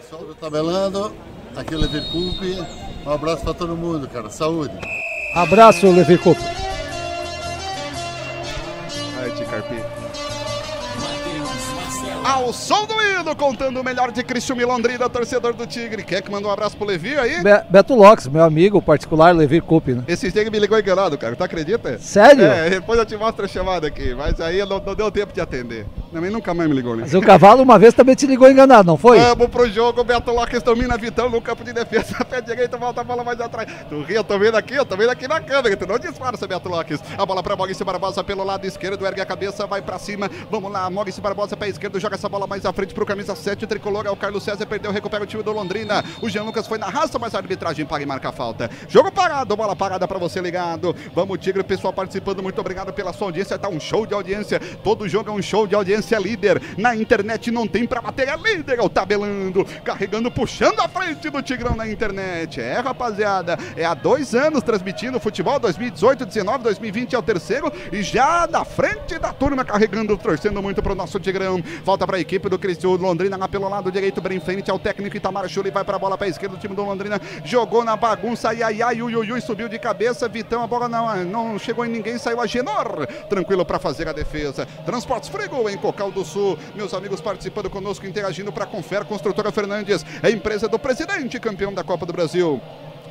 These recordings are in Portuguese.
pessoal do Tabelando, aqui é o Lever Coupe. Um abraço para todo mundo, cara. Saúde. Abraço, Lever Coupe. Aí, Ticarpi. Ao som do hino, contando o melhor de Cristiúma e Londrina, torcedor do Tigre. Quer que manda um abraço pro Levi aí? Be Beto Locks, meu amigo particular, Levi Coupe, né? Esse dia me ligou enganado, cara. Tu acredita? Sério? É, depois eu te mostro a chamada aqui. Mas aí não, não deu tempo de atender. Também nunca mais me ligou, né? Mas o cavalo uma vez também te ligou enganado, não foi? Vamos pro jogo, Beto Locke domina Vitão no campo de defesa, pé direito, volta a bola mais atrás. Tu ri, eu tô vendo aqui, eu tô vendo aqui na câmera, tu não disfarça, Beto Locke. A bola pra Maurício Barbosa pelo lado esquerdo, ergue a cabeça, vai pra cima. Vamos lá, Maurício Barbosa pé esquerdo, joga essa bola mais à frente pro camisa 7, tricolor, é o Carlos César, perdeu, recupera o time do Londrina. O Jean Lucas foi na raça, mas a arbitragem paga e marca a falta. Jogo parado, bola parada pra você ligado. Vamos, Tigre, pessoal participando, muito obrigado pela sua audiência, tá um show de audiência. Todo jogo é um show de audiência líder. Na internet não tem pra bater, é líder, é o tabelando, carregando, puxando a frente do Tigrão na internet. É, rapaziada, é há dois anos transmitindo futebol, 2018, 19, 2020 é o terceiro, e já da frente da turma, carregando, torcendo muito pro nosso Tigrão. Volta pra equipe do Cristiano Londrina lá pelo lado direito, bem em frente ao técnico Itamar Chuli, vai pra bola pra esquerda, o time do Londrina jogou na bagunça, ai ai ai, ui, ui, subiu de cabeça, Vitão, a bola não, não chegou em ninguém, saiu a Genor, tranquilo pra fazer a defesa. Transportes Frigo em Cocal do Sul, meus amigos participando conosco, interagindo para Confer Construtora Fernandes, é empresa do presidente, campeão da Copa do Brasil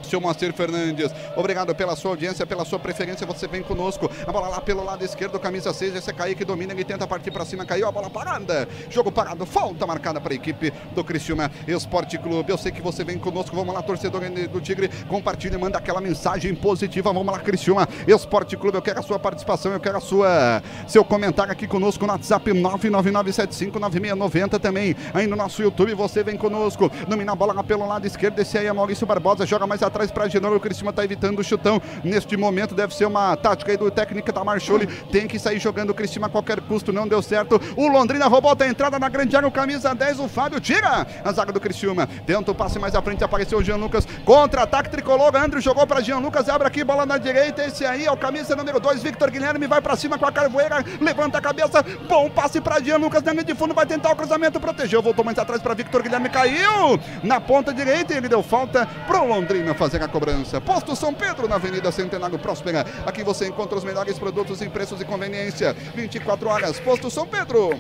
seu Moacir Fernandes. Obrigado pela sua audiência, pela sua preferência. Você vem conosco. A bola lá pelo lado esquerdo, camisa 6. Esse é Kaique domina, ele tenta partir para cima. Caiu a bola parada. Jogo parado, falta marcada para a equipe do Criciúma Esporte Clube. Eu sei que você vem conosco. Vamos lá, torcedor do Tigre. Compartilha, manda aquela mensagem positiva. Vamos lá, Criciúma Esporte Clube. Eu quero a sua participação, eu quero a sua seu comentário aqui conosco no WhatsApp 999759690 também. Aí no nosso YouTube você vem conosco. Domina a bola lá pelo lado esquerdo. Esse aí é Maurício Barbosa. Joga mais atrás para Genoro. O Cristiano está evitando o chutão. Neste momento deve ser uma tática aí do técnico da Marcholi. Tem que sair jogando o Cristiano a qualquer custo. Não deu certo. O Londrina roubou a entrada na grande área. O camisa 10, o Fábio tira a zaga do Cristiano. Tenta o passe mais à frente. Apareceu o Jean Lucas. Contra-ataque tricolor. André jogou para Jean Lucas. Abre aqui, bola na direita. Esse aí é o camisa número 2, Victor Guilherme. Vai para cima com a carvoeira. Levanta a cabeça. Bom passe para Jean Lucas. Na linha de fundo vai tentar o cruzamento. Protegeu. Voltou mais atrás para Victor Guilherme. Caiu na ponta direita. Ele deu falta pro Londrina fazer a cobrança. Posto São Pedro, na Avenida Centenário Próspera. Aqui você encontra os melhores produtos em preços e conveniência. 24 horas. Posto São Pedro.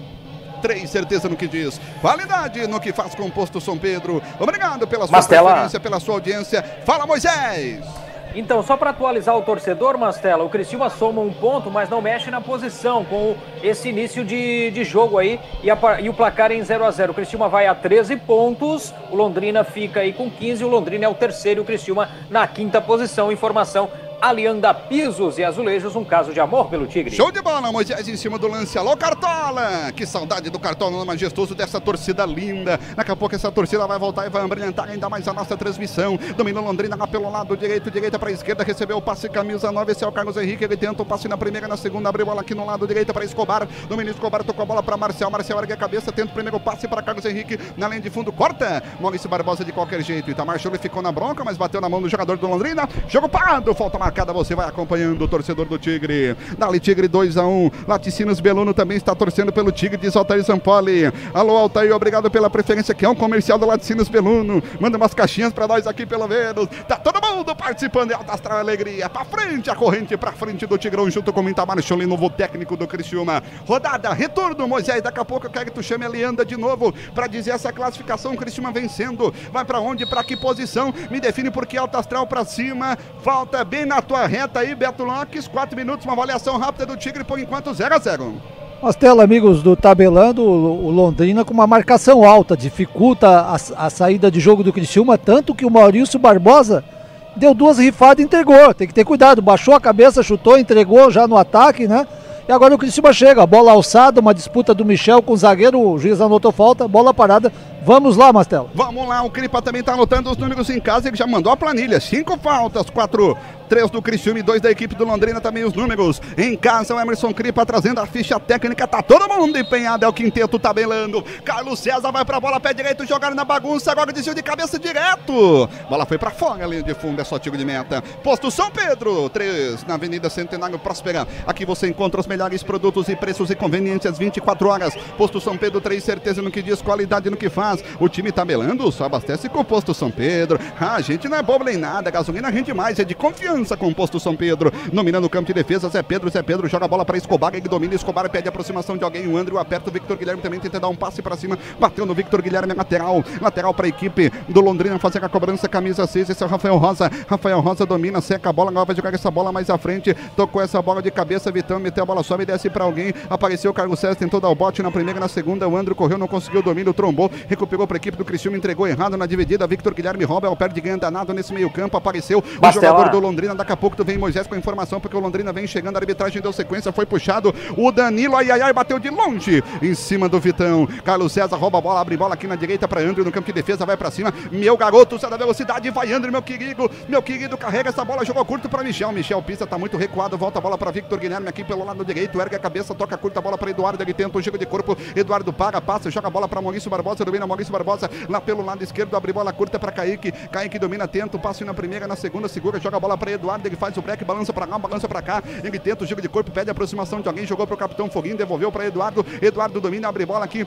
Três, certeza no que diz. Qualidade no que faz com o Posto São Pedro. Obrigado pela sua Mastela. preferência, pela sua audiência. Fala, Moisés! Então, só para atualizar o torcedor, Mastela, o Criciúma soma um ponto, mas não mexe na posição com esse início de, de jogo aí e, a, e o placar em 0 a 0 O Criciúma vai a 13 pontos, o Londrina fica aí com 15, o Londrina é o terceiro o Criciúma na quinta posição. Informação Alianda Pisos e Azulejos, um caso de amor pelo Tigre. Show de bola, Moisés em cima do lance. Alô, Cartola! Que saudade do Cartola majestoso dessa torcida linda. Daqui a pouco essa torcida vai voltar e vai brilhantar ainda mais a nossa transmissão. Dominou Londrina lá pelo lado direito, direita para esquerda, recebeu o passe camisa 9, esse é o Carlos Henrique, ele tenta o passe na primeira, na segunda, abriu bola aqui no lado direito para Escobar. Domínio Escobar tocou a bola para Marcel, Marcel ergue a cabeça, tenta o primeiro passe para Carlos Henrique na linha de fundo, corta. Maurício Barbosa de qualquer jeito. Itamar Chule ficou na bronca, mas bateu na mão do jogador do Londrina. Jogo parado, falta marcada, você vai acompanhando o torcedor do Tigre. Dali Tigre 2 a 1 Laticinos Beluno também está torcendo pelo Tigre, diz Altair Zampoli. Alô, Altair, obrigado pela preferência, que é um comercial do Laticinos Beluno. Manda umas caixinhas para nós aqui, pelo menos. Tá todo mundo participando, é Alta Astral Alegria. Pra frente, a corrente pra frente do Tigrão, junto com o Itamar Cholim, novo técnico do Criciúma. Rodada, retorno, Moisés. Daqui a pouco eu quero que tu chame a Leanda de novo para dizer essa classificação. Criciúma vencendo. Vai para onde? Para que posição? Me define porque Alta Astral pra cima. Falta bem na tua reta aí, Beto Lopes. Quatro minutos, uma avaliação rápida do Tigre por enquanto 0 a 0 Mastela, amigos do Tabelando, o Londrina com uma marcação alta, dificulta a, a, saída de jogo do Criciúma, tanto que o Maurício Barbosa deu duas rifadas e entregou. Tem que ter cuidado, baixou a cabeça, chutou, entregou já no ataque, né? E agora o Criciúma chega, bola alçada, uma disputa do Michel com o zagueiro, o juiz anotou falta, bola parada. Vamos lá, Mastelo. Vamos lá, o Cripa também está anotando os números em casa, ele já mandou a planilha. Cinco faltas, quatro, três do Criciúma e dois da equipe do Londrina também os números. Em casa, o Emerson Cripa trazendo a ficha técnica, tá todo mundo empenhado, é o quinteto tabelando. Carlos César vai pra bola, pé direito, jogar na bagunça, agora desceu de cabeça direto. Bola foi pra fora, linha de fundo, é só tiro de meta. Posto São Pedro, três, na Avenida Centenário Próspera. Aqui você encontra os melhores produtos e preços e conveniências 24 horas. Posto São Pedro, três, certeza no que diz, qualidade no que faz. O time tabelando só abastece com o posto São Pedro. Ah, a gente não é bobo nem nada, gasolina rende mais, é de confiança com o posto São Pedro. Dominando o campo de defesa, Zé Pedro, Zé Pedro joga a bola para Escobar, ele domina, Escobar pede aproximação de alguém, o André aperta, o Victor Guilherme também tenta dar um passe para cima, bateu no Victor Guilherme, lateral, lateral para a equipe do Londrina fazer a cobrança, camisa 6, esse é o Rafael Rosa, Rafael Rosa domina, seca a bola, agora vai jogar essa bola mais à frente, tocou essa bola de cabeça, Vitão meteu a bola sobe e desce para alguém, apareceu o Carlos César, tentou dar o bote na primeira, na segunda, o André correu, não conseguiu o domínio, trombou, recuperou para a equipe do Cristiano, entregou errado na dividida, Victor Guilherme rouba, é o perde ganha danado nesse meio campo, apareceu o jogador do Londrina, daqui a pouco tu vem Moisés com a informação, porque o Londrina vem chegando, a arbitragem deu sequência, foi puxado, o Danilo, ai ai ai, bateu de longe, em cima do Vitão, Carlos César rouba a bola, abre bola aqui na direita para André no campo de defesa, vai para cima, meu garoto, sai da velocidade, vai André, meu querido, meu querido, carrega essa bola, jogou curto para Michel, Michel Pista tá muito recuado, volta a bola para Victor Guilherme aqui pelo lado direito, ergue a cabeça, toca curta a bola para Eduardo, ele tenta um giro de corpo, Eduardo para, passa, joga a bola para Maurício Barbosa, domina Maurício Barbosa, lá pelo lado esquerdo, abre bola curta para Kaique, Kaique domina, tenta o passe na primeira, na segunda, segura, joga a bola para Eduardo, ele faz o break, balança para lá, balança para cá, ele tenta o giro de corpo, pede aproximação de alguém, jogou para o capitão Foguinho, devolveu para Eduardo, Eduardo domina, abre bola aqui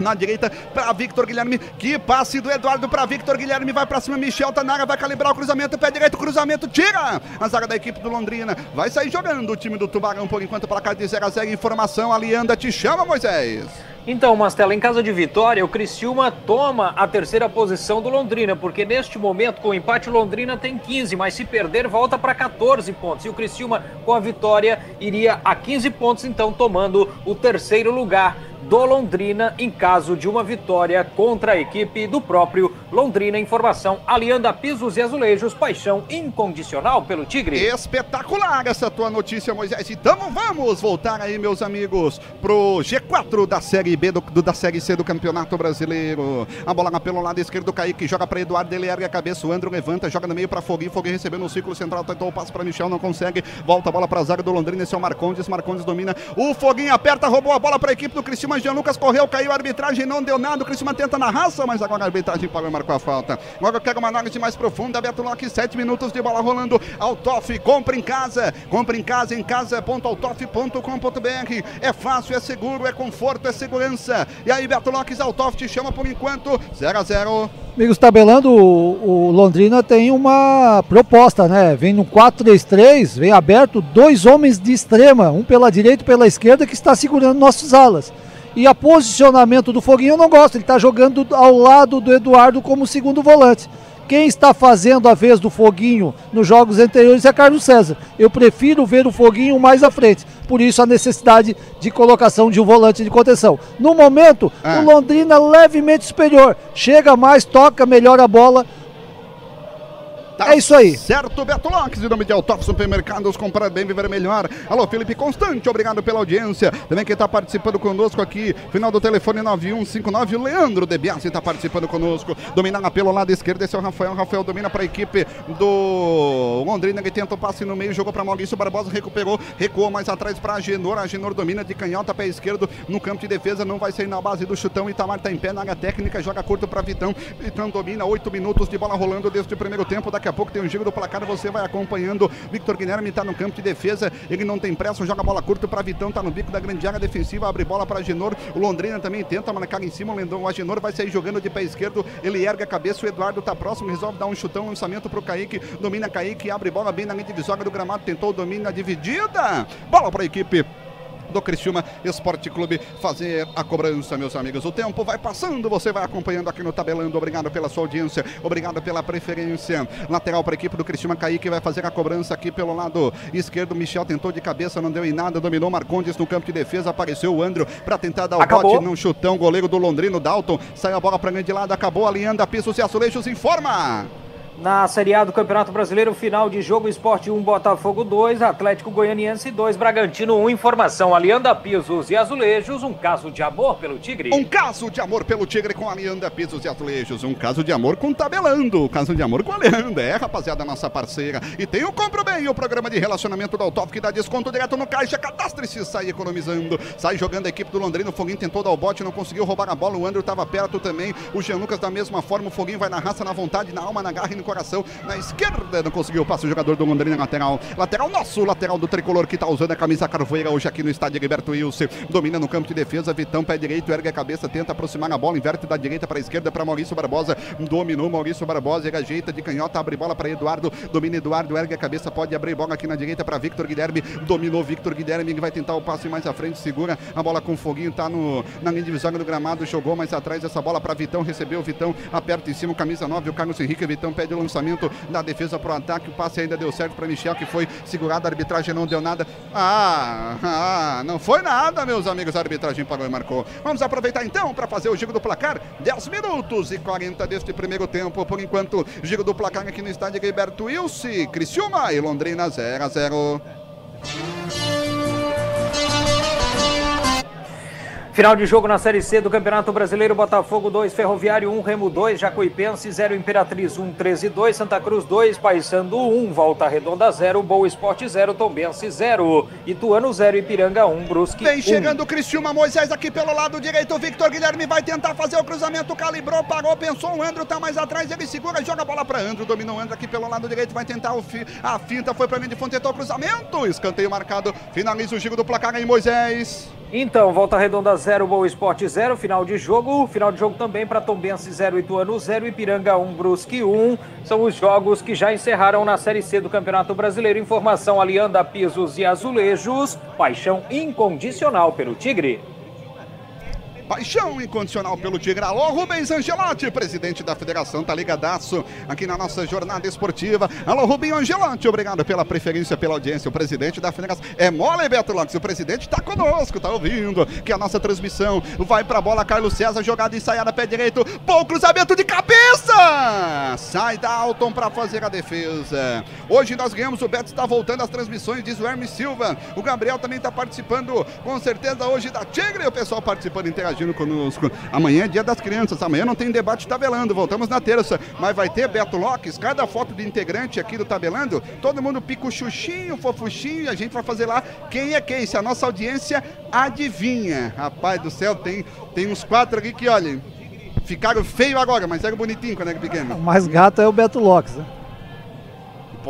na direita para Victor Guilherme. Que passe do Eduardo para Victor Guilherme. Vai para cima. Michel na área, vai calibrar o cruzamento. Pé direito, cruzamento. Tira a zaga da equipe do Londrina. Vai sair jogando o time do Tubarão por enquanto para cá de 0 a 0. Informação. Alianda te chama, Moisés. Então, Mastela, em caso de vitória, o Criciúma toma a terceira posição do Londrina, porque neste momento, com o empate, o Londrina tem 15, mas se perder, volta para 14 pontos. E o Criciúma, com a vitória, iria a 15 pontos, então tomando o terceiro lugar do Londrina em caso de uma vitória contra a equipe do próprio Londrina. Informação: Alianda Pisos e Azulejos, paixão incondicional pelo Tigre. Espetacular essa tua notícia, Moisés. Então vamos voltar aí, meus amigos, pro G4 da Série B, do, do da Série C do Campeonato Brasileiro. A bola pelo lado esquerdo, Kaique joga para Eduardo, ele ergue a cabeça, o Andro levanta, joga no meio para Foguinho, Foguinho recebeu no círculo central, tentou o passo para Michel, não consegue, volta a bola para a zaga do Londrina, esse é o Marcondes, Marcondes domina, o Foguinho aperta, roubou a bola para a equipe do Cristiano, Jean Lucas correu, caiu a arbitragem, não deu nada, o Cristiano tenta na raça, mas agora a arbitragem pagou e marcou a falta. Agora eu quero uma análise mais profunda, Beto Locke, sete minutos de bola rolando, Altoff, compra em casa, compra em casa, em casa.altoff.com.br, é fácil, é seguro, é conforto, é segurança. E aí, Beto Lopes, Altoff te chama por enquanto, 0 a 0 Amigos tabelando, o, o, Londrina tem uma proposta, né? Vem no 4-3-3, vem aberto, dois homens de extrema, um pela direita e pela esquerda, que está segurando nossos alas. E a posicionamento do Foguinho eu não gosto, ele está jogando ao lado do Eduardo como segundo volante. Quem está fazendo a vez do Foguinho nos jogos anteriores é Carlos César. Eu prefiro ver o Foguinho mais à frente. Por isso a necessidade de colocação de um volante de contenção. No momento, ah. o Londrina levemente superior. Chega mais, toca melhor a bola Tá é isso aí. Certo, Beto Locks, em nome de Autof Supermercados, comprar bem, viver melhor. Alô, Felipe Constante, obrigado pela audiência. Também quem está participando conosco aqui, final do telefone 9159, o Leandro Debiassi está participando conosco. Dominando pelo lado esquerdo, esse é o Rafael. Rafael domina para a equipe do Londrina, que tenta o passe no meio, jogou para Maurício Barbosa, recuperou, recuou mais atrás para Agenor. Agenor domina de canhota, pé esquerdo, no campo de defesa, não vai sair na base do chutão. Itamar está em pé na área técnica, joga curto para Vitão. Vitão domina, oito minutos de bola rolando desde o primeiro tempo. Daqui a pouco tem um giro do placar, você vai acompanhando. Victor Guilherme está no campo de defesa, ele não tem pressa, joga a bola curta para Vitão, tá no bico da grande área defensiva, abre bola para Genor. O Londrina também tenta marcar em cima, o o Agenor vai sair jogando de pé esquerdo, ele ergue a cabeça, o Eduardo tá próximo, resolve dar um chutão, lançamento pro Kaique, domina Kaique, abre bola bem na linha divisória do gramado, tentou o domínio na dividida. Bola para a equipe do Criciúma Esporte Clube fazer a cobrança, meus amigos. O tempo vai passando, você vai acompanhando aqui no Tabelando. Obrigado pela sua audiência, obrigado pela preferência. Lateral para a equipe do Criciúma, Kaique vai fazer a cobrança aqui pelo lado esquerdo. Michel tentou de cabeça, não deu em nada, dominou Marcondes no campo de defesa. Apareceu o Andro para tentar dar o Acabou. bote num chutão. Goleiro do Londrino, Dalton, sai a bola para grande lado, acabou a piso. e azulejos informa. Na Série A do Campeonato Brasileiro, final de jogo, Esporte 1, Botafogo 2, Atlético Goianiense 2, Bragantino 1. Informação, Alianda Pisos e Azulejos, um caso de amor pelo Tigre. Um caso de amor pelo Tigre com Alianda Pisos e Azulejos, um caso de amor com Tabelando, um caso de amor com Alianda, é rapaziada, nossa parceira. E tem o Compro Bem, o programa de relacionamento do Autof que dá desconto direto no caixa, cadastre-se, sai economizando, sai jogando a equipe do Londrina, o Foguinho tentou dar o bote, não conseguiu roubar a bola, o André estava perto também, o Jean Lucas da mesma forma, o Foguinho vai na raça, na vontade, na alma, na garra e no coração na esquerda. Não conseguiu o o jogador do Londrina lateral. Lateral nosso, lateral do tricolor que tá usando a camisa carvoeira hoje aqui no estádio Gilberto Wilson. Domina no campo de defesa, Vitão pé direito, ergue a cabeça, tenta aproximar a bola, inverte da direita para a esquerda para Maurício Barbosa. Dominou Maurício Barbosa, ele ajeita de canhota, abre bola para Eduardo. Domina Eduardo, ergue a cabeça, pode abrir bola aqui na direita para Victor Guilherme. Dominou Victor Guilherme, ele vai tentar o passe mais à frente, segura a bola com foguinho, tá no, na linha divisória do gramado, jogou mais atrás essa bola para Vitão, recebeu Vitão, aperta em cima, camisa 9, o Carlos Henrique, Vitão pede o lançamento da defesa pro ataque, o passe ainda deu certo para Michel, que foi segurado, a arbitragem não deu nada. Ah, ah, não foi nada, meus amigos, a arbitragem pagou e marcou. Vamos aproveitar então para fazer o giro do placar, 10 minutos e 40 deste primeiro tempo, por enquanto, giro do placar aqui no estádio Gilberto Wilson, Criciúma e Londrina 0 a 0. Final de jogo na Série C do Campeonato Brasileiro, Botafogo 2, Ferroviário 1, Remo 2, Jacuipense 0, Imperatriz 1, 13 2, Santa Cruz 2, Paysandu 1, Volta Redonda 0, Boa Esporte 0, Tombense 0, Ituano 0, Ipiranga 1, Brusque 1. Vem chegando o Criciúma, Moisés aqui pelo lado direito, Victor Guilherme vai tentar fazer o cruzamento, calibrou, parou, pensou, o Andro tá mais atrás, ele segura, joga a bola para Andro, dominou o Andro aqui pelo lado direito, vai tentar o fi, a finta, foi para mim de fundo, tentou o cruzamento, escanteio marcado, finaliza o giro do placar aí, Moisés. Então, Volta Redonda 0, Boa Esporte 0, final de jogo. Final de jogo também para Tombense 0, Ituano 0, Ipiranga 1, Brusque 1. São os jogos que já encerraram na Série C do Campeonato Brasileiro. Informação Alianda Pisos e Azulejos. Paixão incondicional pelo Tigre. Paixão incondicional pelo Tigre. Alô, Rubens Angelotti, presidente da federação, tá ligadaço aqui na nossa jornada esportiva. Alô, Rubinho Angelotti, obrigado pela preferência, pela audiência. O presidente da federação. É mole, Beto Lopes, o presidente tá conosco, tá ouvindo que a nossa transmissão vai pra bola. Carlos César, jogada ensaiada, pé direito. Bom cruzamento de cabeça! Sai Dalton pra fazer a defesa. Hoje nós ganhamos, o Beto está voltando às transmissões, diz o Hermes Silva. O Gabriel também tá participando, com certeza, hoje da Tigre. O pessoal participando, interagindo conosco. Amanhã é dia das crianças, amanhã não tem debate tabelando, voltamos na terça, mas vai ter Beto Locks, cada foto de integrante aqui do tabelando, todo mundo pica o xuxinho, fofuxinho, e a gente vai fazer lá quem é quem, se a nossa audiência adivinha. Rapaz do céu, tem, tem uns quatro aqui que, olha, ficaram feio agora, mas era bonitinho quando era pequeno. O mais gato é o Beto Locks, né?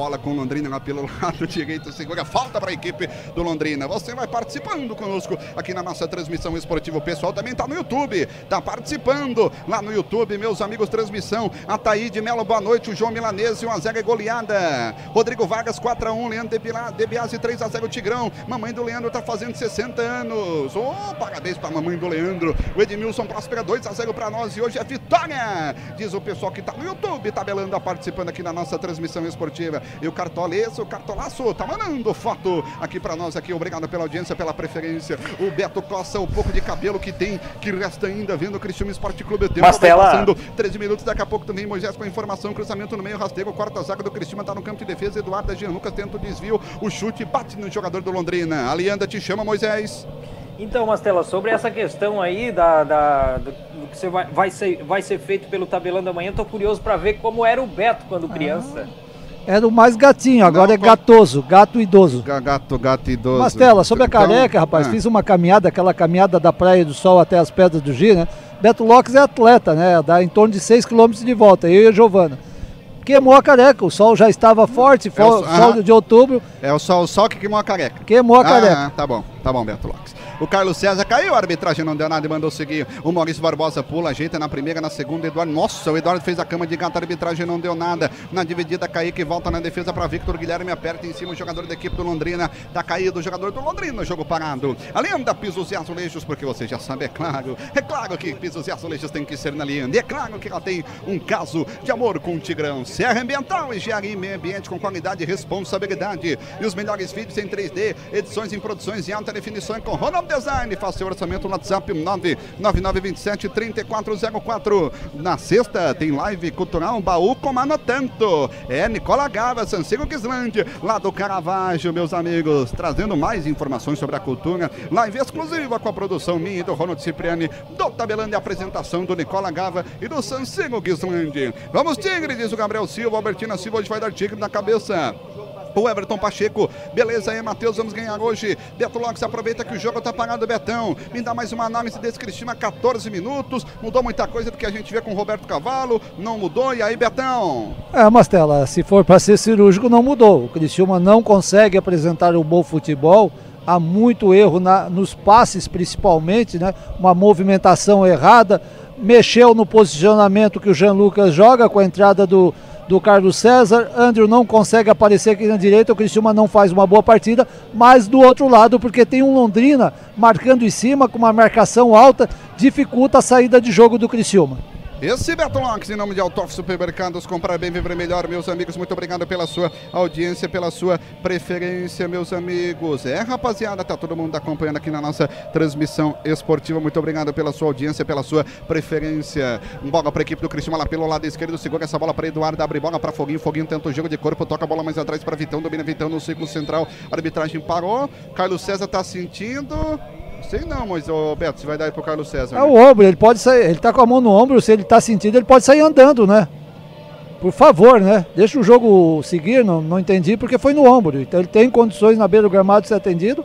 Bola com Londrina lá pelo lado direito, segura, falta para a equipe do Londrina. Você vai participando conosco aqui na nossa transmissão esportiva. O pessoal também está no YouTube, está participando lá no YouTube, meus amigos, transmissão. A Taíde Melo, boa noite. O João Milanese, 1x0 é goleada. Rodrigo Vargas, 4x1. Leandro Debiase, 3x0 Tigrão. Mamãe do Leandro está fazendo 60 anos. Oh, parabéns para a mamãe do Leandro. O Edmilson Próspera, 2x0 para nós. E hoje é vitória, diz o pessoal que está no YouTube, tabelando, participando aqui na nossa transmissão esportiva. E o Cartoleço, o Cartolaço, tá mandando foto aqui para nós aqui. Obrigado pela audiência, pela preferência. O Beto coça o pouco de cabelo que tem, que resta ainda vendo o Cristiano Esporte Clube. O tempo Mastela. vai passando 13 minutos, daqui a pouco também Moisés com a informação, cruzamento no meio, rasteiro, quarta zaga do Cristiano tá no campo de defesa. Eduardo Jean Lucas tenta o desvio, o chute bate no jogador do Londrina. Alianda te chama, Moisés. Então, Mastela, sobre essa questão aí da, da- do, do que você vai, vai, ser, vai ser feito pelo tabelando amanhã, tô curioso para ver como era o Beto quando criança. Era o mais gatinho, agora Não, é gatoso, gato idoso. Gato, gato idoso. Mastela, sobre a Então, careca, rapaz, ah. fiz uma caminhada, aquela caminhada da Praia do Sol até as Pedras do Giro, né? Beto Locks é atleta, né? Dá em torno de 6 km de volta, eu e a Giovana. Queimou a careca, o sol já estava forte, É o- fo- aham. sol de outubro, É o sol, o sol que queimou a careca. queimou a careca. Ah, tá bom, tá bom, Beto Lopes. O Carlos César caiu, a arbitragem não deu nada e mandou seguir. O Maurício Barbosa pula, ajeita na primeira, na segunda, Eduardo. Nossa, o Eduardo fez a cama de gato, a arbitragem não deu nada. Na dividida, Kaique volta na defesa para Victor Guilherme, aperta em cima o jogador da equipe do Londrina. Tá caído o jogador do Londrina, jogo parado. Alianda pisos e azulejos, porque você já sabe, é claro. É claro que pisos e azulejos tem que ser na Alianda. É claro que ela tem um caso de amor com o Tigrão. Serra Ambiental, engenharia e meio ambiente com qualidade e responsabilidade. E os melhores vídeos em 3D, edições em produções em alta definição com Ronald Design. Faça seu orçamento no WhatsApp 99927-3404. Na sexta tem live cultural Baú Comano Tanto. É Nicola Gava, Sancigo Gislande, lá do Caravaggio, meus amigos, trazendo mais informações sobre a cultura. Live exclusiva com a produção minha e do Ronald Cipriani, do Tabelando e apresentação do Nicola Gava e do Sancigo Gislande. Vamos, Tigre, diz o Gabriel Silva. Albertina Silva hoje vai dar Tigre na cabeça. o Everton Pacheco. Beleza aí, Matheus, vamos ganhar hoje. Beto Lopes aproveita que o jogo tá parado, Betão. Me dá mais uma análise desse Cristina, 14 minutos. Mudou muita coisa do que a gente vê com o Roberto Cavalo. Não mudou. E aí, Betão? É, Mastela, se for para ser cirúrgico, não mudou. O Criciúma não consegue apresentar um bom futebol. Há muito erro na, nos passes, principalmente, né? Uma movimentação errada. Mexeu no posicionamento que o Jean Lucas joga com a entrada do, do Carlos César. Andrew não consegue aparecer aqui na direita. O Criciúma não faz uma boa partida. Mas do outro lado, porque tem um Londrina marcando em cima com uma marcação alta, dificulta a saída de jogo do Criciúma. Esse Beto Locks, em nome de Autof Supermercados, comprar bem, viver melhor, meus amigos. Muito obrigado pela sua audiência, pela sua preferência, meus amigos. É, rapaziada, tá todo mundo acompanhando aqui na nossa transmissão esportiva. Muito obrigado pela sua audiência, pela sua preferência. Um bola para a equipe do Cristiano lá pelo lado esquerdo. Segura essa bola para Eduardo, abre bola para Foguinho. Foguinho tenta o jogo de corpo, toca a bola mais atrás para Vitão, domina Vitão no ciclo central. A arbitragem parou. Carlos César tá sentindo. Sei não, mas o Beto, você vai dar aí pro Carlos César. É o ombro, ele pode sair, ele tá com a mão no ombro, se ele tá sentindo, ele pode sair andando, né? Por favor, né? Deixa o jogo seguir, não, não entendi porque foi no ombro. Então ele tem condições na beira do gramado de ser atendido.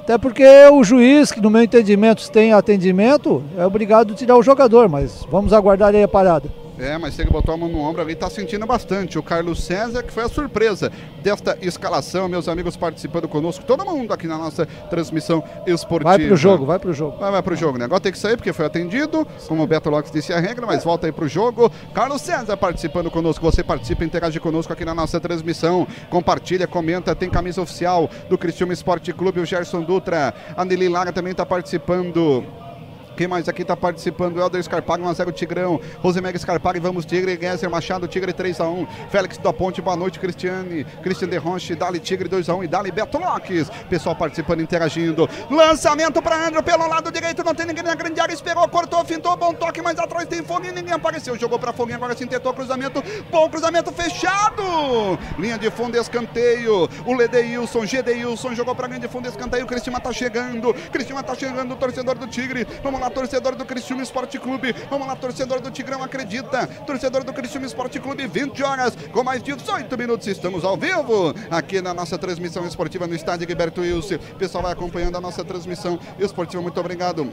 Até porque o juiz, que no meu entendimento tem atendimento, é obrigado a tirar o jogador, mas vamos aguardar aí a parada. É, mas ele botou a mão no ombro ali, tá sentindo bastante. O Carlos César, que foi a surpresa desta escalação, meus amigos participando conosco, todo mundo aqui na nossa transmissão esportiva. Vai pro jogo, vai pro jogo. Vai, vai pro jogo, né? Agora tem que sair porque foi atendido, como o Beto Lopes disse a regra, mas volta aí pro jogo. Carlos César participando conosco, você participa, interage conosco aqui na nossa transmissão. Compartilha, comenta, tem camisa oficial do Cristiano Esporte Clube, o Gerson Dutra. A Nelly Lara também tá participando. Quem mais aqui está participando? Helder Scarpag, 1x0 Tigrão. Rosemega Scarpag, vamos Tigre. Gesser Machado, Tigre 3x1. Félix da Ponte, boa noite, Cristiane. Cristian de Ronche, Dali Tigre 2x1 e Dali Beto Lopes. Pessoal participando, interagindo. Lançamento para André pelo lado direito, não tem ninguém na grande área. Esperou, cortou, fintou, bom toque, mas atrás tem Foguinho, ninguém apareceu. Jogou para Foguinho, agora sim tentou cruzamento. Bom cruzamento fechado. Linha de fundo, escanteio. O Ledeilson, Gedeilson jogou para grande fundo, escanteio. Cristina tá chegando. Cristina tá chegando, torcedor do Tigre. Vamos lá, torcedor do Criciúma Esporte Clube. Vamos lá, torcedor do Tigrão, acredita. Torcedor do Criciúma Esporte Clube, 20 horas, com mais de 18 minutos. Estamos ao vivo aqui na nossa transmissão esportiva no estádio Gilberto Wilson. O pessoal vai acompanhando a nossa transmissão esportiva. Muito obrigado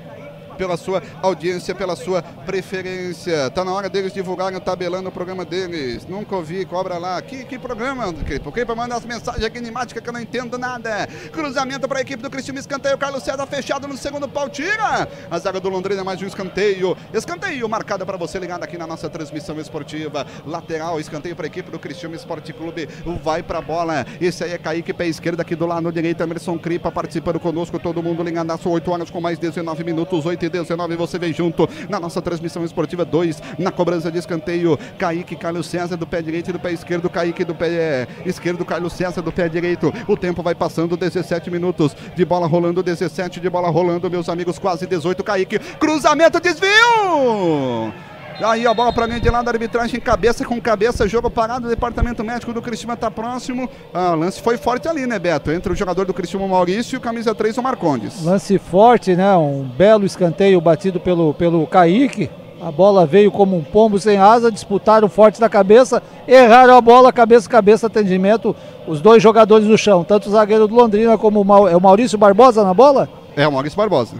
pela sua audiência, pela sua preferência. Tá na hora deles divulgarem o tabelando o programa deles. Nunca ouvi, cobra lá. Que, que programa, Porque para mandar as mensagens enigmáticas que eu não entendo nada. Cruzamento para a equipe do Cristiano Escanteio. Carlos César fechado no segundo pau. Tira a zaga do Londrina, mais um escanteio. Escanteio marcado para você ligado aqui na nossa transmissão esportiva. Lateral, escanteio para a equipe do Cristiano Esporte Clube. Vai para a bola. Esse aí é Kaique, pé esquerdo aqui do lado direito. Emerson Cripa participando conosco. Todo mundo ligado. 8 horas com mais 19 minutos. 8 e 19. Você vem junto na nossa transmissão esportiva 2. Na cobrança de escanteio. Kaique, Carlos César do pé direito e do pé esquerdo. Kaique do pé esquerdo. Carlos César do pé direito. O tempo vai passando. 17 minutos de bola rolando. 17 de bola rolando, meus amigos. Quase 18. Kaique. Cruzamento, desvio! Aí a bola para mim de lado, arbitragem cabeça com cabeça, jogo parado, o departamento médico do Cristiano está próximo. Ah, o lance foi forte ali, né, Beto? Entre o jogador do Cristiano Maurício e o camisa 3, o Marcondes. Lance forte, né? Um belo escanteio batido pelo, pelo Kaique. A bola veio como um pombo sem asa, disputaram forte da cabeça, erraram a bola, cabeça cabeça, atendimento. Os dois jogadores no chão, tanto o zagueiro do Londrina como o, Mau, é o Maurício Barbosa na bola? É, o Maurício Barbosa.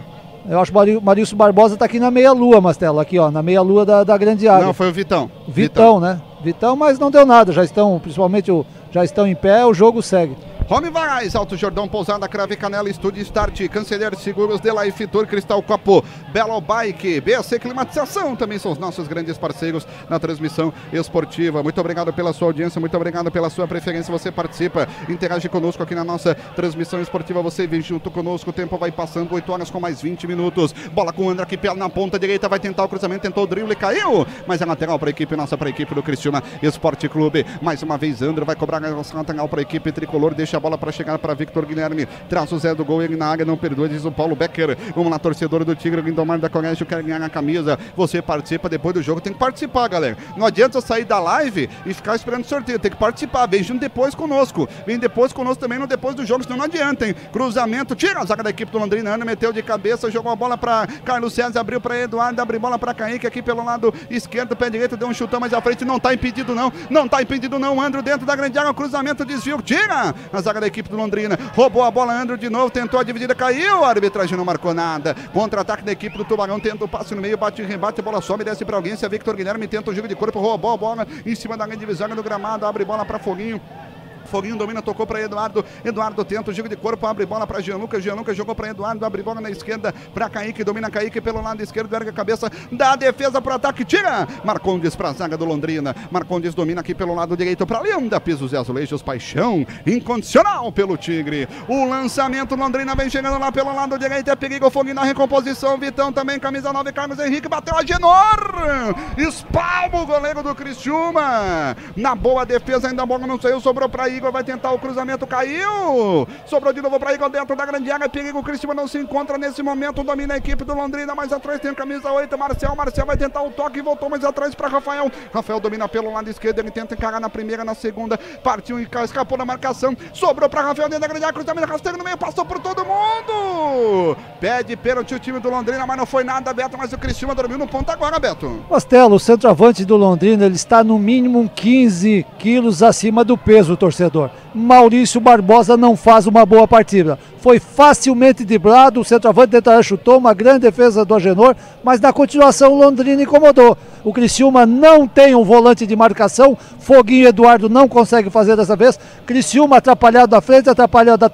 Eu acho que o Maurício Barbosa tá aqui na meia-lua, Mastelo, aqui ó, na meia-lua da, da grande área. Não, foi o Vitão. Vitão, Vitão, né? Vitão, mas não deu nada, já estão, principalmente o, já estão em pé, o jogo segue. Home Varais, Alto Jordão, Pousada, Crave Canela, Estúdio Start, Canceler Seguros, De Life Tour, Cristal Copo, Belo Bike, BC Climatização, também são os nossos grandes parceiros na transmissão esportiva. Muito obrigado pela sua audiência, muito obrigado pela sua preferência. Você participa, interage conosco aqui na nossa transmissão esportiva. Você vem junto conosco, o tempo vai passando, 8 horas com mais 20 minutos. Bola com o André Kipel na ponta direita, vai tentar o cruzamento, tentou o drible, caiu, mas é lateral para a equipe nossa, para a equipe do Cristiano Esporte Clube. Mais uma vez, André vai cobrar a lateral para a equipe tricolor, deixa bola para chegar para Victor Guilherme. Traz o Zé do gol, ele na área, não perdoa, diz o Paulo Becker. Vamos lá, torcedor do Tigre, Lindomar da Colégio, quer ganhar a camisa. Você participa depois do jogo, tem que participar, galera. Não adianta sair da live e ficar esperando sorteio, tem que participar. Vem junto depois conosco. Vem depois conosco também no depois do jogo, senão não adianta, hein? Cruzamento, tira a zaga da equipe do Londrina, Ana meteu de cabeça, jogou a bola para Carlos César, abriu para Eduardo, abriu bola para Kaique aqui pelo lado esquerdo, pé direito, deu um chutão mais à frente, não tá impedido não, não tá impedido não, Andro dentro da grande área, cruzamento, desvio, tira a zaga da equipe do Londrina, roubou a bola, Andro de novo, tentou a dividida, caiu, a arbitragem não marcou nada, contra-ataque da equipe do Tubarão, tenta o passe no meio, bate, rebate, a bola sobe, desce para alguém, se é Victor Guilherme, tenta o jogo de corpo, roubou a bola em cima da grande divisão do gramado, abre bola para Foguinho, Foguinho domina, tocou para Eduardo. Eduardo tenta o jogo de corpo, abre bola para Gianluca. Gianluca jogou para Eduardo, abre bola na esquerda para Kaique. Domina Kaique pelo lado esquerdo, erga a cabeça, dá a defesa para ataque, tira. Marcondes para a zaga do Londrina. Marcondes domina aqui pelo lado direito para Lenda. Pisos e azulejos, paixão incondicional pelo Tigre. O lançamento, Londrina vem chegando lá pelo lado direito. É perigo, Foguinho na recomposição. Vitão também, camisa 9, Carlos Henrique bateu a Genor. Espalma o goleiro do Criciúma. Na boa defesa, ainda a bola não saiu, sobrou para Igor vai tentar o cruzamento, caiu. Sobrou de novo para Igor dentro da grande área. Perigo, o Cristiano não se encontra nesse momento. Domina a equipe do Londrina. Mais atrás tem camisa 8, Marcel. Marcel vai tentar o toque voltou mais atrás para Rafael. Rafael domina pelo lado esquerdo. Ele tenta encarar na primeira, na segunda. Partiu e escapou da marcação. Sobrou para Rafael dentro da grande área. Cruzamento rasteiro no meio. Passou por todo mundo. Pede pênalti o time do Londrina, mas não foi nada, Beto. Mas o Cristiano dormiu no ponto agora, Beto. Costelo, o centroavante do Londrina, ele está no mínimo 15 quilos acima do peso, torcedor. Maurício Barbosa não faz uma boa partida. Foi facilmente driblado, o centroavante tentará chutou, uma grande defesa do Agenor, mas na continuação o Londrina incomodou. O Criciúma não tem um volante de marcação, Foguinho Eduardo não consegue fazer dessa vez. Criciúma atrapalhado na frente, atrapalhado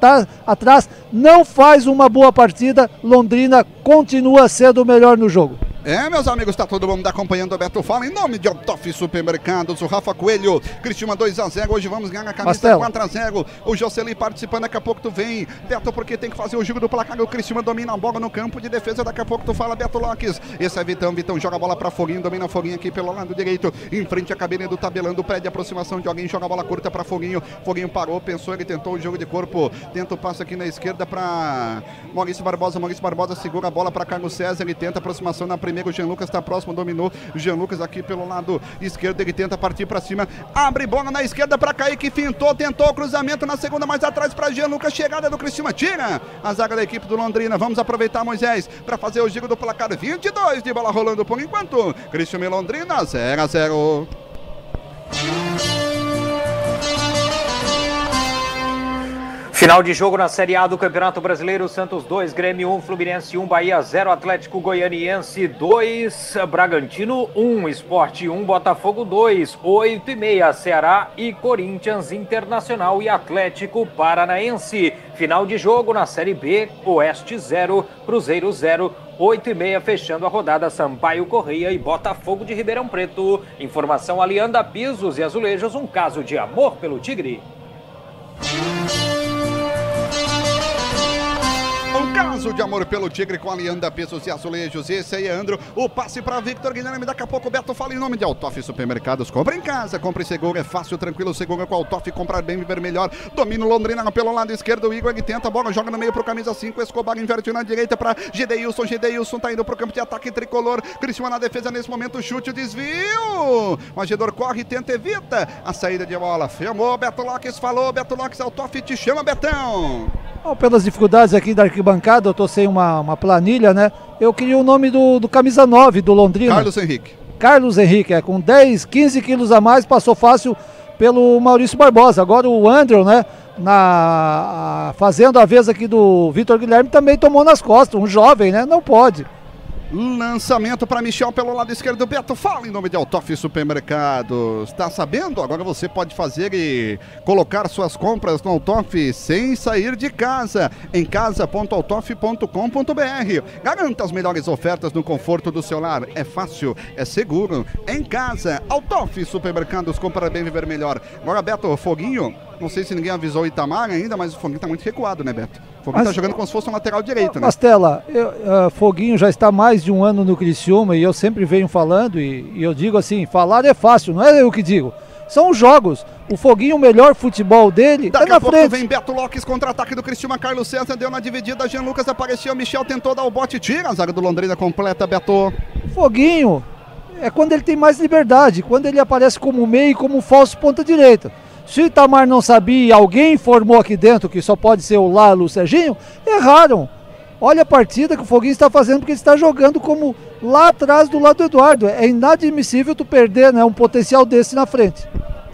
atrás, não faz uma boa partida. Londrina continua sendo o melhor no jogo. É, meus amigos, tá todo mundo acompanhando o Beto Fala. Em nome de Autof Supermercados, o Rafa Coelho, Cristina 2x0, hoje vamos ganhar a camisa 4x0, o Jocely participando, daqui a pouco tu vem, Beto, porque tem que fazer o jogo do placar, o Cristina domina a bola no campo de defesa, daqui a pouco tu fala, Beto Lopes, esse é Vitão, Vitão joga a bola pra Foguinho, domina Foguinho aqui pelo lado direito, em frente à cabine do tabelando, pede aproximação de alguém, joga a bola curta pra Foguinho, Foguinho parou, pensou, ele tentou o jogo de corpo, tenta o passe aqui na esquerda pra Maurício Barbosa, Maurício Barbosa segura a bola pra Carlos César, ele tenta aproximação na primeira, o Jean Lucas está próximo, dominou. Jean Lucas aqui pelo lado esquerdo, ele tenta partir para cima. Abre bola na esquerda para Kaique, fintou, tentou o cruzamento na segunda, mais atrás para Jean Lucas. Chegada do Cristina, tira a zaga da equipe do Londrina. Vamos aproveitar, Moisés, para fazer o giro do placar 22 de bola rolando por enquanto. Cristiano Londrina, 0 a 0. Final de jogo na Série A do Campeonato Brasileiro, Santos 2, Grêmio 1, Fluminense 1, Bahia 0, Atlético Goianiense 2, Bragantino 1, Esporte 1, Botafogo 2, 8 e meia, Ceará e Corinthians Internacional e Atlético Paranaense. Final de jogo na Série B, Oeste 0, Cruzeiro 0, 8 e meia, fechando a rodada Sampaio Correia e Botafogo de Ribeirão Preto. Informação Alianda Pisos e Azulejos, um caso de amor pelo Tigre. Caso de amor pelo Tigre com a Alianda Pesos e Azulejos. Esse aí é Andro. O passe para Victor Guilherme. Daqui a pouco o Beto fala em nome de Altoff Supermercados. Compra em casa, compre seguro. É fácil, tranquilo, seguro com Altoff. Comprar bem, viver melhor. Domina Londrina pelo lado esquerdo. O Igor ele tenta a bola, joga no meio pro camisa 5. Escobar inverte na direita para Gedeilson. Gedeilson tá indo pro campo de ataque tricolor. Cristiano na defesa nesse momento. Chute, desvio. O Agedor corre, tenta, evita a saída de bola. Filmou. Beto Lopes falou. Beto Lopes, Altoff te chama, Betão. Bom, pelas dificuldades aqui da arquibancada, eu tô sem uma, uma planilha, né? Eu queria o nome do, do camisa 9 do Londrina. Carlos Henrique. Carlos Henrique, é, com 10, 15 quilos a mais, passou fácil pelo Maurício Barbosa. Agora o Andrew, né? Na, fazendo a vez aqui do Vitor Guilherme, também tomou nas costas. Um jovem, né? Não pode. Lançamento para Michel pelo lado esquerdo. Beto fala em nome de Altoff Supermercados. Está sabendo? Agora você pode fazer e colocar suas compras no Altoff sem sair de casa. Em casa.altoff.com.br. Garanta as melhores ofertas no conforto do seu lar. É fácil, é seguro. Em casa, Altoff Supermercados. Compra bem, viver melhor. Agora, Beto, foguinho. Não sei se ninguém avisou o Itamar ainda, mas o Foguinho tá muito recuado, né, Beto? O Foguinho Mas- tá jogando como se fosse um lateral direito, né? Mastela, eu, ah, Foguinho já está mais de um ano no Criciúma e eu sempre venho falando, e, e eu digo assim, falar é fácil, não é eu que digo. São os jogos. O Foguinho, o melhor futebol dele, Daqui é na a pouco frente. vem Beto Lopes, contra-ataque do Cristiano Carlos César, deu na dividida, Jean Lucas apareceu, Michel tentou dar o bote, tira a zaga do Londrina completa, Beto. Foguinho é quando ele tem mais liberdade, quando ele aparece como meio e como falso ponta direita. Se Itamar não sabia e alguém informou aqui dentro que só pode ser o Lalo, o Serginho, erraram. Olha a partida que o Foguinho está fazendo porque ele está jogando como lá atrás do lado do Eduardo. É inadmissível tu perder né, um potencial desse na frente.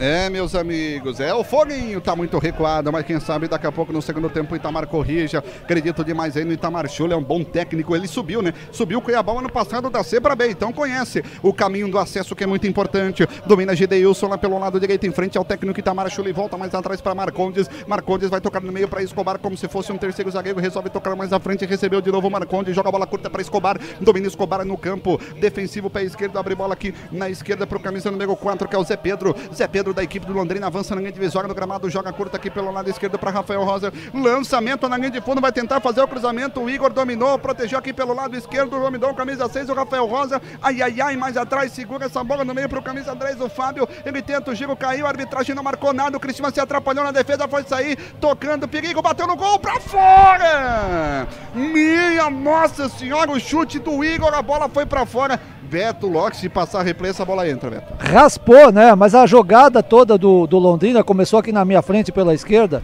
É, meus amigos, é o Foguinho, tá muito recuado, mas quem sabe daqui a pouco no segundo tempo o Itamar corrija. Acredito demais aí no Itamar Chula, é um bom técnico, ele subiu, né? Subiu o Cuiabá ano passado da C pra B, então conhece o caminho do acesso que é muito importante. Domina Gideilson lá pelo lado direito em frente ao técnico Itamar Chula e volta mais atrás para Marcondes. Marcondes vai tocar no meio para Escobar como se fosse um terceiro zagueiro, resolve tocar mais à frente, recebeu de novo Marcondes, joga a bola curta para Escobar, domina Escobar no campo, defensivo pé esquerdo, abre bola aqui na esquerda pro camisa número 4, que é o Zé Pedro. Zé Pedro da equipe do Londrina avança na linha divisória do gramado, joga curta aqui pelo lado esquerdo para Rafael Rosa. Lançamento na linha de fundo, vai tentar fazer o cruzamento. O Igor dominou, protegeu aqui pelo lado esquerdo. Dominou o camisa 6, o Rafael Rosa. Ai, ai, ai, mais atrás, segura essa bola no meio pro camisa 10, o Fábio. Ele tenta o giro, caiu, a arbitragem não marcou nada. O Cristiano se atrapalhou na defesa, foi sair, tocando, perigo, bateu no gol pra fora! Minha nossa senhora, o chute do Igor, a bola foi pra fora. Beto Locke, se passar replay, essa bola entra, Beto. Raspou, né? Mas a jogada toda do, do Londrina começou aqui na minha frente pela esquerda.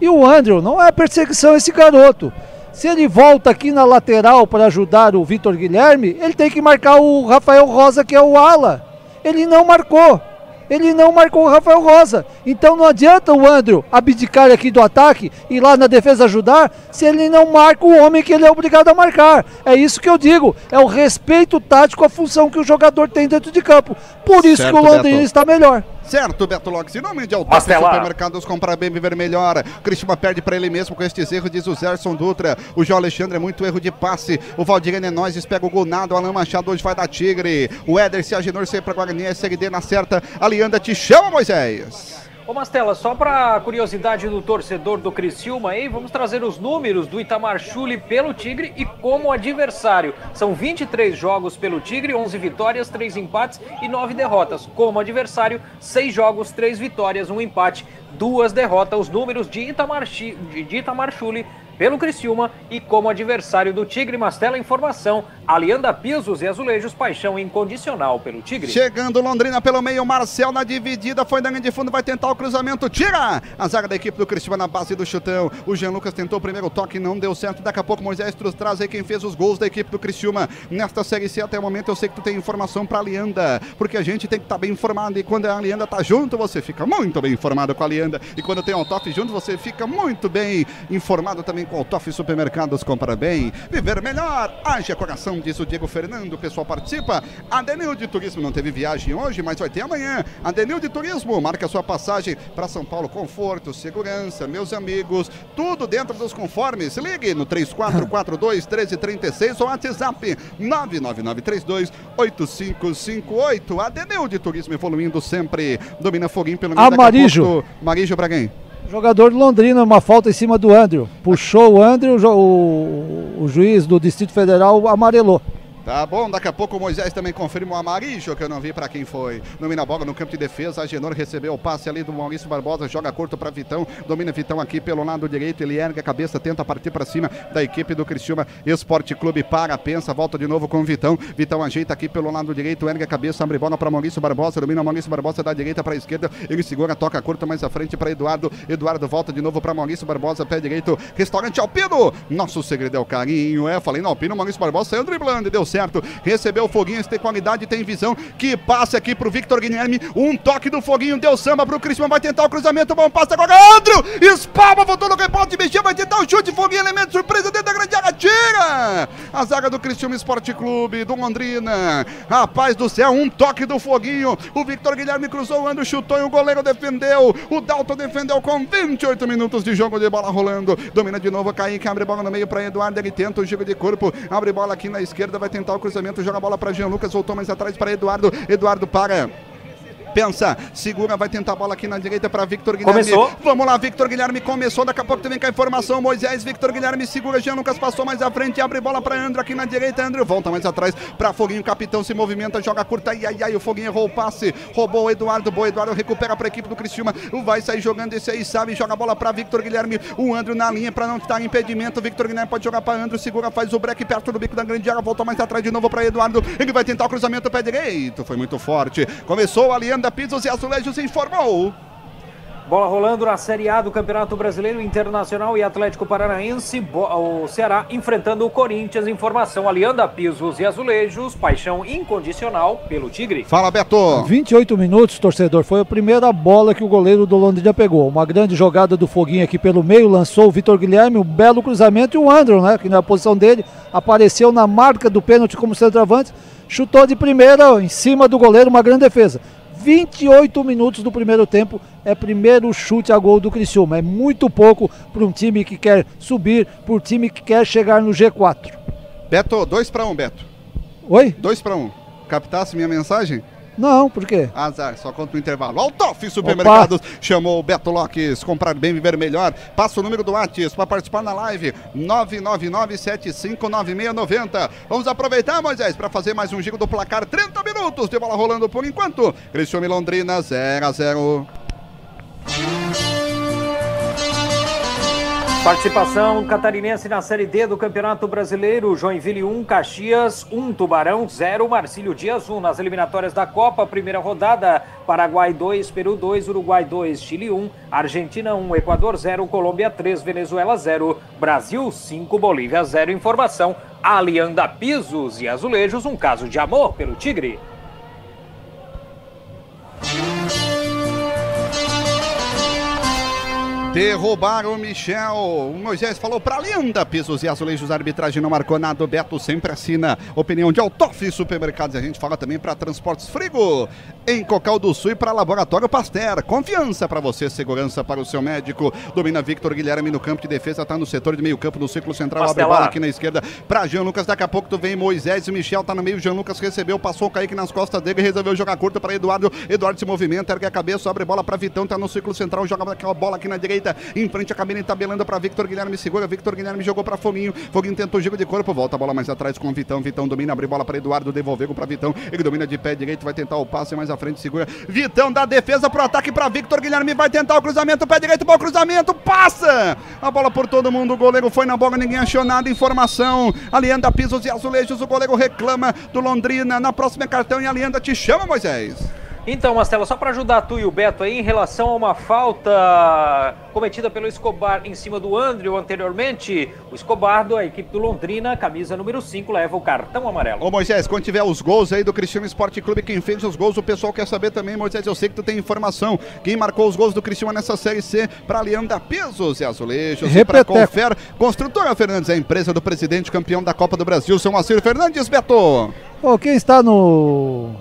E o Andrew, não é perseguição esse garoto. Se ele volta aqui na lateral para ajudar o Vitor Guilherme, ele tem que marcar o Rafael Rosa, que é o ala. Ele não marcou. Ele não marcou o Rafael Rosa. Então não adianta o Andrew abdicar aqui do ataque e lá na defesa ajudar, se ele não marca o homem que ele é obrigado a marcar. É isso que eu digo. É o respeito tático à função que o jogador tem dentro de campo. Por isso Certo, que o Londrina Beto. está melhor. Certo, Beto Lopes. Em nome de Autop. Supermercados, comprar bem, viver melhor. Cristiano perde para ele mesmo com estes erros, diz o Zerson Dutra. O João Alexandre é muito erro de passe. O Valdirene é nós, pega o gol nada. O Alan Machado hoje vai dar Tigre. O Éder, se Agenor, sai para Guarani, SLD na certa. A Lianda te chama, Moisés. Ô Mastela, só para curiosidade do torcedor do Criciúma aí, vamos trazer os números do Itamar Chuli pelo Tigre e como adversário. São 23 jogos pelo Tigre, 11 vitórias, 3 empates e 9 derrotas. Como adversário, 6 jogos, 3 vitórias, 1 empate, 2 derrotas. Os números de Itamar, de Itamar Chuli pelo Criciúma e como adversário do Tigre. Mastela, informação, Alianda Pisos e Azulejos, paixão incondicional pelo Tigre. Chegando Londrina pelo meio, Marcel na dividida, foi na linha de fundo, vai tentar o cruzamento, tira! A zaga da equipe do Cristiano na base do chutão. O Jean Lucas tentou o primeiro toque, não deu certo. Daqui a pouco Moisés Trus traz aí quem fez os gols da equipe do Criciúma. Nesta Série C até o momento eu sei que tu tem informação pra Alianda, porque a gente tem que estar bem informado e quando a Alianda tá junto, você fica muito bem informado com a Alianda. E quando tem o Altoff junto, você fica muito bem informado também com o Altoff Supermercados. Compra bem, viver melhor. Haja coração, diz o Diego Fernando. O pessoal participa. A Denil de Turismo não teve viagem hoje, mas vai ter amanhã. A Denil de Turismo marca sua passagem para São Paulo. Conforto, segurança, meus amigos, tudo dentro dos conformes. Ligue no 3442 1336 ou WhatsApp 99932 8558. A Denil de Turismo evoluindo sempre. Domina foguinho pelo meio. Amarijo. pouco- Marijo pra quem? Jogador do Londrina, uma falta em cima do Andrew. Puxou o Andrew, o, o juiz do Distrito Federal amarelou. Tá bom, daqui a pouco o Moisés também confirma o Amarijo, que eu não vi pra quem foi. Domina a bola no campo de defesa, a Genor recebeu o passe ali do Maurício Barbosa, joga curto pra Vitão, domina Vitão aqui pelo lado direito, ele ergue a cabeça, tenta partir pra cima da equipe do Cristiúma Esporte Clube, para, pensa, volta de novo com o Vitão, Vitão ajeita aqui pelo lado direito, ergue a cabeça, abre bola pra Maurício Barbosa, domina Maurício Barbosa da direita pra esquerda, ele segura, toca curto mais à frente pra Eduardo, Eduardo volta de novo pra Maurício Barbosa, pé direito, restaurante Alpino, nosso segredo é o carinho, é, falei no Alpino, Maurício Barbosa saiu driblando e deu certo, recebeu o Foguinho, tem qualidade, tem visão, que passe aqui pro Victor Guilherme, um toque do Foguinho, deu samba pro Cristiano, vai tentar o cruzamento, bom passe agora, Andrew, espalma, voltou no rebote, mexeu, vai tentar o chute, Foguinho, elemento surpresa dentro da grande área, tira! A zaga do Cristiano Esporte Clube, do Londrina, rapaz do céu, um toque do Foguinho, o Victor Guilherme cruzou o Andrew, chutou e o goleiro defendeu, o Dalton defendeu com 28 minutos de jogo de bola rolando, domina de novo, Kaique, abre bola no meio para Eduardo, ele tenta o giro de corpo, abre bola aqui na esquerda, vai tentar o cruzamento, joga a bola para Jean Lucas, voltou mais atrás para Eduardo, Eduardo para. Pensa, segura, vai tentar a bola aqui na direita para Victor Guilherme. Começou. Vamos lá, Victor Guilherme começou, daqui a pouco vem com a informação, Moisés, Victor Guilherme segura, Jean Lucas passou mais à frente, abre bola para André aqui na direita, André volta mais atrás para Foguinho, capitão se movimenta, joga curta, ai, ai, ai, o Foguinho errou o passe, roubou o Eduardo, boa, Eduardo recupera para a equipe do Criciúma, vai sair jogando esse aí, sabe, joga a bola para Victor Guilherme, o André na linha para não estar impedimento, Victor Guilherme pode jogar para André, segura, faz o break perto do bico da grande área, volta mais atrás de novo para Eduardo, ele vai tentar o cruzamento pé direito, foi muito forte, começou a Lianda Pisos e Azulejos informou. Bola rolando na Série A do Campeonato Brasileiro Internacional e Atlético Paranaense. O Ceará enfrentando o Corinthians. Informação: Alianda Pisos e Azulejos. Paixão incondicional pelo Tigre. Fala, Beto. 28 minutos, torcedor. Foi a primeira bola que o goleiro do Londrina pegou. Uma grande jogada do Foguinho aqui pelo meio, lançou o Vitor Guilherme, um belo cruzamento e o Andrew, né? Que na posição dele apareceu na marca do pênalti como centroavante, chutou de primeira em cima do goleiro, uma grande defesa. 28 minutos do primeiro tempo é primeiro chute a gol do Criciúma. É muito pouco para um time que quer subir, para um time que quer chegar no G4. Beto, dois para um, Beto. Oi? Dois para um. Captasse minha mensagem? Não, por quê? Azar, só conta o intervalo. Altoff Supermercados chamou o Beto Locks. Comprar bem, viver melhor. Passa o número do Whats para participar na live. 999759690. Vamos aproveitar, Moisés, para fazer mais um giro do placar. 30 minutos de bola rolando por enquanto. E Londrina 0 a 0. Participação catarinense na Série D do Campeonato Brasileiro. Joinville 1, Caxias 1, Tubarão 0, Marcílio Dias 1. Nas eliminatórias da Copa, primeira rodada, Paraguai 2, Peru 2, Uruguai 2, Chile 1, Argentina 1, Equador 0, Colômbia 3, Venezuela 0, Brasil 5, Bolívia 0. Informação, Alianda Pisos e Azulejos, um caso de amor pelo Tigre. Derrubaram o Michel. O Moisés falou pra linda. Pisos e azulejos, a arbitragem não marcou nada. O Beto sempre assina. Opinião de Autof Supermercados. A gente fala também para Transportes Frigo. Em Cocal do Sul e para Laboratório Pasteur. Confiança para você, segurança para o seu médico. Domina Victor Guilherme no campo de defesa. Tá no setor de meio campo, no círculo central. Abre Pastela. bola aqui na esquerda para Jean Lucas. Daqui a pouco tu vem Moisés e Michel tá no meio. Jean Lucas recebeu, passou o Kaique nas costas dele. Resolveu jogar curto para Eduardo. Eduardo se movimenta, ergue a cabeça, abre bola para Vitão. Tá no círculo central, joga aquela bola aqui na direita. Em frente a cabine tabelando para Victor Guilherme. Segura. Victor Guilherme jogou para Foguinho. Foguinho tentou giro de corpo. Volta a bola mais atrás com o Vitão. Vitão domina, abre bola para Eduardo. Devolveu para Vitão. Ele domina de pé direito. Vai tentar o passe mais à frente. Segura. Vitão dá defesa pro ataque para Victor Guilherme. Vai tentar o cruzamento. Pé direito. Bom cruzamento. Passa. A bola por todo mundo. O goleiro foi na bola. Ninguém achou nada. Informação. Alianda Pisos e Azulejos. O goleiro reclama do Londrina. Na próxima cartão. E Alianda te chama, Moisés. Então, Mastela, só para ajudar tu e o Beto aí, em relação a uma falta cometida pelo Escobar em cima do Andrew anteriormente, o Escobar, da equipe do Londrina, camisa número 5, leva o cartão amarelo. Ô Moisés, quando tiver os gols aí do Cristiano Esporte Clube, quem fez os gols, o pessoal quer saber também, Moisés, eu sei que tu tem informação. Quem marcou os gols do Cristiano nessa Série C para Leandra Pesos e Azulejos e para. Confer. Construtora Fernandes, a empresa do presidente campeão da Copa do Brasil, seu Moacir Fernandes, Beto. Pô, quem está no,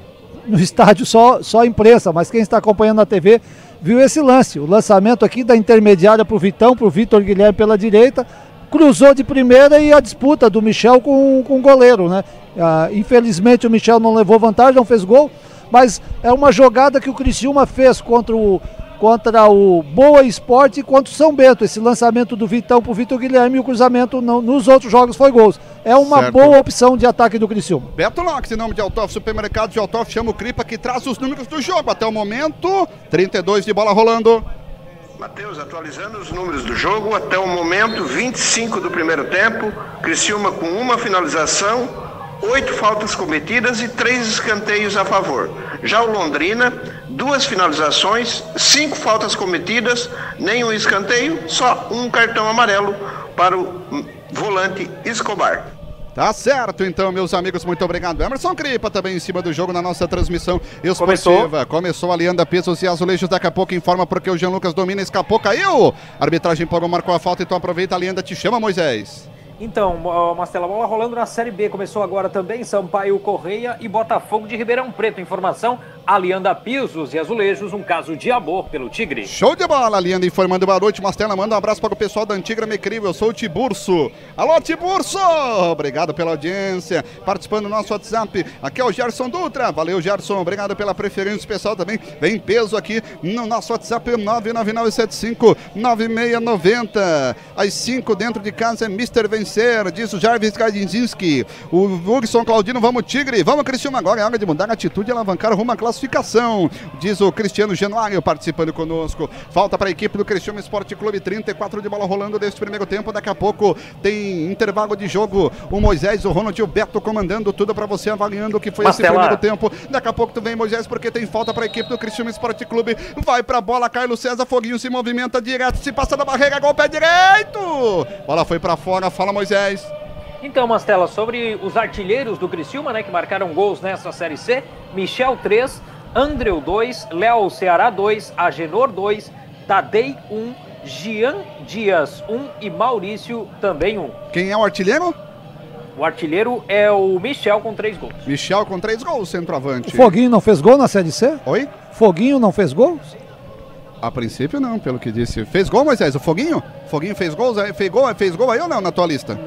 no estádio só, só a imprensa, mas quem está acompanhando na TV viu esse lance. O lançamento aqui da intermediária para o Vitão, para o Vitor Guilherme pela direita, cruzou de primeira e a disputa do Michel com, com o goleiro, né? Ah, infelizmente o Michel não levou vantagem, não fez gol, mas é uma jogada que o Criciúma fez contra o, contra o Boa Esporte e contra o São Bento. Esse lançamento do Vitão para o Vitor Guilherme e o cruzamento não- nos outros jogos foi gols. É uma Certo. boa opção de ataque do Criciúma. Beto Locks, em nome de Autof Supermercado de Autof, chama o Cripa que traz os números do jogo. Até o momento, 32 de bola rolando. Matheus, atualizando os números do jogo, até o momento, 25 do primeiro tempo, Criciúma com uma finalização, oito faltas cometidas e três escanteios a favor. Já o Londrina, duas finalizações, cinco faltas cometidas, nenhum escanteio, só um cartão amarelo para o volante Escobar. Tá certo, então, meus amigos, muito obrigado. Emerson Cripa também em cima do jogo na nossa transmissão esportiva. Começou. Começou a Leanda Pesos e Azulejos. Daqui a pouco informa porque o Jean Lucas domina, escapou, caiu. A arbitragem pagou, marcou a falta, então aproveita a Leanda, te chama, Moisés. Então, Mastela, bola rolando na Série B. Começou agora também Sampaio Correia e Botafogo de Ribeirão Preto. Informação, Alianda Pisos e Azulejos, um caso de amor pelo Tigre. Show de bola, Alianda informando boa noite. Mastela, manda um abraço para o pessoal da Antigra Mecrível. Eu sou o Tiburso. Alô, Tiburso! Obrigado pela audiência. Participando do nosso WhatsApp. Aqui é o Gerson Dutra. Valeu, Gerson. Obrigado pela preferência pessoal também. Vem peso aqui no nosso WhatsApp 99975 9690. Às 5 dentro de casa é Mr. Vencer, diz o Jarvis Kardinzinski. O Hugson Claudino, vamos Tigre, vamos Cristiano agora, é hora de mudar a atitude e alavancar rumo à classificação, diz o Cristiano Januário participando conosco. Falta para a equipe do Cristiano Esporte Clube, 34 de bola rolando deste primeiro tempo, daqui a pouco tem intervalo de jogo, o Moisés, o Ronald e o Beto comandando tudo para você, avaliando o que foi Mastela. esse primeiro tempo. Daqui a pouco tu vem Moisés, porque tem falta para a equipe do Cristiano Esporte Clube, vai para a bola, Carlos César Foguinho se movimenta direto, se passa da barreira, gol pé direito! Bola foi para fora, fala Moisés. Então, Mastela, sobre os artilheiros do Criciúma, né, que marcaram gols nessa Série C, Michel 3, Andreu 2, Léo Ceará 2, Agenor 2, Tadei 1, Gian Dias 1 e Maurício também 1. Quem é o artilheiro? O artilheiro é o Michel com 3 gols. Michel com três gols, centroavante. O Foguinho não fez gol na Série C? Oi? Foguinho não fez gols? A princípio não, pelo que disse. Fez gol, Moisés? O Foguinho? Foguinho fez gols? aí- Fez gol, fez gol aí ou não na tua lista?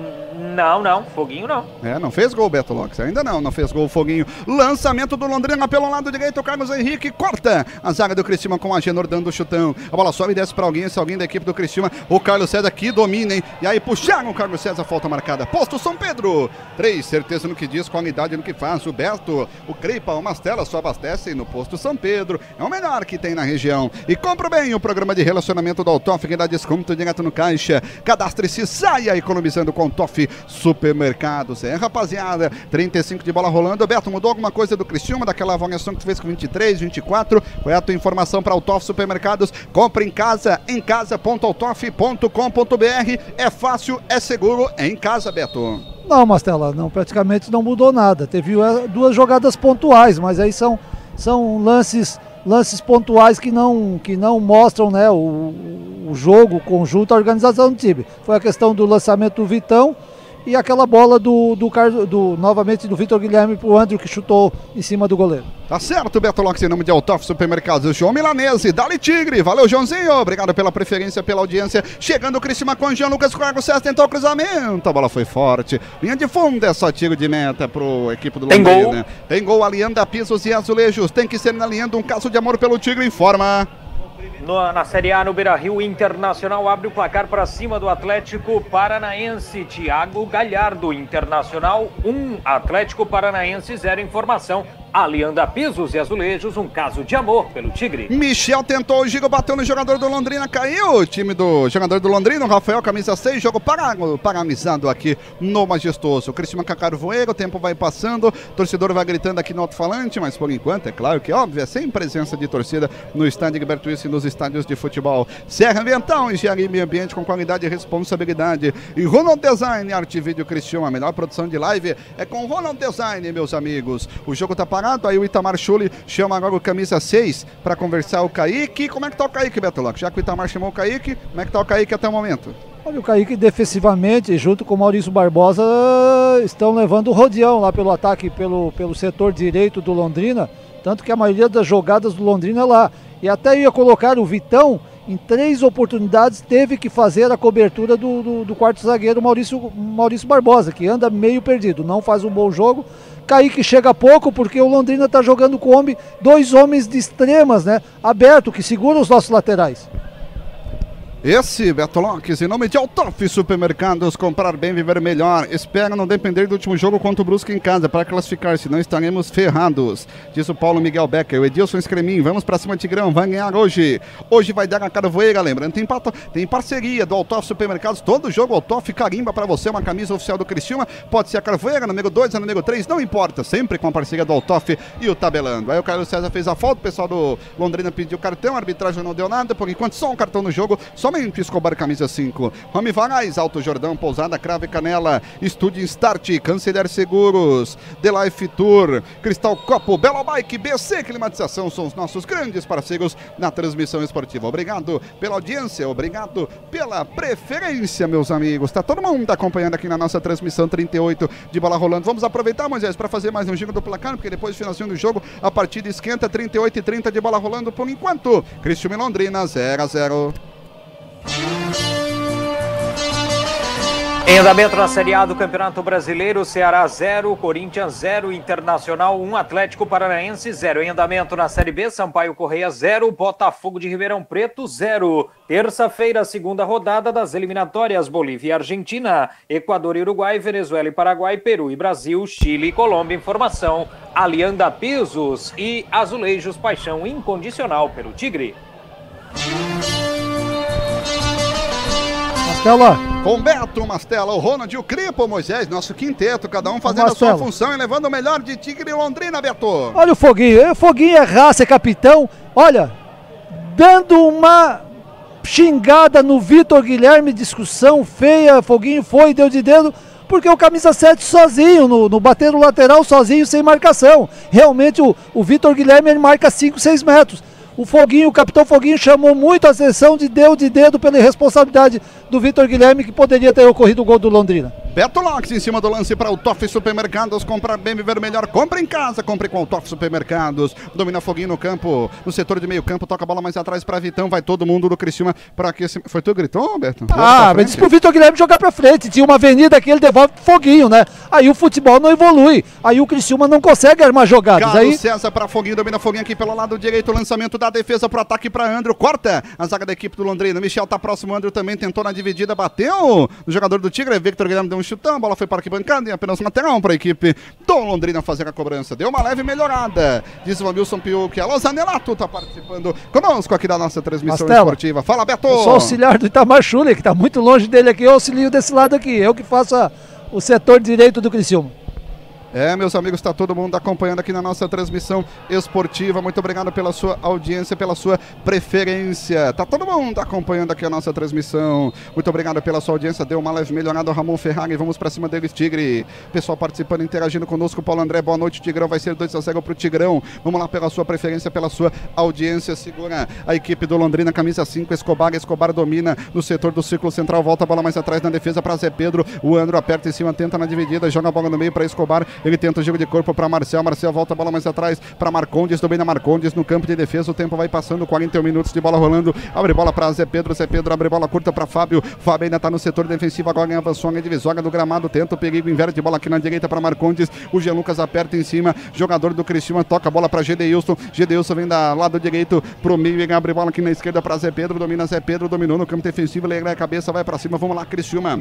Não, não, Foguinho não. É, não fez gol, Beto Lopes. Ainda não, não fez gol Foguinho. Lançamento do Londrina pelo lado direito. Carlos Henrique corta a zaga do Criciúma com a Genor dando o chutão. A bola sobe e desce para alguém. Esse alguém da equipe do Criciúma. O Carlos César que domina, hein? E aí puxaram o Carlos César. Falta marcada. Posto São Pedro. Três, certeza no que diz, qualidade no que faz. O Beto, o Creipa, o Mastela só abastecem no Posto São Pedro. É o melhor que tem na região. E compra bem o programa de relacionamento do Altoff, que dá desconto direto no caixa. Cadastre-se, saia economizando com o Toff Supermercados. É, rapaziada, 35 de bola rolando. Beto, mudou alguma coisa do Criciúma, daquela avaliação que tu fez com 23, 24? Qual é a tua informação para Toff Supermercados? Compre em casa, em casa.autoff.com.br. É fácil, é seguro, é em casa, Beto. Não, Mastela, não, praticamente não mudou nada. Teve eh, duas jogadas pontuais, mas aí são, são lances lances pontuais que não, que não mostram né, o, o jogo, o conjunto, a organização do time. Foi a questão do lançamento do Vitão e aquela bola do, do, Car- do novamente do Vitor Guilherme pro Andrew que chutou em cima do goleiro. Tá certo, Beto Lopes, em nome de Altoff Supermercados, João Milanese, Dali Tigre, valeu Joãozinho, obrigado pela preferência, pela audiência, chegando o Cristina com Jean Lucas Cargo César, tentou o cruzamento, a bola foi forte, linha de fundo, é só tiro de meta pro equipe do Tem Londrina. gol. Tem gol, Alianda, Pisos e Azulejos, tem que ser na Alianda um caso de amor pelo Tigre, informa. No- na Série A, no Beira Rio, Internacional abre o placar para cima do Atlético Paranaense. Thiago Galhardo, Internacional 1, Atlético Paranaense 0. Informação: Alianda Pisos e Azulejos, um caso de amor pelo Tigre. Michel tentou o giro, bateu no jogador do Londrina, caiu. O time do jogador do Londrina, Rafael, camisa 6, jogo parado, paralisado aqui no Majestoso. O Cristiano Cacaro Voeiro, o tempo vai passando, torcedor vai gritando aqui no alto-falante, mas por enquanto, é claro que óbvio, é sem presença de torcida no estádio Gilberto Wilson e nos estádios de futebol. Serra Ambiental, engenharia e meio ambiente com qualidade e responsabilidade. E Ronald Design, arte e vídeo Cristiano, a melhor produção de live é com Ronald Design, meus amigos. O jogo tá aí o Itamar Schulli chama agora o camisa 6 para conversar o Kaique. Como é que tá o Kaique, Beto Locke? Já que o Itamar chamou o Kaique, como é que tá o Kaique até o momento? Olha, o Kaique defensivamente, junto com o Maurício Barbosa, estão levando o rodeão lá pelo ataque, pelo, pelo setor direito do Londrina. Tanto que a maioria das jogadas do Londrina é lá. E até ia colocar o Vitão, em três oportunidades, teve que fazer a cobertura do, do, do quarto zagueiro Maurício, Maurício Barbosa, que anda meio perdido, não faz um bom jogo. Kaique chega pouco porque o Londrina está jogando com homem, dois homens de extremas, né? Aberto, que segura os nossos laterais. Esse, Beto Locks, em nome de Altoff Supermercados, comprar bem, viver melhor. Espera não depender do último jogo contra o Brusque em casa para classificar, senão estaremos ferrados. Diz o Paulo Miguel Becker, o Edilson Escremin, vamos para cima, Tigrão, vai ganhar hoje. Hoje vai dar a cara voeira, lembrando, tem, pato- tem parceria do Altoff Supermercados, todo jogo Altoff carimba para você, uma camisa oficial do Criciúma, pode ser a Carvoeira, número 2, a número 3, não importa, sempre com a parceria do Altoff e o Tabelando. Aí o Carlos César fez a falta, o pessoal do Londrina pediu cartão, a arbitragem não deu nada, por enquanto só um cartão no jogo, só somente Escobar camisa 5. Rami Varais, Alto Jordão, Pousada, Crave Canela, Estúdio Start, Canceler Seguros, The Life Tour, Cristal Copo, Bela Bike, BC Climatização são os nossos grandes parceiros na transmissão esportiva. Obrigado pela audiência, obrigado pela preferência, meus amigos. Tá todo mundo acompanhando aqui na nossa transmissão 38 de bola rolando. Vamos aproveitar, Moisés, para fazer mais um giro do placar, porque depois do finalzinho do jogo, a partida esquenta 38 e 30 de bola rolando por enquanto. Cristiano Londrina 0 a 0. Em andamento na Série A do Campeonato Brasileiro, Ceará 0, Corinthians 0, Internacional 1, Atlético Paranaense 0. Em andamento na Série B, Sampaio Correia 0, Botafogo de Ribeirão Preto 0. Terça-feira, segunda rodada das eliminatórias Bolívia e Argentina, Equador e Uruguai, Venezuela e Paraguai, Peru e Brasil, Chile e Colômbia. Informação, Alianda Pisos e Azulejos Paixão Incondicional pelo Tigre. Mastela. Com Beto, Mastela, o Ronald e o Cripo, Moisés, nosso quinteto, cada um fazendo a Mastela. sua função e levando o melhor de Tigre e Londrina, Beto. Olha o Foguinho. O Foguinho é raça, é capitão. Olha, dando uma xingada no Vitor Guilherme, discussão feia. Foguinho foi, deu de dedo. Porque o camisa 7 sozinho, no, no bater no lateral sozinho, sem marcação. Realmente o, o Vitor Guilherme ele marca 5, 6 metros. O Foguinho, o capitão Foguinho chamou muito a atenção de deu de dedo pela irresponsabilidade do Vitor Guilherme, que poderia ter ocorrido o gol do Londrina. Beto Locks em cima do lance para o Toff Supermercados. Comprar bem, viver melhor. Compre em casa, compre com o Toff Supermercados. Domina Foguinho no campo, no setor de meio campo. Toca a bola mais atrás para Vitão. Vai todo mundo do Criciúma para que esse... Foi tu que gritou, Beto? Ah, mas disse pro Vitor Guilherme jogar pra frente. Tinha uma avenida aqui, ele devolve pro Foguinho, né? Aí o futebol não evolui. Aí o Criciúma não consegue armar jogadas. Carlos Aí César para Foguinho, domina Foguinho aqui pelo lado direito, lançamento da defesa pro ataque para Andrew, corta a zaga da equipe do Londrina, Michel tá próximo, Andrew também tentou na dividida, bateu no jogador do Tigre, Victor Guilherme deu um chutão, a bola foi para a arquibancada e apenas lateral para a equipe do Londrina fazer a cobrança, deu uma leve melhorada, diz o Wilson Piuque, alô Zanelato tá participando conosco aqui da nossa transmissão esportiva, fala Beto! eu sou auxiliar do Itamar Schulli, que tá muito longe dele aqui. Eu auxilio desse lado aqui. Eu que faço a- o setor direito do Criciúma. É, meus amigos, está todo mundo acompanhando aqui na nossa transmissão esportiva. Muito obrigado pela sua audiência, pela sua preferência. Tá todo mundo acompanhando aqui a nossa transmissão. Muito obrigado pela sua audiência. Deu uma leve melhorada Ramon Ferrari. Vamos para cima deles, Tigre. Pessoal participando, interagindo conosco. Paulo André, boa noite, Tigrão. Vai ser 2 a 0 pro Tigrão. Vamos lá pela sua preferência, pela sua audiência. Segura a equipe do Londrina, camisa 5, Escobar. Escobar domina no setor do círculo central. Volta a bola mais atrás na defesa para Zé Pedro. O Andro aperta em cima, tenta na dividida, joga a bola no meio para Escobar. Ele tenta o jogo de corpo para Marcel. Marcel volta a bola mais atrás para Marcondes. Domina Marcondes no campo de defesa. O tempo vai passando, 41 minutos de bola rolando. Abre bola para Zé Pedro. Zé Pedro abre bola curta para Fábio. Fábio ainda está no setor defensivo. Agora avançou a divisória do gramado. Tenta o perigo. Inverte bola aqui na direita para Marcondes. O Jean Lucas aperta em cima. Jogador do Criciúma toca a bola para Gedeilson. Gedeilson vem da lado direito pro meio. Ele abre bola aqui na esquerda para Zé Pedro. Domina Zé Pedro. Dominou no campo defensivo. Ergue a cabeça, vai para cima. Vamos lá, Criciúma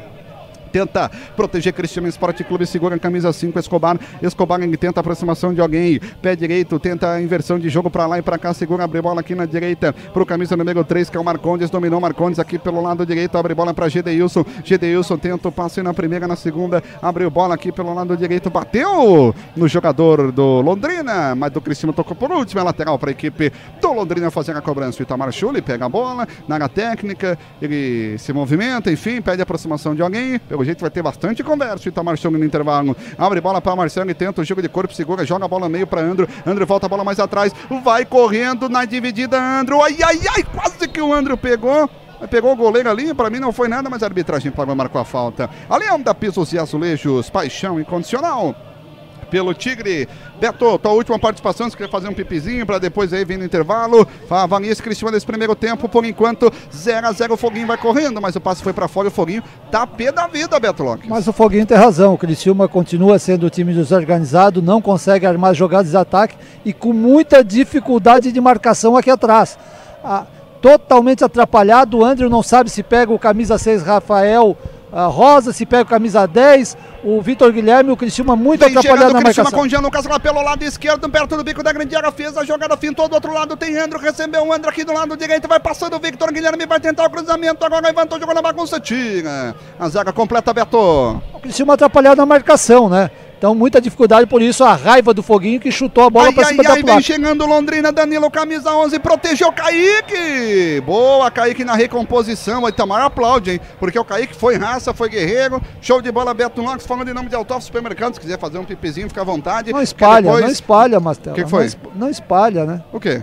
tenta proteger Cristiano Esporte Clube, segura a camisa 5, Escobar, Escobar tenta aproximação de alguém, pé direito, tenta a inversão de jogo para lá e para cá, segura, abre bola aqui na direita, pro camisa número 3, que é o Marcondes, dominou Marcondes aqui pelo lado direito, abre bola para Gedeilson, Gedeilson tenta o passe na primeira, na segunda, abriu bola aqui pelo lado direito, bateu no jogador do Londrina, mas do Cristiano tocou por último, é lateral para a equipe do Londrina fazer a cobrança, o Itamar Schulli pega a bola, na técnica, ele se movimenta, enfim, pede aproximação de alguém, pelo jeito vai ter bastante conversa. Itamar Chung no intervalo. Abre bola para Marcelo e tenta o jogo de corpo, segura, joga a bola no meio para Andro. Andro volta a bola mais atrás. Vai correndo na dividida, Andro. Ai, ai, ai, quase que o Andro pegou. Pegou o goleiro ali, para mim não foi nada, mas a arbitragem e marcou a falta. Um da Pisos e Azulejos, paixão incondicional pelo Tigre. Beto, tua última participação, você quer fazer um pipizinho para depois aí vir no intervalo. Avalia esse Cristiano nesse primeiro tempo, por enquanto 0 a 0 o Foguinho vai correndo, mas o passe foi para fora e o Foguinho tá pé da vida, Beto Locke. Mas o Foguinho tem razão. O Criciúma continua sendo o time desorganizado, não consegue armar jogadas de ataque e com muita dificuldade de marcação aqui atrás. Ah, totalmente atrapalhado. O André não sabe se pega o camisa 6 Rafael ah, Rosa, se pega o camisa 10. O Vitor Guilherme, o Criciúma muito Vem atrapalhado na o Cristiano marcação. com Jean Lucas lá pelo lado esquerdo, perto do bico da grande área, fez a jogada, fintou do outro lado, tem Andro, recebeu o Andro aqui do lado direito, vai passando o Victor Guilherme, vai tentar o cruzamento, agora levantou, jogou na bagunça, tira. A zaga completa, Beto. O Criciúma atrapalhado na marcação, né? Então, muita dificuldade, por isso a raiva do Foguinho que chutou a bola Ai, pra ai, cima da ai, vem placa. chegando Londrina, Danilo, camisa 11, protegeu o Kaique. Boa, Kaique na recomposição. O Itamar aplaude, hein? Porque o Kaique foi raça, foi guerreiro. Show de bola, Beto Lopes, falando em nome de Autófilo Supermercado. Se quiser fazer um pipizinho, fica à vontade. Não espalha, depois- não espalha, Mastela. Que foi? Não, esp- não espalha, né? O quê?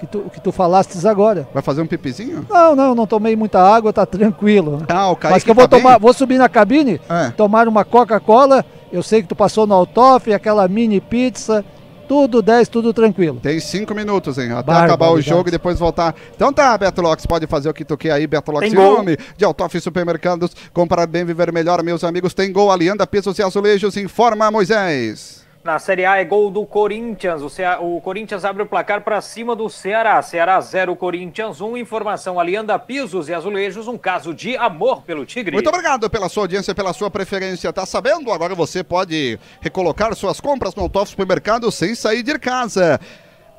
Que tu, o que tu falastes agora. Vai fazer um pipizinho? Não, não, não tomei muita água, tá tranquilo. Ah, o Kaique Mas que eu vou tá tomar, bem? vou subir na cabine, É. tomar uma Coca-Cola. Eu sei que tu passou no Autof, aquela mini pizza, tudo 10, tudo tranquilo. Tem cinco minutos, hein? Até Barbaridade. acabar o jogo e depois voltar. Então tá, Beto Locks, pode fazer o que tu quer aí, Beto Locks, Tem em gol. nome de Autof Supermercados. Comprar bem, viver melhor, meus amigos. Tem gol, Alianda, Pisos e Azulejos. Informa, Moisés. Na Série A é gol do Corinthians. O, Cea- o Corinthians abre o placar para cima do Ceará. Ceará 0, Corinthians 1. Informação Alianda Pisos e Azulejos. Um caso de amor pelo Tigre. Muito obrigado pela sua audiência, pela sua preferência. Tá sabendo? Agora você pode recolocar suas compras no Autof Supermercado sem sair de casa.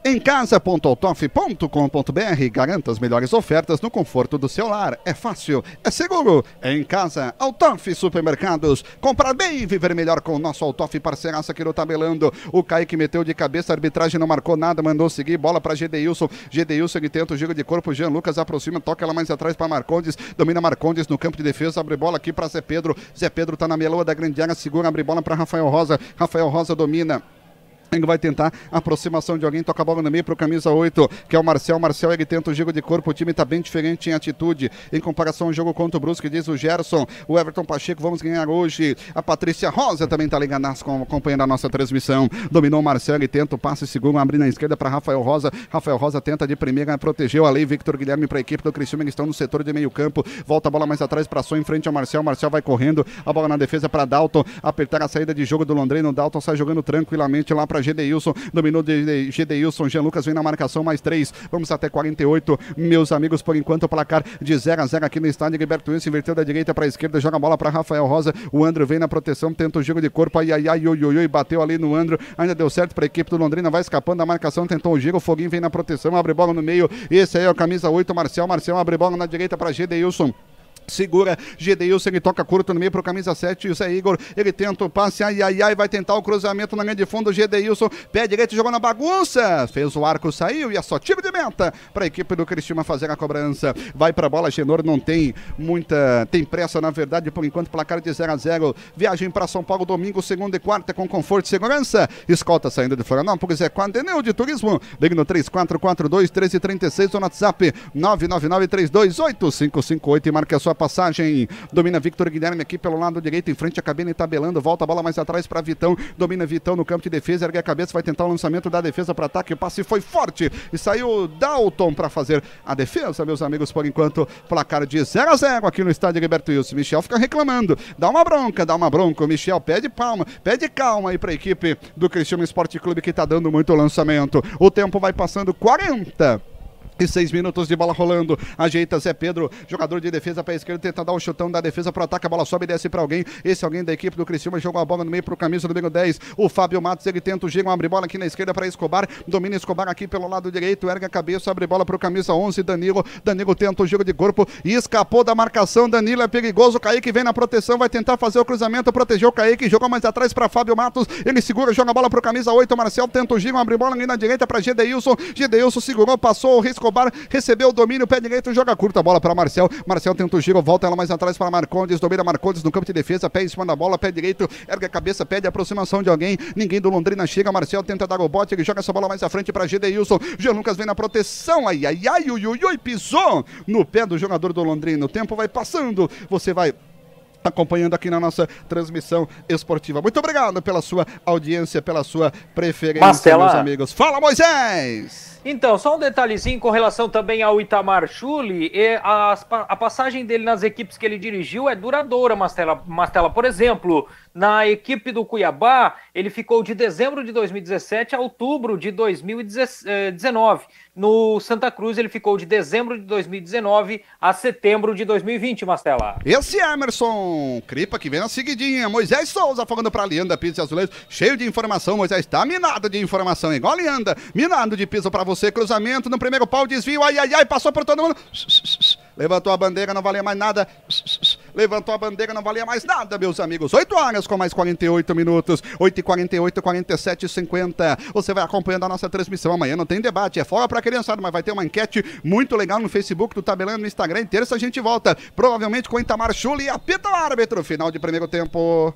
Em casa.autof.com.br garanta as melhores ofertas no conforto do seu lar. É fácil, é seguro. É em casa, Autof Supermercados. Comprar bem e viver melhor com o nosso Autof parceiraça aqui no Tabelando. O Kaique meteu de cabeça, a arbitragem não marcou nada, mandou seguir, bola para Gedeilson. Gedeilson ele tenta o giro de corpo, Jean Lucas aproxima, toca ela mais atrás para Marcondes, domina Marcondes no campo de defesa, abre bola aqui para Zé Pedro. Zé Pedro tá na meloa da grande área, segura, abre bola para Rafael Rosa. Rafael Rosa domina. Ele vai tentar a aproximação de alguém, toca a bola no meio para o camisa 8, que é o Marcel. Marcel ele tenta o giro de corpo, o time está bem diferente em atitude em comparação ao jogo contra o Brusque, diz o Gerson. O Everton Pacheco, vamos ganhar hoje. A Patrícia Rosa também está ligada com- acompanhando a nossa transmissão. Dominou o Marcel, ele tenta o passe seguro, abre na esquerda para Rafael Rosa. Rafael Rosa tenta de primeira, protegeu a lei. Victor Guilherme para a equipe do Criciúma, eles estão no setor de meio campo. Volta a bola mais atrás para Som em frente ao Marcel. Marcel vai correndo, a bola na defesa para Dalton. Apertar a saída de jogo do Londrina. O Dalton sai jogando tranquilamente lá para Gedeilson. Dominou de Gedeilson. Jean Lucas vem na marcação, mais três. Vamos até 48. Meus amigos, por enquanto, o placar de 0 a 0 aqui no estádio. Gilberto Wilson inverteu da direita para a esquerda, joga a bola para Rafael Rosa. O Andro vem na proteção, tenta o jogo de corpo. Ai, ai, ai, oi, oi, oi, bateu ali no Andro. Ainda deu certo para a equipe do Londrina, vai escapando da marcação, tentou o giro. O Foguinho vem na proteção, abre bola no meio. Esse aí é o camisa 8, Marcel. Marcel abre bola na direita para Gedeilson. Segura, Gedeilson, ele toca curto no meio pro camisa 7, o Zé Igor, ele tenta o passe, ai, ai, ai, vai tentar o cruzamento na linha de fundo, Gedeilson, pé direito, jogou na bagunça, fez o arco, saiu e é só tiro de meta para a equipe do Cristina fazer a cobrança, vai pra bola, Genor não tem muita, tem pressa na verdade, por enquanto, placar de 0 a 0 viagem para São Paulo, domingo, segunda e quarta, com conforto e segurança, escolta saindo de Florianópolis, é Quandeneu de Turismo, ligue no 3442 1336 ou no WhatsApp 999 328 e marque a sua passagem. Domina Victor Guilherme aqui pelo lado direito, em frente à cabine, tabelando. Volta a bola mais atrás para Vitão. Domina Vitão no campo de defesa, ergue a cabeça, vai tentar o lançamento da defesa para ataque. O passe foi forte e saiu Dalton para fazer a defesa, meus amigos. Por enquanto, placar de 0 a 0 aqui no estádio Gilberto Wilson. Michel fica reclamando, dá uma bronca, dá uma bronca. O Michel pede palma, pede calma aí para a equipe do Cristiano Esporte Clube que tá dando muito lançamento. O tempo vai passando 40. E seis minutos de bola rolando. Ajeita Zé Pedro, jogador de defesa para a esquerda, tenta dar o chutão da defesa para o ataque. A bola sobe e desce para alguém. Esse alguém da equipe do Criciúma jogou a bola no meio para o camisa número 10. O Fábio Matos, ele tenta o giro, abre bola aqui na esquerda para Escobar. Domina Escobar aqui pelo lado direito, ergue a cabeça, abre bola para o camisa 11. Danilo. Danilo tenta o giro de corpo e escapou da marcação. Danilo é perigoso. Kaique vem na proteção, vai tentar fazer o cruzamento, protegeu o Kaique, jogou mais atrás para Fábio Matos. Ele segura, joga a bola para o camisa 8. Marcel tenta o giro, abre bola ali na direita para Gedeilson. Gedeilson segurou, passou o Escobar, recebeu o domínio, pé direito, joga curta a bola para Marcel. Marcel tenta o giro, volta ela mais atrás para Marcondes, domina Marcondes no campo de defesa, pé em cima da bola, pé direito, ergue a cabeça, pede a aproximação de alguém. Ninguém do Londrina chega, Marcel tenta dar o bote, ele joga essa bola mais à frente para Gedeilson. Jean Lucas vem na proteção, ai, ai, ai, ui, ui, ui, pisou no pé do jogador do Londrina. O tempo vai passando, você vai acompanhando aqui na nossa transmissão esportiva. Muito obrigado pela sua audiência, pela sua preferência, Marcela. meus amigos. Fala, Moisés! Então, só um detalhezinho com relação também ao Itamar Chuli. pa- a passagem dele nas equipes que ele dirigiu é duradoura, Mastela. Mastela. Por exemplo, na equipe do Cuiabá, ele ficou de dezembro de 2017 a outubro de 2019. No Santa Cruz, ele ficou de dezembro de 2019 a setembro de 2020, Mastela. Esse é Emerson Cripa que vem na seguidinha. Moisés Souza falando pra Lianda Pizza e Azulejos. Cheio de informação. Moisés tá minado de informação, igual a Lianda. Minado de piso pra você. Cruzamento no primeiro pau, desvio. Ai, ai, ai. Passou por todo mundo. Levantou a bandeira, não valia mais nada. levantou a bandeira, não valia mais nada, meus amigos. 8 horas com mais 48 minutos, 8 e 48, 47 e 50. Você vai acompanhando a nossa transmissão amanhã, não tem debate, é fora pra criançada, mas vai ter uma enquete muito legal no Facebook do Tabelando, no Instagram. Em terça a gente volta, provavelmente com Itamar Chuli e apita o árbitro. Final de primeiro tempo.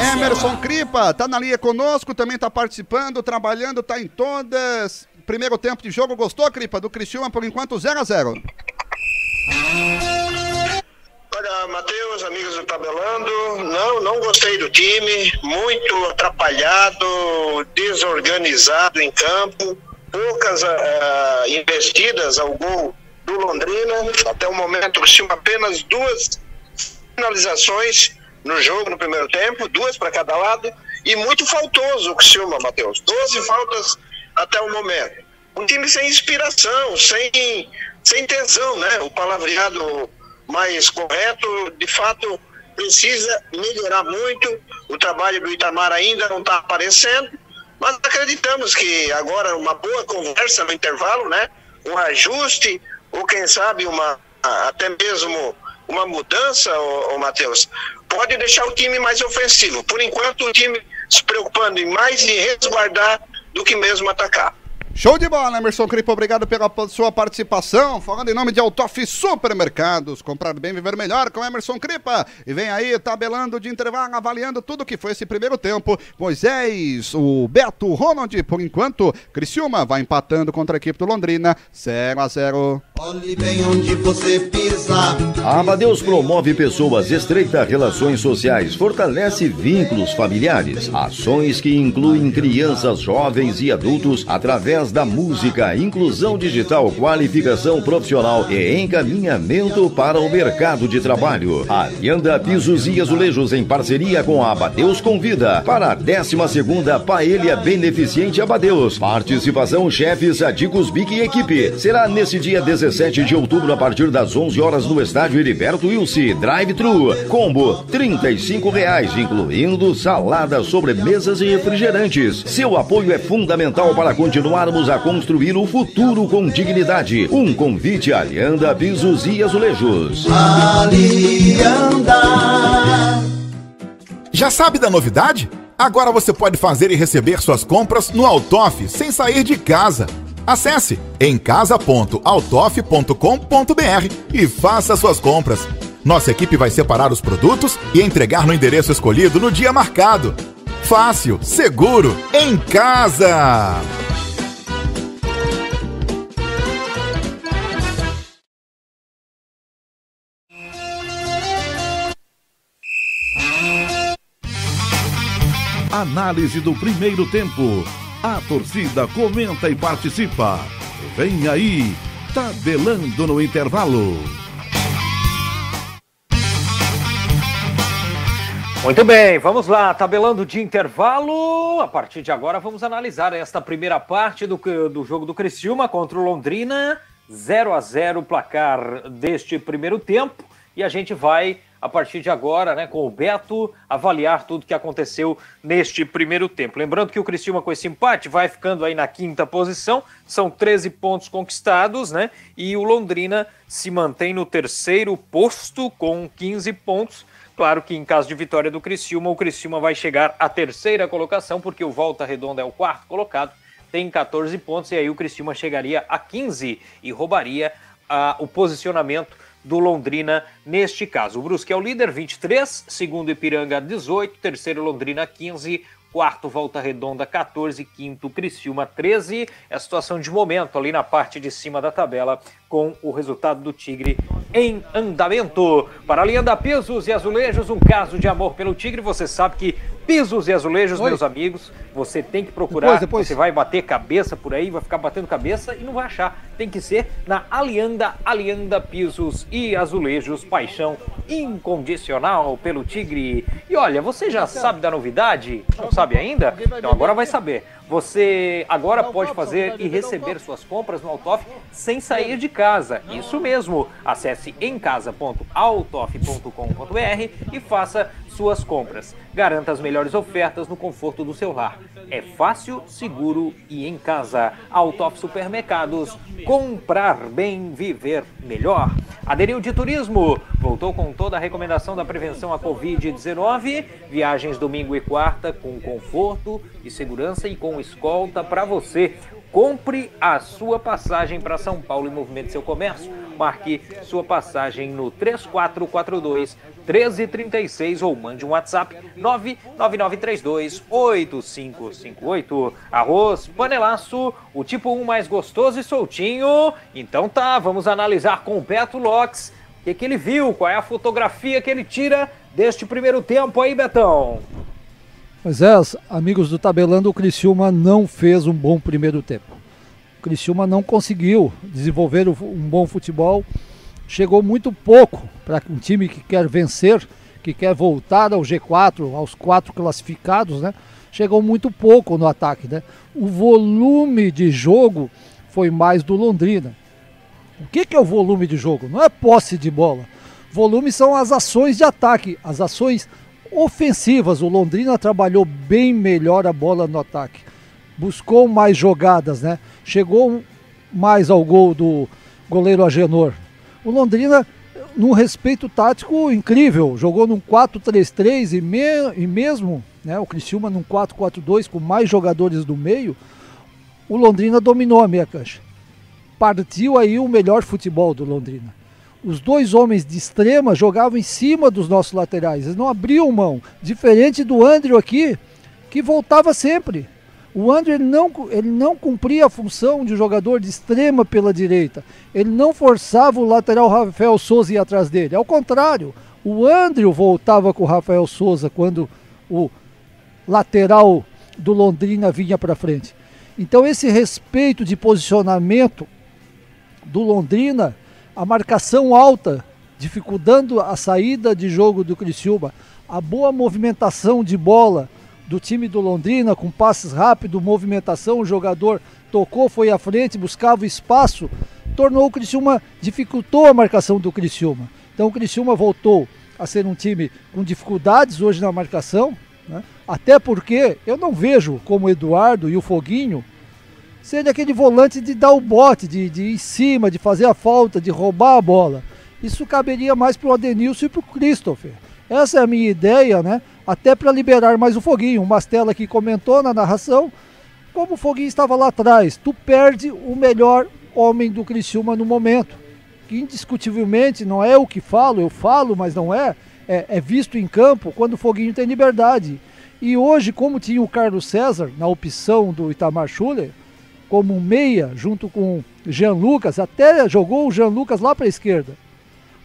Emerson Cripa tá na linha conosco, também tá participando, trabalhando, tá em todas. Primeiro tempo de jogo, gostou, Cripa? Do Criciúma, por enquanto, 0 a 0 Olha, Matheus, amigos do Tabelando, não, não gostei do time, muito atrapalhado, desorganizado em campo, poucas uh, investidas ao gol do Londrina, até o momento o apenas duas finalizações no jogo no primeiro tempo, duas para cada lado, e muito faltoso o Criciúma, Matheus. 12 faltas até o momento. Um time sem inspiração, sem, sem tesão, né? O palavreado mais correto, de fato, precisa melhorar muito. O trabalho do Itamar ainda não está aparecendo, mas acreditamos que agora uma boa conversa no intervalo, né? Um ajuste, ou quem sabe uma até mesmo uma mudança, ô Matheus, pode deixar o time mais ofensivo. Por enquanto, o time se preocupando em mais em resguardar do que mesmo atacar. Show de bola, Emerson Cripo, obrigado pela sua participação. Falando em nome de Autof Supermercados, comprar bem, viver melhor com Emerson Cripa. E vem aí, tabelando de intervalo, avaliando tudo que foi esse primeiro tempo. Moisés, o Beto, Ronald, por enquanto, Criciúma vai empatando contra a equipe do Londrina, 0 a 0 Olhe bem onde você pisa. A Amadeus promove pessoas, estreita relações sociais, fortalece vínculos familiares. Ações que incluem crianças, jovens e adultos através da música, inclusão digital, qualificação profissional e encaminhamento para o mercado de trabalho. Alianda Pisos e Azulejos em parceria com a Abadeus convida para a 12 segunda Paelha Beneficente Abadeus. Participação chefes Adicos Bic e equipe. Será nesse dia 16 17 de outubro, a partir das 11 horas, no estádio Heriberto Wilson. Drive-thru. Combo: R$ reais, incluindo salada, sobremesas e refrigerantes. Seu apoio é fundamental para continuarmos a construir o futuro com dignidade. Um convite a Alianda Pisos e Azulejos. Alianda. Já sabe da novidade? Agora você pode fazer e receber suas compras no Altoff sem sair de casa. Acesse emcasa.autof.com.br e faça suas compras. Nossa equipe vai separar os produtos e entregar no endereço escolhido no dia marcado. Fácil, seguro, em casa! Análise do primeiro tempo. A torcida comenta e participa. Vem aí, tabelando no intervalo. Muito bem, vamos lá, tabelando de intervalo. A partir de agora vamos analisar esta primeira parte do, do jogo do Criciúma contra o Londrina. 0 a 0 placar deste primeiro tempo. E a gente vai a partir de agora, né, com o Beto, avaliar tudo que aconteceu neste primeiro tempo. Lembrando que o Criciúma com esse empate vai ficando aí na quinta posição, são 13 pontos conquistados, né? E o Londrina se mantém no terceiro posto com 15 pontos. Claro que em caso de vitória do Criciúma, o Criciúma vai chegar à terceira colocação, porque o Volta Redonda é o quarto colocado, tem 14 pontos, e aí o Criciúma chegaria a 15 e roubaria uh, o posicionamento do Londrina neste caso. O Brusque é o líder, 23, segundo Ipiranga, 18, terceiro Londrina, 15, quarto Volta Redonda 14, quinto Criciúma 13. É a situação de momento ali na parte de cima da tabela com o resultado do Tigre em andamento. Para a linha da Pisos e Azulejos, um caso de amor pelo Tigre. Você sabe que Pisos e Azulejos, Oi. meus amigos, você tem que procurar. Depois, depois. Você vai bater cabeça por aí, vai ficar batendo cabeça e não vai achar. Tem que ser na Alianda, Alianda Pisos e Azulejos. Paixão incondicional pelo Tigre. E olha, você já sabe da novidade? Não sabe ainda? Então agora vai saber. Você agora pode fazer e receber suas compras no Altoff sem sair de casa. Isso mesmo. Acesse emcasa.autoff.com.br e faça suas compras. Garanta as melhores ofertas no conforto do seu lar. É fácil, seguro e em casa. Autof Supermercados. Comprar bem, viver melhor. Aderiu de Turismo. Voltou com toda a recomendação da prevenção à Covid-19. Viagens domingo e quarta com conforto e segurança e com escolta para você. Compre a sua passagem para São Paulo e movimente seu comércio. Marque sua passagem no 3442 1336 ou mande um WhatsApp 99932 8558. Arroz panelaço, o tipo 1 mais gostoso e soltinho. Então tá, vamos analisar com o Beto Locks o que, que ele viu, qual é a fotografia que ele tira deste primeiro tempo aí, Betão. Pois é, amigos do Tabelando, o Criciúma não fez um bom primeiro tempo. O Criciúma não conseguiu desenvolver um bom futebol. Chegou muito pouco para um time que quer vencer, que quer voltar ao G4, aos quatro classificados, né? Chegou muito pouco no ataque, né? O volume de jogo foi mais do Londrina. O que, que é o volume de jogo? Não é posse de bola. Volume são as ações de ataque, as ações ofensivas. O Londrina trabalhou bem melhor a bola no ataque. Buscou mais jogadas, né? Chegou mais ao gol do goleiro Agenor. O Londrina, num respeito tático incrível, jogou num 4-3-3 e, me, e mesmo né, o Criciúma num 4-4-2 com mais jogadores do meio, o Londrina dominou a meia cancha. Partiu aí o melhor futebol do Londrina os dois homens de extrema jogavam em cima dos nossos laterais, eles não abriam mão. Diferente do Andrew aqui, que voltava sempre. O Andrew não, ele não cumpria a função de jogador de extrema pela direita. Ele não forçava o lateral Rafael Souza ir atrás dele. Ao contrário, o Andrew voltava com o Rafael Souza quando o lateral do Londrina vinha para frente. Então esse respeito de posicionamento do Londrina a marcação alta, dificultando a saída de jogo do Criciúma, a boa movimentação de bola do time do Londrina, com passes rápidos, movimentação, o jogador tocou, foi à frente, buscava espaço, tornou o Criciúma, dificultou a marcação do Criciúma. Então o Criciúma voltou a ser um time com dificuldades hoje na marcação, né? até porque eu não vejo como o Eduardo e o Foguinho seja aquele volante de dar o bote, de, de ir em cima, de fazer a falta, de roubar a bola. Isso caberia mais para o Adenilson e para o Christopher. Essa é a minha ideia, né? Até para liberar mais o Foguinho. O Mastella aqui comentou na narração como o Foguinho estava lá atrás. Tu perde o melhor homem do Criciúma no momento. Que indiscutivelmente não é o que falo, eu falo, mas não é. É, é visto em campo quando o Foguinho tem liberdade. E hoje, como tinha o Carlos César na opção do Itamar Schuller, como meia, junto com Jean Lucas, até jogou o Jean Lucas lá para a esquerda.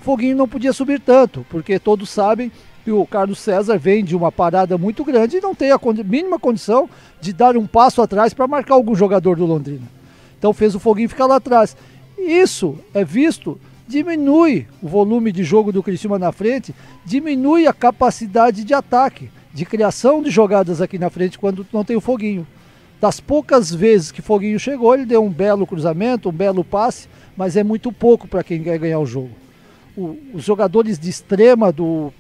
Foguinho não podia subir tanto, porque todos sabem que o Carlos César vem de uma parada muito grande e não tem a mínima condição de dar um passo atrás para marcar algum jogador do Londrina. Então fez o Foguinho ficar lá atrás. Isso é visto, diminui o volume de jogo do Criciúma na frente, diminui a capacidade de ataque, de criação de jogadas aqui na frente quando não tem o Foguinho. Das poucas vezes que Foguinho chegou, ele deu um belo cruzamento, um belo passe, mas é muito pouco para quem quer ganhar o jogo. O, os jogadores de extrema do,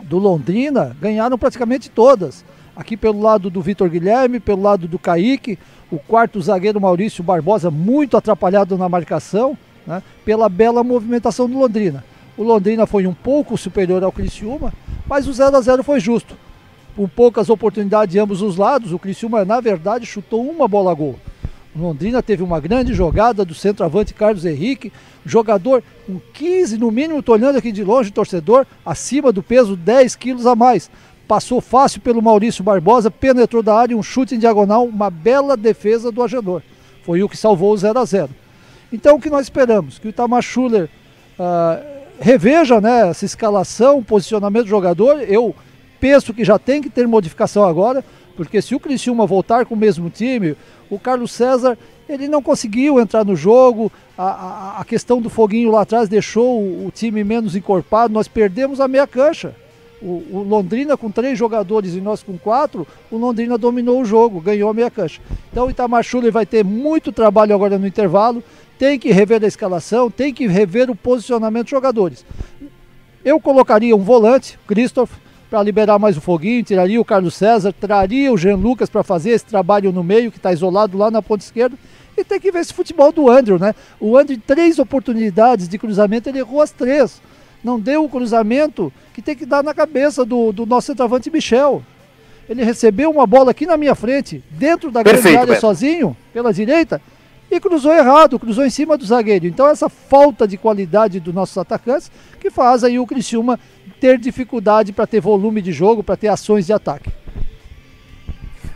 do Londrina ganharam praticamente todas. Aqui pelo lado do Vitor Guilherme, pelo lado do Kaique, o quarto zagueiro Maurício Barbosa, muito atrapalhado na marcação, né, pela bela movimentação do Londrina. O Londrina foi um pouco superior ao Criciúma, mas o 0 a 0 foi justo com poucas oportunidades de ambos os lados, o Criciúma, na verdade, chutou uma bola a gol. Londrina teve uma grande jogada do centroavante Carlos Henrique, jogador com 15 no mínimo, estou olhando aqui de longe, torcedor, acima do peso, 10 quilos a mais. Passou fácil pelo Maurício Barbosa, penetrou da área, um chute em diagonal, uma bela defesa do Agenor. Foi o que salvou o 0 a 0 Então o que nós esperamos? Que o Itamar Schuller uh, reveja né, essa escalação, posicionamento do jogador. Eu penso que já tem que ter modificação agora, porque se o Criciúma voltar com o mesmo time, o Carlos César ele não conseguiu entrar no jogo, a, a, a questão do foguinho lá atrás deixou o, o, time menos encorpado, nós perdemos a meia cancha. O, o, Londrina com três jogadores e nós com quatro, o Londrina dominou o jogo, ganhou a meia cancha. Então o Itamar Schuller vai ter muito trabalho agora no intervalo, tem que rever a escalação, tem que rever o posicionamento dos jogadores. Eu colocaria um volante, Christoph, para liberar mais o foguinho, tiraria o Carlos César, traria o Jean Lucas para fazer esse trabalho no meio, que está isolado lá na ponta esquerda. E tem que ver esse futebol do Andrew, né? O Andrew, três oportunidades de cruzamento, ele errou as três. Não deu o cruzamento que tem que dar na cabeça do, do nosso centroavante Michel. Ele recebeu uma bola aqui na minha frente, dentro da Perfeito, grande área Beto. sozinho, pela direita, e cruzou errado, cruzou em cima do zagueiro. Então essa falta de qualidade dos nossos atacantes que faz aí o Criciúma ter dificuldade para ter volume de jogo, para ter ações de ataque.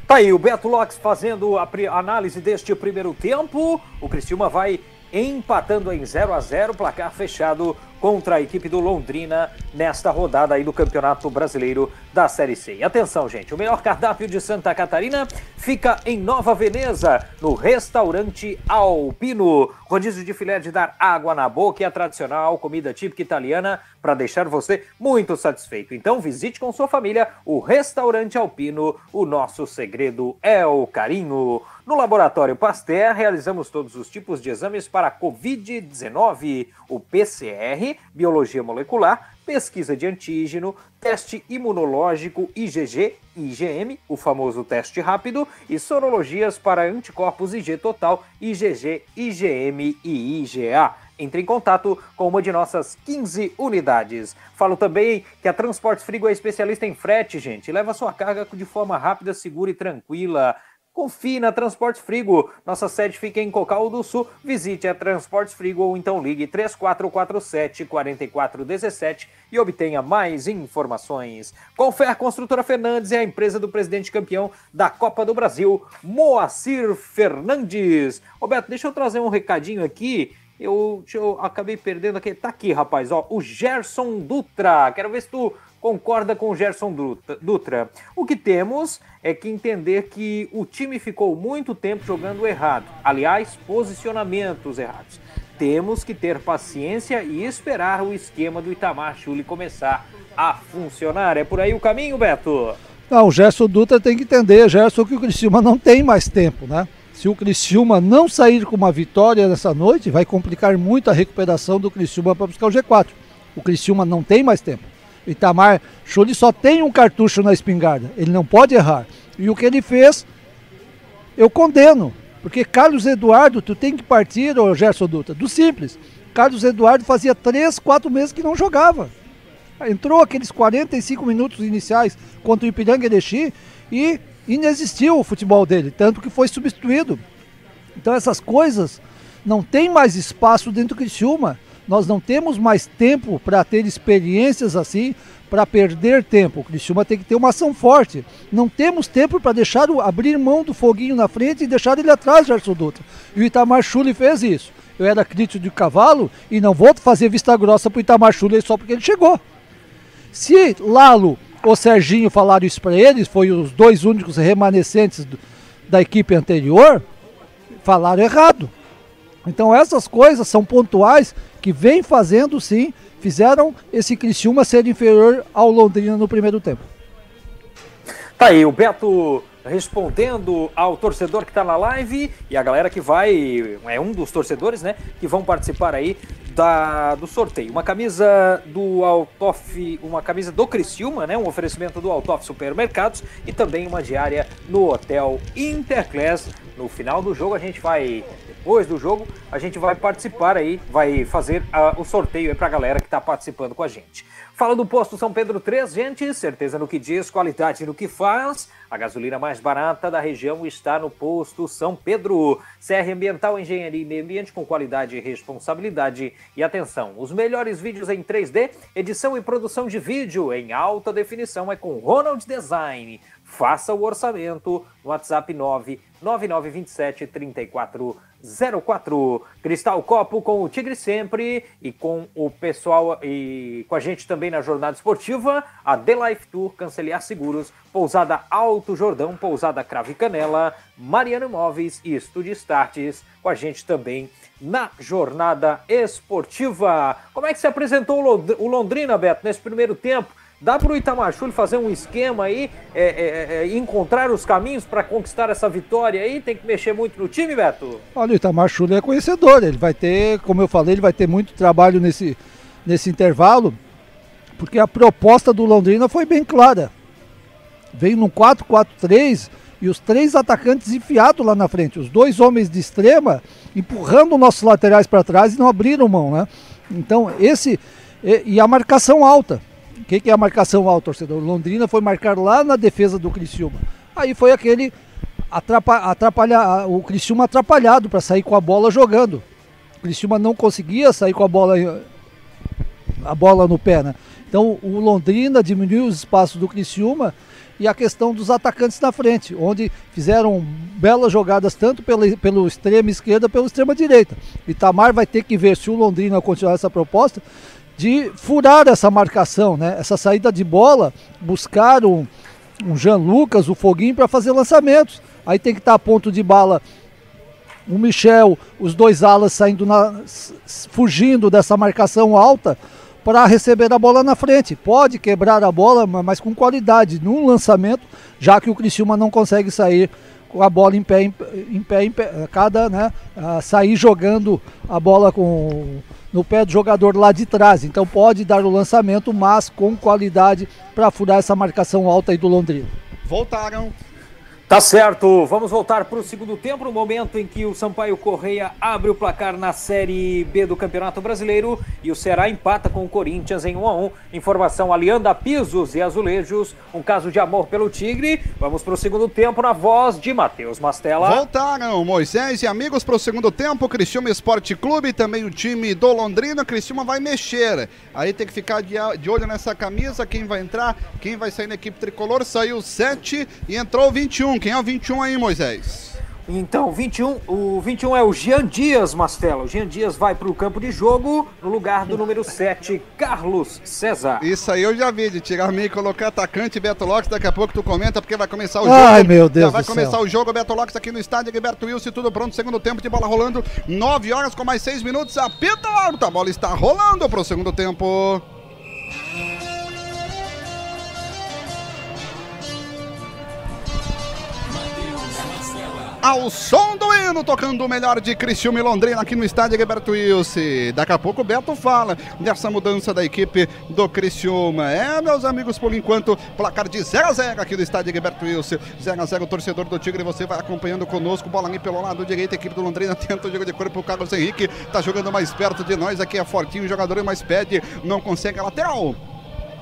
Tá aí o Beto Lopes fazendo a análise deste primeiro tempo. O Criciúma vai empatando em 0 a 0 placar fechado contra a equipe do Londrina nesta rodada aí do Campeonato Brasileiro da Série C. E atenção, gente, o melhor cardápio de Santa Catarina fica em Nova Veneza, no restaurante Alpino. Rodízio de filé de dar água na boca e a tradicional comida típica italiana para deixar você muito satisfeito. Então visite com sua família o restaurante Alpino. O nosso segredo é o carinho. No Laboratório Pasteur, realizamos todos os tipos de exames para Covid-19, o PCR, biologia molecular, pesquisa de antígeno, teste imunológico IgG, IgM, o famoso teste rápido, e sorologias para anticorpos IG total, IgG, IgM e IgA. Entre em contato com uma de nossas 15 unidades. Falo também que a Transportes Frigo é especialista em frete, gente. Leva sua carga de forma rápida, segura e tranquila. Confie na Transportes Frigo. Nossa sede fica em Cocal do Sul. Visite a Transportes Frigo ou então ligue 3447 4417 e obtenha mais informações. Confer Construtora Fernandes é a empresa do presidente campeão da Copa do Brasil, Moacir Fernandes. Roberto, deixa eu trazer um recadinho aqui. Eu, eu acabei perdendo aqui. Tá aqui, rapaz, ó. O Gerson Dutra. Quero ver se tu concorda com o Gerson Dutra-. O que temos é que entender que o time ficou muito tempo jogando errado. Aliás, posicionamentos errados. Temos que ter paciência e esperar o esquema do Itamar Chuli começar a funcionar. É por aí o caminho, Beto? Não, o Gerson Dutra tem que entender, Gerson, que o Criciúma não tem mais tempo, né? Se o Criciúma não sair com uma vitória nessa noite, vai complicar muito a recuperação do Criciúma para buscar o G4. O Criciúma não tem mais tempo. Itamar Chuli só tem um cartucho na espingarda, ele não pode errar. E o que ele fez, eu condeno. Porque Carlos Eduardo, tu tem que partir, ô Gerson Dutra, do simples. Carlos Eduardo fazia 3, 4 meses que não jogava. Entrou aqueles 45 minutos iniciais contra o Ipiranga Erechim e inexistiu o futebol dele, tanto que foi substituído. Então essas coisas não tem mais espaço dentro do Criciúma. Nós não temos mais tempo para ter experiências assim, para perder tempo. O Criciúma tem que ter uma ação forte. Não temos tempo para deixar o, abrir mão do foguinho na frente e deixar ele atrás, Gerson Dutra. E o Itamar Chuli fez isso. Eu era crítico de cavalo e não vou fazer vista grossa pro Itamar Chuli só porque ele chegou. Se Lalo ou Serginho falaram isso para eles, foi os dois únicos remanescentes do- da equipe anterior, falaram errado. Então essas coisas são pontuais que vem fazendo sim, fizeram esse Criciúma ser inferior ao Londrina no primeiro tempo. Tá aí, o Beto respondendo ao torcedor que tá na live e a galera que vai, é um dos torcedores, né, que vão participar aí da, do sorteio. Uma camisa do Altoff, uma camisa do Criciúma, né, um oferecimento do Altoff Supermercados e também uma diária no Hotel Interclass. No final do jogo a gente vai, depois do jogo, a gente vai participar aí, vai fazer ah, o sorteio aí pra galera que tá participando com a gente. Fala do posto São Pedro 3, gente. Certeza no que diz, qualidade no que faz. A gasolina mais barata da região está no posto São Pedro. CR Ambiental, Engenharia e Meio Ambiente com qualidade e responsabilidade. E atenção, os melhores vídeos em 3D, edição e produção de vídeo em alta definição é com Ronald Design. Faça o orçamento no WhatsApp 99927 3404. Cristal Copo com o Tigre Sempre e com o pessoal e com a gente também na jornada esportiva, a The Life Tour, Canceliar Seguros, Pousada Alto Jordão, Pousada Crave Canela, Mariano Imóveis e Estúdio Starts com a gente também na jornada esportiva. Como é que se apresentou o Londrina, Beto, nesse primeiro tempo? Dá para o Itamar Chuli fazer um esquema aí, é, é, é, encontrar os caminhos para conquistar essa vitória aí? Tem que mexer muito no time, Beto? Olha, o Itamar Chuli é conhecedor, ele vai ter, como eu falei, ele vai ter muito trabalho nesse, nesse intervalo Porque a proposta do Londrina foi bem clara. Veio num 4-4-3 e os três atacantes enfiados lá na frente. Os dois homens de extrema empurrando nossos laterais para trás e não abriram mão, né? Então, esse. E, e a marcação alta. O que, que, é a marcação alta, torcedor? Londrina foi marcar lá na defesa do Criciúma. Aí foi aquele atrapalha, o Criciúma atrapalhado para sair com a bola jogando. O Criciúma não conseguia sair com a bola a bola no pé, né? Então o Londrina diminuiu os espaços do Criciúma e a questão dos atacantes na frente, onde fizeram belas jogadas tanto pelo, pelo extremo esquerda pelo extrema direita. Itamar vai ter que ver se o Londrina continuar essa proposta de furar essa marcação, né? Essa saída de bola, buscar um, um Jean Lucas, o Foguinho para fazer lançamentos. Aí tem que estar tá a ponto de bala o Michel, os dois alas saindo na, fugindo dessa marcação alta para receber a bola na frente. Pode quebrar a bola, mas com qualidade, num lançamento, já que o Criciúma não consegue sair com a bola em pé, em, em pé, em pé, cada, né, sair jogando a bola com no pé do jogador lá de trás. Então pode dar o lançamento, mas com qualidade para furar essa marcação alta aí do Londrina. Voltaram Tá certo, vamos voltar para o segundo tempo, no momento em que o Sampaio Correia abre o placar na Série B do Campeonato Brasileiro e o Ceará empata com o Corinthians em 1 a 1. Informação aliando a pisos e azulejos, um caso de amor pelo Tigre. Vamos para o segundo tempo na voz de Matheus Mastella. Voltaram Moisés e amigos para o segundo tempo, Cristiúma Esporte Clube, também o time do Londrina, Cristiúma vai mexer. Aí tem que ficar de olho nessa camisa, quem vai entrar, quem vai sair na equipe tricolor, saiu 7 e entrou 21. Quem é o 21 aí, Moisés? Então, 21, o 21 é o Jean Dias, Mastelo. O Jean Dias vai para o campo de jogo no lugar do número 7, Carlos César. Isso aí eu já vi, de tirar meio e colocar atacante Beto Lopes. Daqui a pouco tu comenta, porque vai começar o jogo. Ai, meu Deus Já vai do começar céu. o jogo, Beto Lopes aqui no estádio, Gilberto Wilson, tudo pronto. Segundo tempo de bola rolando, 9 horas com mais 6 minutos. Apita alto, a bola está rolando para o segundo tempo. Ao som do hino, tocando o melhor de Criciúma e Londrina aqui no estádio Gilberto Wilson. Daqui a pouco o Beto fala dessa mudança da equipe do Criciúma. É, meus amigos, por enquanto, placar de 0 a 0 aqui no estádio Gilberto Wilson. 0 a 0 torcedor do Tigre, você vai acompanhando conosco. Bola ali pelo lado direito, equipe do Londrina tenta o jogo de corpo. O Carlos Henrique tá jogando mais perto de nós. Aqui é fortinho, o jogador mais pede, não consegue a lateral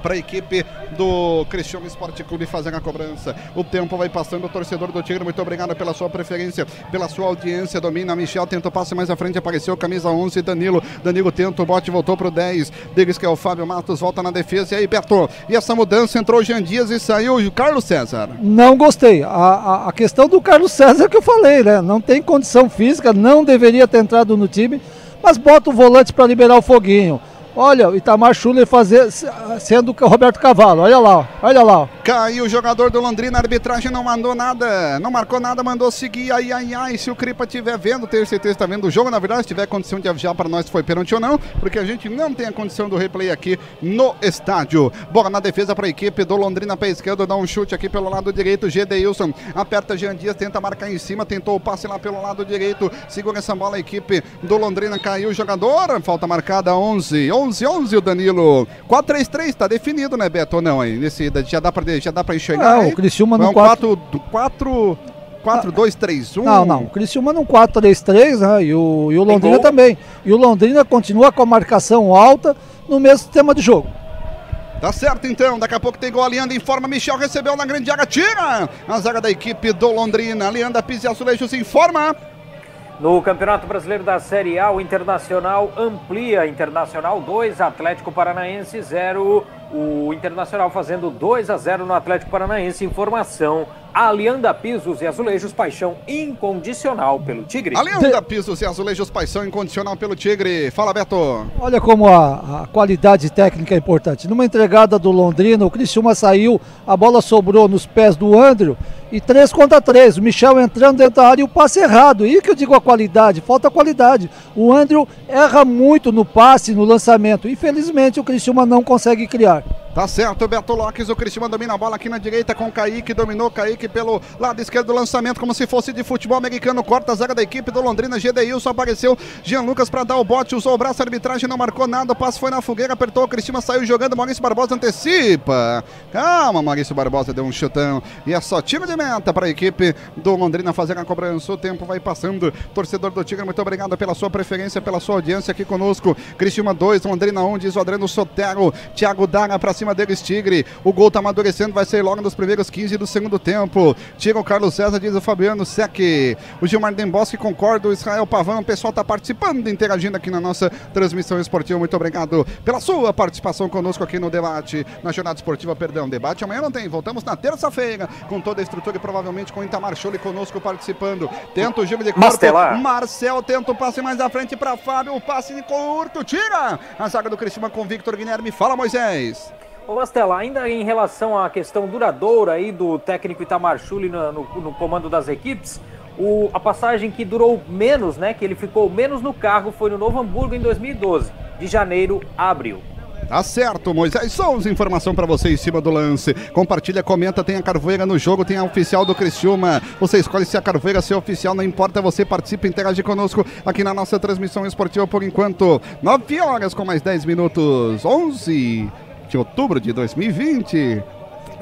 para a equipe do Cristiano Esporte Clube fazer a cobrança. O tempo vai passando, o torcedor do Tigre, muito obrigado pela sua preferência, pela sua audiência. Domina, Michel tenta o passe mais à frente, apareceu camisa 11, Danilo. Danilo tenta o bote, voltou pro 10. Deles que é o Fábio Matos, volta na defesa. E aí, Beto, e essa mudança entrou o Jean Dias e saiu o Carlos César. Não gostei. A, a, a questão do Carlos César que eu falei, né? Não tem condição física, não deveria ter entrado no time, mas bota o volante para liberar o foguinho. Olha, o Itamar Schuller fazer, sendo o Roberto Cavalo. Olha lá, olha lá. Caiu o jogador do Londrina, a arbitragem não mandou nada, não marcou nada, mandou seguir. Ai, ai, ai. Se o Cripa estiver vendo, tenho certeza que está vendo o jogo. Na verdade, se tiver condição de avisar para nós se foi pênalti ou não, porque a gente não tem a condição do replay aqui no estádio. Bola na defesa para a equipe do Londrina para a esquerda, dá um chute aqui pelo lado direito. Gedeilson aperta Jean Dias, tenta marcar em cima, tentou o passe lá pelo lado direito. Segura essa bola a equipe do Londrina, caiu o jogador. Falta marcada 11, 11, 11 o Danilo. 4-3-3, tá definido, né, Beto? Ou não, aí? Nesse, já dá pra, já dá pra enxergar. Não, aí? o Criciúma É no um 4... 4 4 2 3 1 Não, não. O Criciúma no 4-3-3, né? E o, e o Londrina gol? também. E o Londrina continua com a marcação alta no mesmo sistema de jogo. Tá certo então, daqui a pouco tem gol, a Leandro informa, Michel recebeu na grande área, tira a zaga da equipe do Londrina, Leandro Pizzi Azulejos informa. No Campeonato Brasileiro da Série A, o Internacional amplia. Internacional 2, Atlético Paranaense 0. O Internacional fazendo 2 a 0 no Atlético Paranaense. Informação: Alianda Pisos e Azulejos, paixão incondicional pelo Tigre. A Leandro Pisos e Azulejos, paixão incondicional pelo Tigre. Fala, Beto. Olha como a, a qualidade técnica é importante. Numa entregada do Londrina, o Criciúma saiu, a bola sobrou nos pés do Andrew e 3 contra 3. O Michel entrando dentro da área e o passe errado. E que eu digo a qualidade, falta qualidade. O Andrew erra muito no passe, no lançamento. Infelizmente o Criciúma não consegue criar. Tá certo, Beto Lopes, o Cristiano domina a bola aqui na direita com o Kaique, dominou Kaique pelo lado esquerdo do lançamento, como se fosse de futebol americano, corta a zaga da equipe do Londrina, só apareceu Jean Lucas para dar o bote, usou o braço, a arbitragem não marcou nada, o passe foi na fogueira, apertou o Cristiano, saiu jogando, Maurício Barbosa antecipa. Calma, Maurício Barbosa deu um chutão e é só tiro de meta para a equipe do Londrina fazer a cobrança, o tempo vai passando, torcedor do Tigre, muito obrigado pela sua preferência, pela sua audiência aqui conosco, Cristiano 2, Londrina 1, diz o Adriano Sotero, Thiago Dara para cima deles, Tigre. O gol tá amadurecendo, vai sair logo nos primeiros 15 do segundo tempo. Tira o Carlos César, diz o Fabiano Sec. O Gilmar Dembosque concorda, o Israel Pavão, o pessoal tá participando, interagindo aqui na nossa transmissão esportiva. Muito obrigado pela sua participação conosco aqui no debate, na jornada esportiva, perdão, debate amanhã não tem, voltamos na terça-feira com toda a estrutura e provavelmente com o Itamar Chole conosco participando. Tenta o giro de corpo, Mastelar. Marcel tenta o passe mais à frente para Fábio, o passe curto, tira a zaga do Cristiano com Victor Guilherme. Fala, Moisés. Ô Mastela, ainda em relação à questão duradoura aí do técnico Itamar Chuli no, no, no comando das equipes, o, a passagem que durou menos, né, que ele ficou menos no cargo, foi no Novo Hamburgo em 2012, de janeiro a abril. Tá certo, Moisés Souza, informação para você em cima do lance. Compartilha, comenta, tem a Carvoeira no jogo, tem a oficial do Criciúma. Você escolhe se a Carvoeira se é oficial, não importa, você participa, interage conosco aqui na nossa transmissão esportiva por enquanto. 9 horas com mais 10 minutos, 11 de outubro de 2020.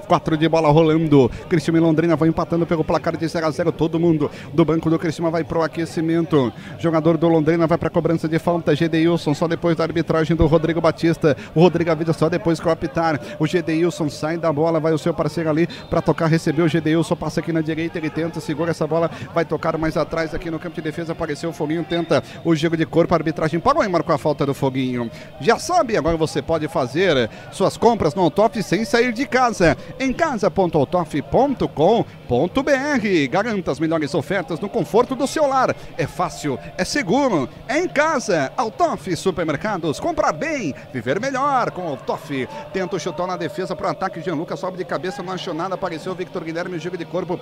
4 de bola rolando. Cristiano e Londrina vão empatando pelo placar de 0 a 0 Todo mundo do banco do Cristiano vai pro aquecimento. Jogador do Londrina vai para cobrança de falta. Gedeilson só depois da arbitragem do Rodrigo Batista. O Rodrigo avisa só depois que o apitar. O Gedeilson sai da bola, vai o seu parceiro ali para tocar, recebeu o Gedeilson, passa aqui na direita, ele tenta, segura essa bola, vai tocar mais atrás aqui no campo de defesa. Apareceu o Foguinho, tenta o giro de corpo, a arbitragem parou e marcou a falta do Foguinho. Já sabe, agora você pode fazer suas compras no Autof sem sair de casa em casa.autof.com.br. Garanta as melhores ofertas no conforto do seu lar. É fácil, é seguro, é em casa. Autof Supermercados. Comprar bem, viver melhor com Autof. Tenta o chutão na defesa para o ataque. Jean Lucas sobe de cabeça, não achou nada. Apareceu Victor Guilherme, giro de corpo.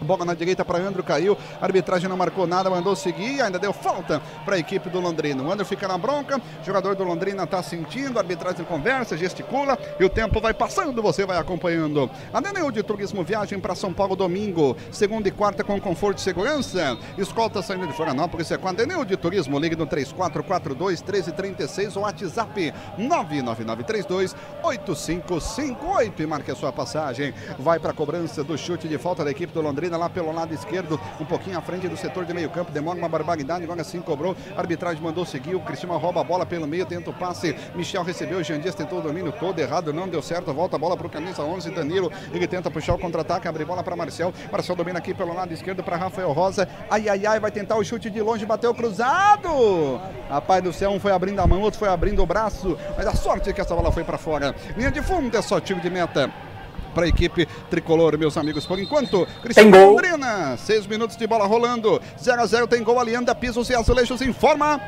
Bola na direita para Andro, caiu. A arbitragem não marcou nada, mandou seguir. Ainda deu falta para a equipe do Londrina. O Andro fica na bronca. O jogador do Londrina está sentindo. A arbitragem conversa, gesticula. E o tempo vai passando, você vai acompanhando. A Neneu de Turismo viagem para São Paulo domingo. Segunda e quarta com conforto e segurança. Escolta saindo de Florianópolis é com a Neneu de Turismo. Ligue no 3442 1336 ou WhatsApp 99932 8558 e marque a sua passagem. Vai para a cobrança do chute de falta da equipe do Londrina lá pelo lado esquerdo, um pouquinho à frente do setor de meio campo, demora uma barbaridade, agora sim cobrou, a arbitragem mandou seguir, o Cristiano rouba a bola pelo meio, tenta o passe, Michel recebeu, Jean Dias tentou o domínio todo errado, não deu certo, volta a bola para o camisa 11, Danilo, ele tenta puxar o contra-ataque, abre bola para Marcel, Marcel domina aqui pelo lado esquerdo para Rafael Rosa, ai ai ai, vai tentar o chute de longe, bateu cruzado, rapaz do céu, um foi abrindo a mão, outro foi abrindo o braço, mas a sorte é que essa bola foi para fora, linha de fundo é só tiro de meta para a equipe tricolor, meus amigos. Por enquanto, Cristiano Tem gol. Londrina, seis minutos de bola rolando, 0 a 0 tem gol, Alianda, Pisos e Azulejos informa.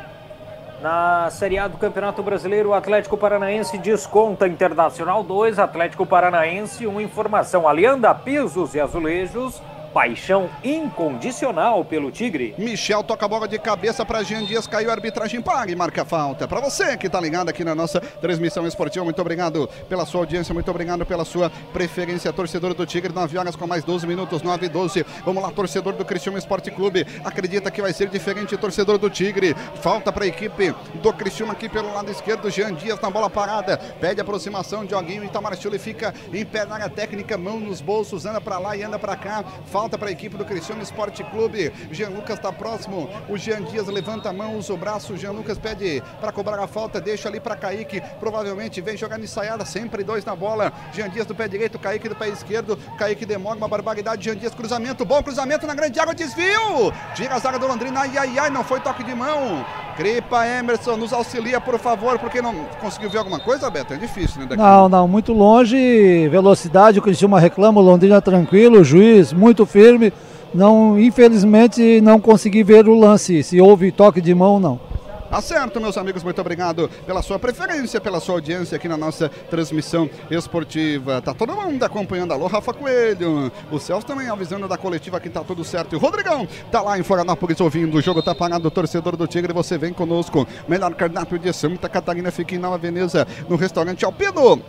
Na Série A do Campeonato Brasileiro, o Atlético Paranaense desconta Internacional 2, Atlético Paranaense, uma informação. Alianda, pisos e azulejos, paixão incondicional pelo Tigre. Michel toca a bola de cabeça para Jean Dias, caiu a arbitragem, paga e marca a falta. Para você que está ligado aqui na nossa transmissão esportiva, muito obrigado pela sua audiência, muito obrigado pela sua preferência. Torcedor do Tigre, 9 horas com mais 12 minutos, 9 e 12. Vamos lá, torcedor do Cristiano Esporte Clube. Acredita que vai ser diferente, torcedor do Tigre. Falta para a equipe do Cristiano aqui pelo lado esquerdo. Jean Dias na bola parada, pede aproximação. Dioguinho Itamar Chule fica em pé na área técnica, mão nos bolsos, anda para lá e anda para cá. Falta para a equipe do Cristiano Esporte Clube. Jean Lucas está próximo. O Jean Dias levanta a mão, usa o braço. O Jean Lucas pede para cobrar a falta, deixa ali para Kaique. Provavelmente vem jogar ensaiada, sempre dois na bola. Jean Dias do pé direito, Kaique do pé esquerdo. Kaique demora uma barbaridade. Jean Dias, cruzamento, bom cruzamento na grande área, desvio. Tira a zaga do Londrina. Ai, ai, ai, não foi toque de mão. Cripa Emerson, nos auxilia, por favor, porque não conseguiu ver alguma coisa, Beto? É difícil, né? Daqui. Não, não, muito longe, velocidade, o Criciúma reclama, o Londrina tranquilo, o juiz muito firme. Não, infelizmente não consegui ver o lance, se houve toque de mão não. Acerto, meus amigos, muito obrigado pela sua preferência, pela sua audiência aqui na nossa transmissão esportiva. Tá todo mundo acompanhando. Alô, Rafa Coelho. O Celso também avisando da coletiva que tá tudo certo. E o Rodrigão tá lá em Florianópolis ouvindo. O jogo tá parado. Torcedor do Tigre, você vem conosco. Melhor cardápio de Santa Catarina fica em Nova Veneza, no restaurante Alpino.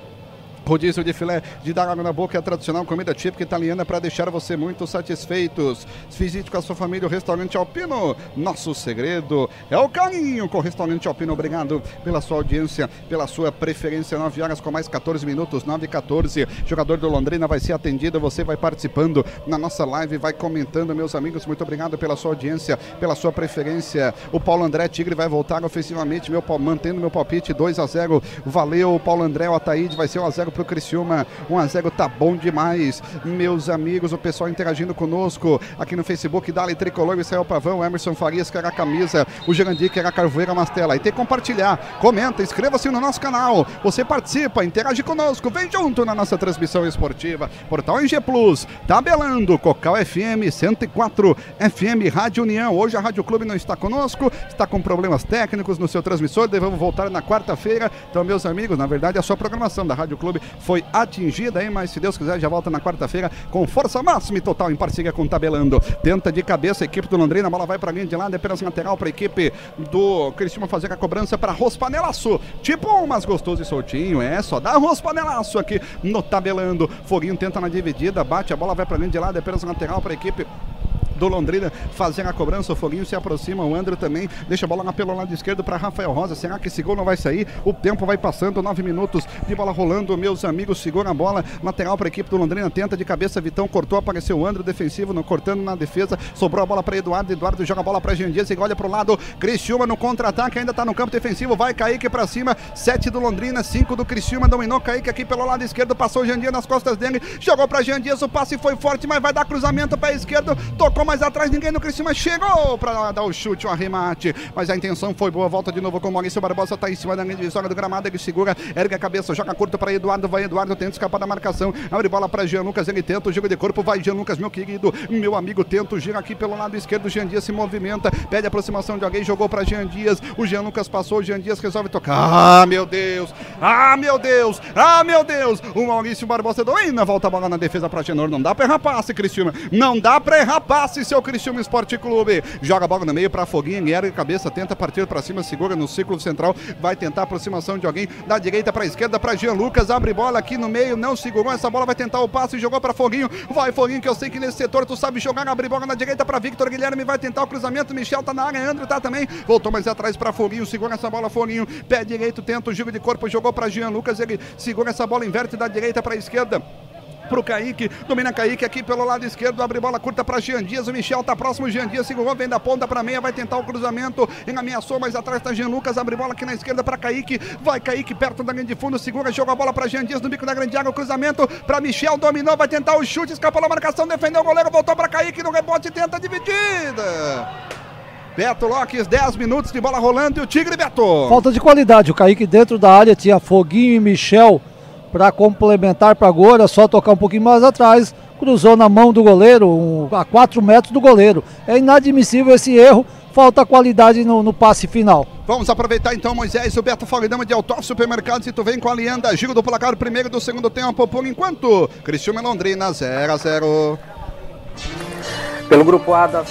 Rodízio de filé de dar água na boca é a tradicional comida típica italiana para deixar você muito satisfeitos. Visite com a sua família o restaurante Alpino. Nosso segredo é o carinho com o restaurante Alpino. Obrigado pela sua audiência, pela sua preferência. 9 horas com mais 14 minutos, 9 e 14. Jogador do Londrina vai ser atendido. Você vai participando na nossa live, vai comentando, meus amigos. Muito obrigado pela sua audiência, pela sua preferência. O Paulo André Tigre vai voltar ofensivamente, meu, mantendo meu palpite 2 a 0. Valeu, Paulo André. O Ataíde vai ser 1 a 0 pro Criciúma. 1 a 0 tá bom demais. Meus amigos, o pessoal interagindo conosco aqui no Facebook. Dali Tricolor, Israel Pavão, Emerson Farias, que era a camisa. O Gerandir, que era a Mastela. E tem que compartilhar, comenta, inscreva-se no nosso canal. Você participa, interage conosco. Vem junto na nossa transmissão esportiva. Portal NG Plus, tabelando. Cocal FM 104 FM Rádio União. Hoje a Rádio Clube não está conosco, está com problemas técnicos no seu transmissor. Devemos voltar na quarta-feira. Então, meus amigos, na verdade, a sua programação da Rádio Clube foi atingida, hein? Mas se Deus quiser, já volta na quarta-feira com força máxima e total em parceria com o Tabelando. Tenta de cabeça a equipe do Londrina, a bola vai para linha de lado, é apenas lateral para a equipe do Cristiano fazer a cobrança para Rospanelaço. Tipo um mais gostoso e soltinho, é só dá Rospanelaço aqui no Tabelando. Foguinho tenta na dividida, bate, a bola vai para linha de lado, é apenas lateral para a equipe do Londrina fazer a cobrança. O Foguinho se aproxima, o André também deixa a bola na pelo lado esquerdo para Rafael Rosa. Será que esse gol não vai sair? O tempo vai passando, nove minutos de bola rolando. Meus amigos, segura a bola. Lateral para a equipe do Londrina, tenta de cabeça. Vitão cortou, apareceu o André defensivo, não cortando na defesa. Sobrou a bola para Eduardo. Eduardo joga a bola para Jean Dias e olha para o lado. Criciúma no contra-ataque, ainda está no campo defensivo. Vai Kaique para cima. Sete do Londrina, cinco do Criciúma. Dominou Kaique aqui pelo lado esquerdo. Passou o Jean Dias nas costas dele. Jogou para Jean Dias. O passe foi forte, mas vai dar cruzamento para a esquerda. Tocou mais atrás, ninguém no Criciúma chegou para dar o chute, o arremate. Mas a intenção foi boa. Volta de novo com o Maurício Barbosa. Tá em cima da divisória do gramado. Ele segura, ergue a cabeça, joga curto para Eduardo. Vai Eduardo, tenta escapar da marcação. Abre bola para Jean Lucas. Ele tenta o jogo de corpo. Vai Jean Lucas, meu querido, meu amigo. Tenta o giro aqui pelo lado esquerdo. Jean Dias se movimenta, pede aproximação de alguém. Jogou para Jean Dias. O Jean Lucas passou. O Jean Dias resolve tocar. Ah, meu Deus! Ah, meu Deus! Ah, meu Deus! O Maurício Barbosa domina. Volta a bola na defesa para Genor. Não dá para errar passe, Cristiúma. Não dá para errar passe, seu Cristiúma Esporte Clube. Joga a bola no meio para Foguinho, ergue a cabeça, tenta partir para cima, segura no círculo central, vai tentar aproximação de alguém da direita para esquerda para Jean Lucas, abre bola aqui no meio, não segurou essa bola, vai tentar o passe, jogou para Foguinho, vai Foguinho que eu sei que nesse setor tu sabe jogar, abre bola na direita para Victor Guilherme, vai tentar o cruzamento, Michel tá na área, André tá também, voltou mais atrás para Foguinho, segura essa bola Foguinho, pé direito, tenta o giro de corpo, jogou para Jean Lucas, ele segura essa bola, inverte da direita para a esquerda pro Kaique, domina Kaique aqui pelo lado esquerdo, abre bola curta para Jean Dias, o Michel tá próximo, Jean Dias segurou, vem da ponta para meia, vai tentar o cruzamento, ameaçou, mas atrás tá Jean Lucas, abre bola aqui na esquerda para Kaique, vai Kaique perto da linha de fundo, segura, joga a bola para Jean Dias no bico da grande o cruzamento para Michel, dominou, vai tentar o chute, escapou da marcação, defendeu o goleiro, voltou para Kaique no rebote, tenta dividida. Beto Lopes, 10 minutos de bola rolando e o Tigre Beto. Falta de qualidade. O Kaique dentro da área tinha Foguinho e Michel para complementar para agora, só tocar um pouquinho mais atrás. Cruzou na mão do goleiro, um, a 4 metros do goleiro. É inadmissível esse erro. Falta qualidade no, no passe final. Vamos aproveitar então, Moisés, o Beto Fogdama de Autor Supermercados. E tu vem com a Lianda, giro do placar, primeiro e do segundo tempo. Por enquanto, Cristiano Londrina, 0 a 0 Pelo grupo A da.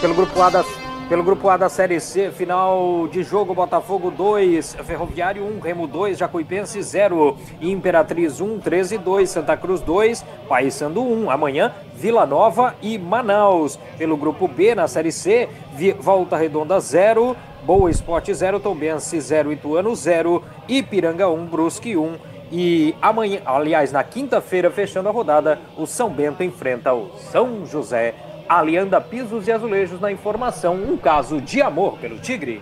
Pelo grupo A da. Pelo grupo A da Série C, final de jogo, Botafogo 2, Ferroviário 1, Remo 2, Jacuipense 0, Imperatriz 1, 13 2, Santa Cruz 2, Paysandu 1. Amanhã, Vila Nova e Manaus. Pelo grupo B, na Série C, Volta Redonda 0, Boa Esporte 0, Tombense 0, Ituano 0, Ipiranga 1, Brusque 1. E amanhã, aliás, na quinta-feira, fechando a rodada, o São Bento enfrenta o São José. Alianda Pisos e Azulejos na informação, um caso de amor pelo Tigre.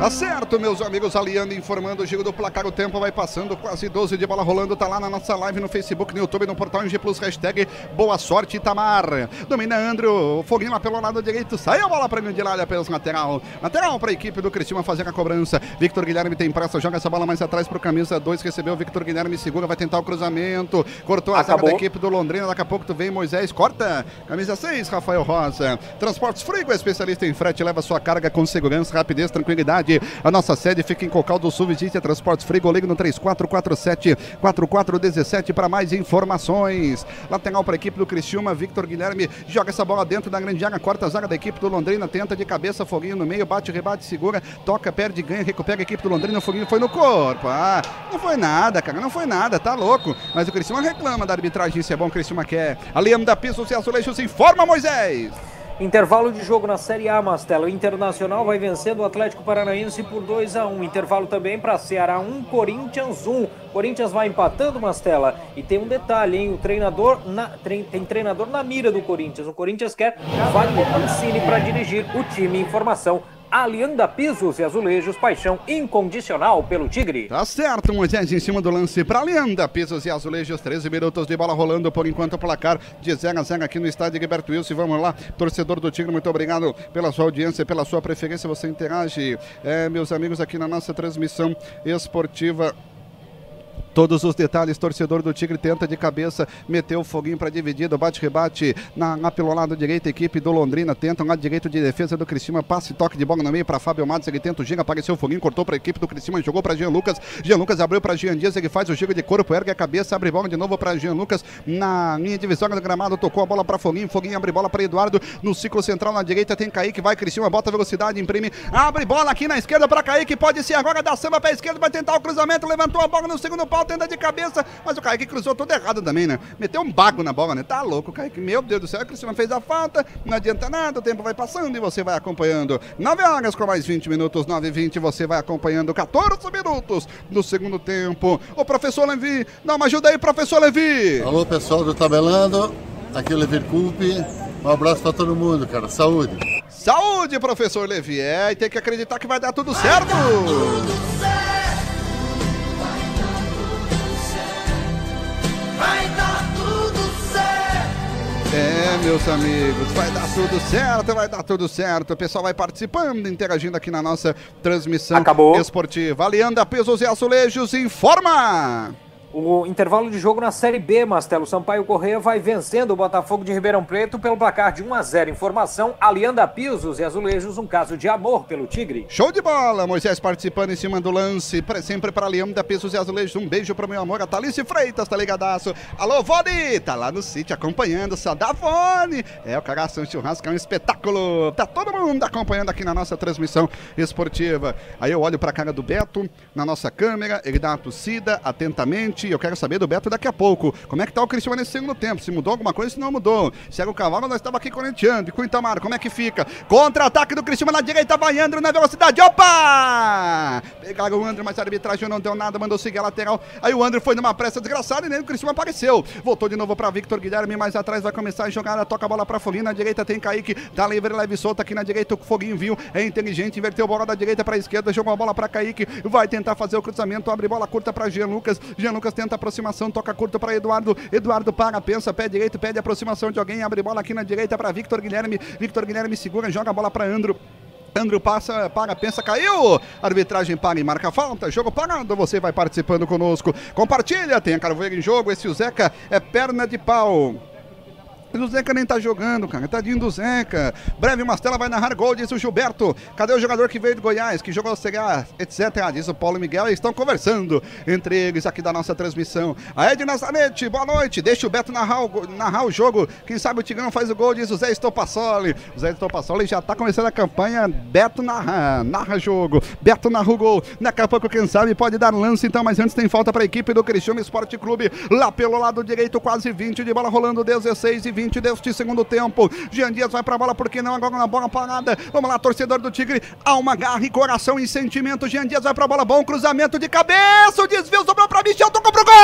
Tá certo, meus amigos, aliando, informando o giro do placar, o tempo vai passando, quase 12 de bola rolando, tá lá na nossa live no Facebook, no YouTube, no portal NG Plus, hashtag Boa Sorte Itamar. Domina Andrew, foguinho lá pelo lado direito, sai a bola pra grande área, apenas lateral. Lateral pra equipe do Cristiano fazer a cobrança. Victor Guilherme tem pressa, joga essa bola mais atrás pro camisa 2, recebeu, Victor Guilherme segura, vai tentar o cruzamento, cortou a zaga da equipe do Londrina, daqui a pouco tu vem, Moisés, corta, camisa 6, Rafael Rosa. Transportes Frigo, especialista em frete, leva sua carga com segurança, rapidez, tranquilidade. A nossa sede fica em Cocal do Sul. Visite a Transportes Frigoleiro no 3447 4417 para mais informações. Lateral para a equipe do Criciúma, Victor Guilherme joga essa bola dentro da grande área, corta a zaga da equipe do Londrina, tenta de cabeça, Foguinho no meio, bate, rebate, segura, toca, perde, ganha, recupera a equipe do Londrina, o Foguinho foi no corpo. Ah, não foi nada, cara, não foi nada, tá louco. Mas o Criciúma reclama da arbitragem, isso é bom, o Criciúma quer. Ali anda Pisos e Azulejos, informa Moisés. Intervalo de jogo na Série A, Mastelo. O Internacional vai vencendo o Atlético Paranaense por 2 a 1 Intervalo também para Ceará 1, Corinthians 1. Corinthians vai empatando, Mastela. E tem um detalhe, hein? O treinador na, tem treinador na mira do Corinthians. O Corinthians quer Wagner Mancini para dirigir o time. Informação Alianda Pisos e Azulejos, paixão incondicional pelo Tigre. Tá certo, Moisés em cima do lance para Alianda Pisos e Azulejos, 13 minutos de bola rolando por enquanto o placar de 0 a 0 aqui no estádio Gilberto Wilson. Vamos lá, torcedor do Tigre, muito obrigado pela sua audiência, pela sua preferência. Você interage, é, meus amigos, aqui na nossa transmissão esportiva Todos os detalhes, torcedor do Tigre tenta de cabeça, meteu o foguinho para dividida, bate-rebate na, na, pelo lado direito, equipe do Londrina tenta, um lado direito de defesa do Criciúma, passe toque de bola no meio para Fábio Matos, ele tenta o ginga, apareceu o foguinho, cortou para a equipe do Criciúma, jogou para Jean Lucas, Jean Lucas abriu para Jean Dias, ele faz o giro de corpo, ergue a cabeça, abre bola de novo para Jean Lucas, na linha divisória do gramado, tocou a bola para Foguinho, Foguinho abre bola para Eduardo, no ciclo central na direita tem Kaique, vai Criciúma, bota velocidade, imprime, abre bola aqui na esquerda para Kaique, pode ser agora, dá samba para esquerda, vai tentar o cruzamento, levantou a bola no segundo pau, tenta de cabeça, mas o Kaique cruzou todo errado também, né? Meteu um bago na bola, né? Tá louco, Kaique. Meu Deus do céu, a Cristiano fez a falta, não adianta nada, o tempo vai passando e você vai acompanhando. 9 horas com mais 20 minutos, 9 e 20, você vai acompanhando 14 minutos do segundo tempo. Ô, professor Levi, dá uma ajuda aí, professor Levi. Alô, pessoal do Tabelando, aqui é o Levi Coupe. Um abraço pra todo mundo, cara. Saúde. Saúde, professor Levi. É, e tem que acreditar que vai dar tudo certo. Vai dar tudo certo. É, meus amigos, vai dar tudo certo, vai dar tudo certo. O pessoal vai participando, interagindo aqui na nossa transmissão Acabou. esportiva. Alianda Pesos e Azulejos informa. O intervalo de jogo na Série B, Mastelo Sampaio Correia vai vencendo o Botafogo de Ribeirão Preto pelo placar de 1 a 0. Informação: Alianda Pisos e Azulejos, um caso de amor pelo Tigre. Show de bola! Moisés participando em cima do lance, sempre para Alianda Pisos e Azulejos. Um beijo pro meu amor, a Talice Freitas, tá ligadaço. Alô, Vone! Tá lá no sítio acompanhando, só da Vone! É, o Cagação Churrasco é um espetáculo. Tá todo mundo acompanhando aqui na nossa transmissão esportiva. Aí eu olho pra cara do Beto, na nossa câmera, ele dá uma tossida atentamente eu quero saber do Beto daqui a pouco. Como é que tá o Cristiano nesse segundo tempo? Se mudou alguma coisa, se não mudou. Se era o cavalo, nós estava aqui corintiano. E com o Itamar, como é que fica? Contra-ataque do Cristiano na direita, vai André na velocidade. Opa! Pegaram o André, mas a arbitragem não deu nada, mandou seguir a lateral. Aí o André foi numa pressa desgraçada e nem o Cristiano apareceu. Voltou de novo para Victor Guilherme, mais atrás vai começar a jogar, toca a bola para Foguinho. Na direita tem Kaique, tá livre, leve solta aqui na direita. O Foguinho viu, é inteligente, inverteu a bola da direita para esquerda, jogou a bola para Kaique, vai tentar fazer o cruzamento, abre bola curta para Jean Lucas. Jean Lucas tenta aproximação, toca curto para Eduardo. Eduardo para, pensa, pé direito, pede aproximação de alguém, abre bola aqui na direita para Victor Guilherme. Victor Guilherme segura, joga a bola para Andro. Andro passa, para, pensa, caiu. Arbitragem para e marca falta. Jogo parado. Você vai participando conosco. Compartilha. Tem a Carvoeira em jogo. Esse o Zeca é perna de pau. Mas o Zeca nem tá jogando, cara. Tadinho do Zeca. Breve Mastela vai narrar gol, diz o Gilberto. Cadê o jogador que veio de Goiás, que jogou CA, etc. Diz o Paulo Miguel. Eles estão conversando entre eles aqui da nossa transmissão. A Ed Nazarete, boa noite. Deixa o Beto narrar o, narrar o jogo. Quem sabe o Tigrão faz o gol, diz o Zé Estopassoli. O Zé Estopassoli já tá começando a campanha. Beto narra, narra jogo. Beto narra o gol. Daqui a pouco, quem sabe, pode dar lance então. Mas antes tem falta para a equipe do Cristiano Esporte Clube. Lá pelo lado direito, quase 20 de bola rolando, 16 e 20. 20 deste segundo tempo. Jean Dias vai pra bola, porque não? Agora na bola parada. Vamos lá, torcedor do Tigre. Alma, garra e coração e sentimento. Jean Dias vai pra bola, bom cruzamento de cabeça. O desvio sobrou pra Michel, tocou pro gol!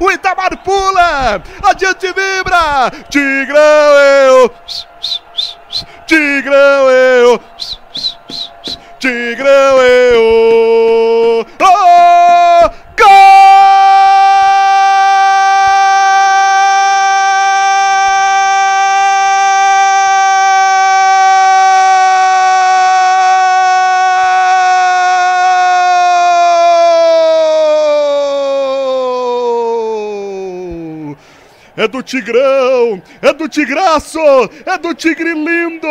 O Itamar pula, adiante vibra. Tigrão eu, Tigrão eu, Tigrão eu. Oh, é do Tigrão, é do Tigraço, é do Tigre lindo,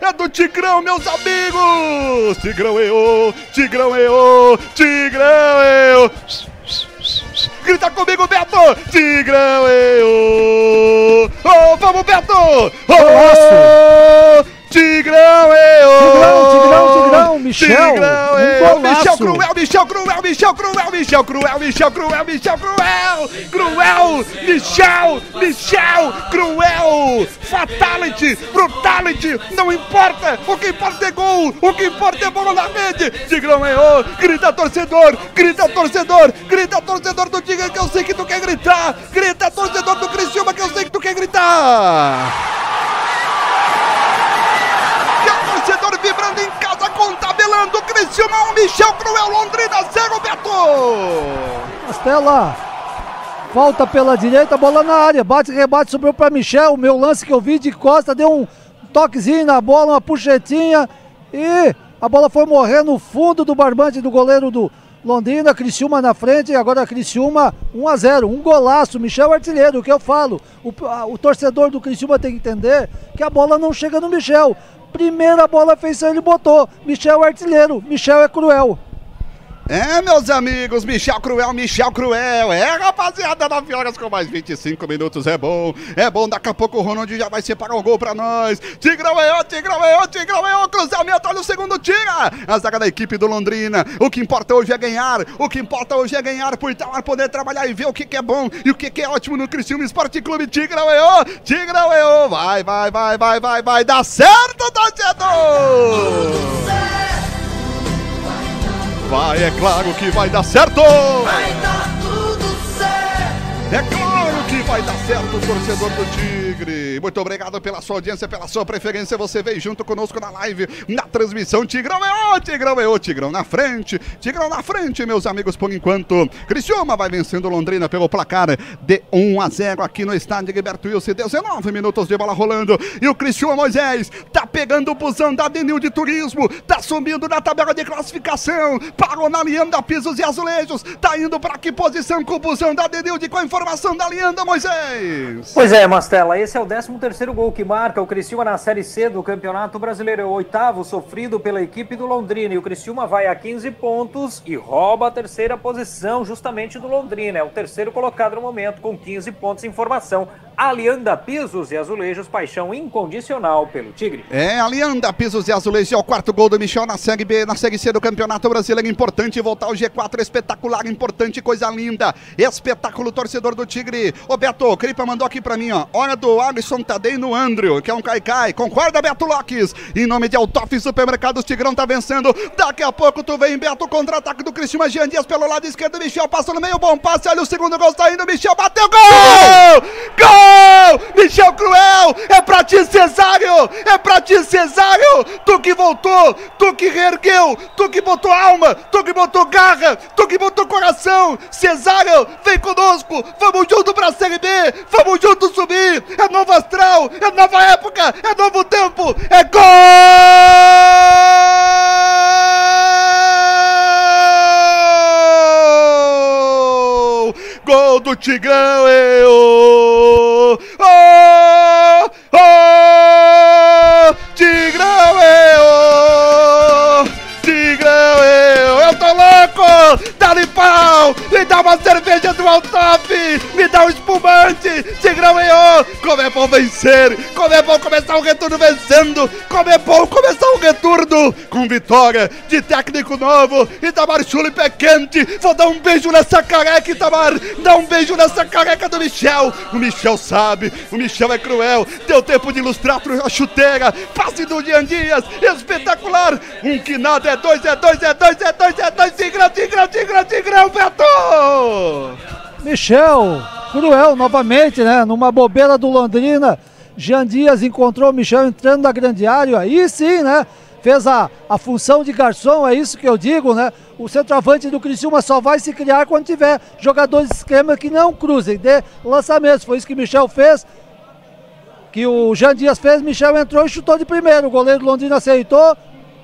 é do Tigrão, meus amigos. Tigrão eu, Tigrão eu, Tigrão eu. Grita comigo, Beto! Tigrão eu! Oh, vamos, Beto! Oh, Tigrão eu! Tigrão, Tigrão, Tigrão, Michel! Tigrão um eu! golaço. Michel Cruel, Michel Cruel, Michel Cruel, Michel Cruel, Michel Cruel, Michel Cruel! Cruel! Michel! Michel! Cruel! Fatality! Brutality! Não importa! O que importa é gol! O que importa é bola na rede! Tigrão eu! Grita torcedor! Grita torcedor! Grita torcedor do Tigre que eu sei que tu quer gritar! Grita torcedor do Criciúma que eu sei que tu quer gritar! Contabelando, Criciúma 1, Michel Cruel, Londrina 0, Beto! Castela. Falta pela direita, bola na área. Bate, rebate, sobrou para Michel. O meu lance que eu vi de costa deu um toquezinho na bola, uma puxetinha. E a bola foi morrer no fundo do barbante do goleiro do Londrina. Criciúma na frente. Agora Criciúma 1 a 0 Um golaço. Michel artilheiro, o que eu falo. O, a- o torcedor do Criciúma tem que entender que a bola não chega no Michel. Primeira bola fez ele botou. Michel é artilheiro. Michel é cruel. É, meus amigos, Michel Cruel, Michel Cruel. É, rapaziada, 9 horas com mais 25 minutos. É bom, é bom. Daqui a pouco o Ronald já vai separar o gol pra nós. Tigrão é ó, Tigrão é ó, Tigrão é ó. Cruzamento, olha o segundo, tira. A zaga da equipe do Londrina. O que importa hoje é ganhar. O que importa hoje é ganhar. Por tal, poder trabalhar e ver o que, que é bom e o que, que é ótimo no Criciúma Esporte Clube. Tigrão é ó, Tigrão é ó. Vai, vai, vai, vai, vai, vai. Dá certo, torcedor! Vai, é claro que vai dar certo! Vai dar tudo certo. É claro vai dar certo, torcedor do Tigre. Muito obrigado pela sua audiência, pela sua preferência. Você veio junto conosco na live, na transmissão. Tigrão é o Tigrão é o Tigrão na frente. Tigrão na frente, meus amigos, por enquanto. Criciúma vai vencendo Londrina pelo placar de 1 a 0 aqui no estádio Gilberto Wilson. 19 minutos de bola rolando. E o Criciúma Moisés tá pegando o busão da Denil de Turismo. Tá subindo na tabela de classificação. Parou na Lianda Pisos e Azulejos. Tá indo para que posição com o busão da Denil de a informação da Lianda Moisés. Pois é, Mastela, esse é o 13 terceiro gol que marca o Criciúma na Série C do Campeonato Brasileiro. É o oitavo sofrido pela equipe do Londrina. E o Criciúma vai a 15 pontos e rouba a terceira posição justamente do Londrina. É o terceiro colocado no momento com 15 pontos em formação. Alianda Pisos e Azulejos, paixão incondicional pelo Tigre. É, a Lianda Pisos e Azulejos é o quarto gol do Michel na Série B, na Série C do Campeonato Brasileiro. Importante voltar ao G4, espetacular, importante, coisa linda. Espetáculo, torcedor do Tigre. Ô Beto, o Cripa mandou aqui pra mim, ó. Hora do Alisson Tadei no Andrew, que é um caicai. Concorda, Beto Lopes? Em nome de Altoff Supermercados, Tigrão tá vencendo. Daqui a pouco tu vem, Beto, contra-ataque do Cristiano Jean Dias pelo lado esquerdo. Michel passa no meio, bom passe. Olha o segundo gol saindo. Michel bateu, gol! Gol! Michel Cruel! É pra ti, Cesário! É pra ti, Cesário! Tu que voltou, tu que reergueu, tu que botou alma, tu que botou garra, tu que botou coração! Cesário, vem conosco! Vamos junto pra B! Vamos junto subir! É novo astral! É nova época! É novo tempo! É gol! Gol do Tigrão! Eu! Oh! Oh! Uma cerveja do Altoff! Me dá um espumante! Tigrão! Eu! Como é bom vencer! Como é bom começar o retorno vencendo! Como é bom começar o retorno com vitória de técnico novo! Itamar Chuli pé quente! Vou dar um beijo nessa careca, Itamar! Dá um beijo nessa careca do Michel! O Michel sabe! O Michel é cruel! Deu tempo de ilustrar a chuteira! Passe do Dian Dias! Espetacular! Um que nada é dois, é dois, é dois, é dois, é dois! Tigrão, Tigrão, Tigrão, Tigrão, Beto! Michel, cruel novamente, né? Numa bobeira do Londrina. Jean Dias encontrou o Michel entrando na grande área. Aí sim, né? Fez a, a função de garçom, é isso que eu digo, né? O centroavante do Criciúma só vai se criar quando tiver jogadores de esquema que não cruzem, dê lançamentos. Foi isso que Michel fez. Que o Jean Dias fez, Michel entrou e chutou de primeiro. O goleiro do Londrina aceitou.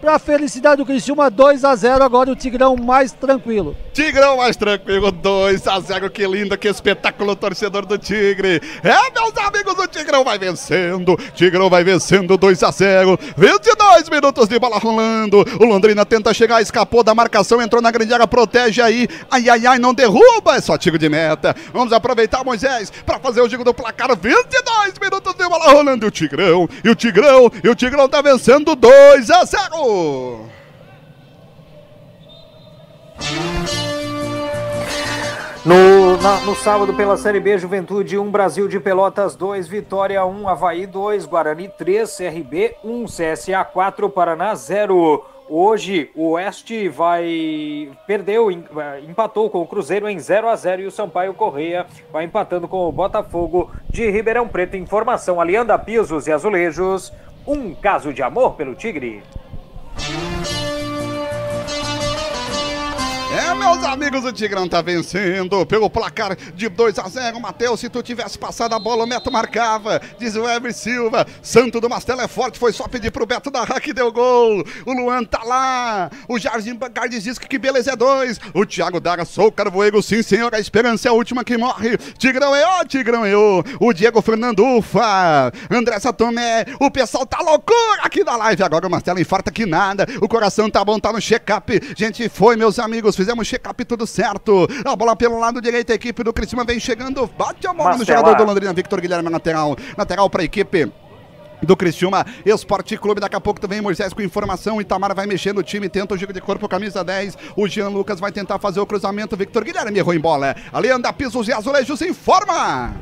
Pra felicidade do Criciúma, 2 a 0 agora o Tigrão mais tranquilo. Tigrão mais tranquilo, 2 a 0 que lindo, que espetáculo, torcedor do Tigre. É, meus amigos, o Tigrão vai vencendo, Tigrão vai vencendo 2 a 0 22 minutos de bola rolando, o Londrina tenta chegar, escapou da marcação, entrou na grande área, protege aí, ai, ai, ai, não derruba, é só tiro de meta. Vamos aproveitar, Moisés, para fazer o jogo do placar, 22 minutos de bola rolando, e o Tigrão, e o Tigrão, e o Tigrão tá vencendo 2 a 0 no, na, no sábado, pela Série B, Juventude 1, Brasil de Pelotas 2, Vitória 1, Havaí 2, Guarani 3, CRB 1, CSA 4, Paraná 0. Hoje o Oeste vai perdeu, empatou com o Cruzeiro em 0 a 0 e o Sampaio Correia vai empatando com o Botafogo de Ribeirão Preto. Informação Alianda Pisos e Azulejos. Um caso de amor pelo Tigre. Thank you. É, meus amigos, o Tigrão tá vencendo pelo placar de 2 a 0. Matheus, se tu tivesse passado a bola, o Neto marcava. Diz o Ever Silva. Santo do Mastelo é forte, foi só pedir pro Beto da Hack deu gol. O Luan tá lá. O Jardim Gardes diz que beleza é dois. O Thiago Daga, sou o Carvoego, sim senhor, a esperança é a última que morre. Tigrão é o Tigrão é o. O Diego Fernando Ufa. André Satomé, o pessoal tá loucura aqui na live. Agora o Mastelo infarta que nada. O coração tá bom, tá no check-up. Gente, foi, meus amigos, fizemos check-up tudo certo. A bola pelo lado direito, a equipe do Criciúma vem chegando, bate a bola no jogador do Londrina, Victor Guilherme lateral, lateral para a equipe do Criciúma Esporte Clube. Daqui a pouco tu vem Moisés com informação. Itamar vai mexer no time, tenta o jogo de corpo, camisa 10. O Jean Lucas vai tentar fazer o cruzamento. Victor Guilherme errou em bola. Ali anda Pisos e Azulejos informa.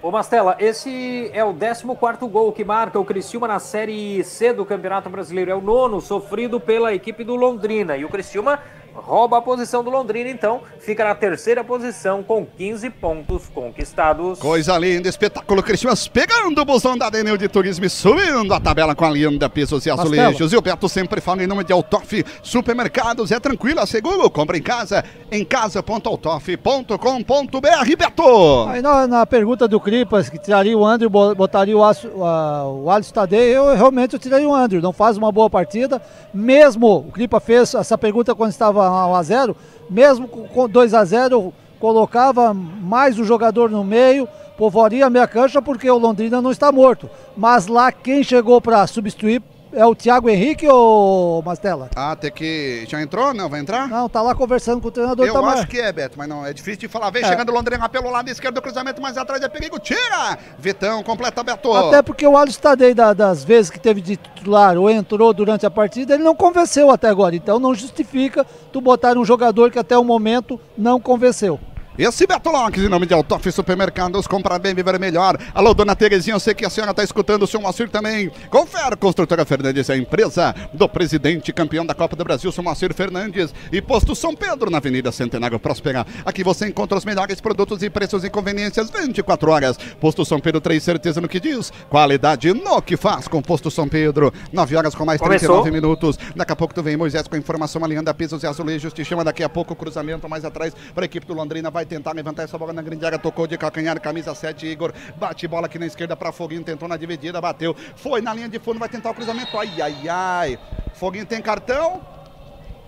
Ô Mastela, esse é o 14 gol que marca o Criciúma na Série C do Campeonato Brasileiro. É o nono sofrido pela equipe do Londrina. E o Criciúma rouba a posição do Londrina, então. Fica na terceira posição com 15 pontos conquistados. Coisa linda, espetáculo Cristiano pegando o busão da Denil de Turismo e subindo a tabela com a linda Pisos e Azulejos. E o Beto sempre fala em nome de Autof Supermercados, é tranquilo, é seguro, compra em casa, em casa.autof.com.br, Beto! Aí na, na, pergunta do Cripas, que tiraria o Andrew, botaria o, o, o Alisson Tadei, eu realmente eu tiraria o Andrew, não faz uma boa partida, mesmo o Cripa fez essa pergunta quando estava 1 a 0 mesmo com 2 a 0 colocava mais o jogador no meio, povoaria a minha cancha porque o Londrina não está morto. Mas lá quem chegou para substituir é o Thiago Henrique ou Mastela? Ah, tem que. Já entrou? Não, vai entrar? Não, tá lá conversando com o treinador Eu Tamar. acho que é, Beto, mas não, é difícil de falar. Vem é. chegando o Londrina pelo lado esquerdo do cruzamento, mais atrás é perigo. Tira! Vitão, completa Beto. Até porque o Alisson Tadei, da, das vezes que teve de titular ou entrou durante a partida, ele não convenceu até agora. Então não justifica tu botar um jogador que até o momento não convenceu. Esse Beto Locks, em nome de Autof Supermercados, comprar bem, viver melhor. Alô, dona Terezinha, eu sei que a senhora está escutando o seu Moacir também. Confere, Construtora Fernandes, a empresa do presidente campeão da Copa do Brasil, seu Moacir Fernandes. E Posto São Pedro, na Avenida Centenário Próspera. Aqui você encontra os melhores produtos e preços e conveniências 24 horas. Posto São Pedro, três certeza no que diz. Qualidade no que faz com Posto São Pedro. 9 horas com mais Começou. 39 minutos. Daqui a pouco tu vem, Moisés, com a informação alinhando a pisos e azulejos. Te chama daqui a pouco cruzamento mais atrás para a equipe do Londrina. Vai vai tentar levantar essa bola na grande área, tocou de calcanhar, camisa 7, Igor, bate bola aqui na esquerda para Foguinho, tentou na dividida, bateu, foi na linha de fundo, vai tentar o cruzamento, ai, ai, ai, Foguinho tem cartão?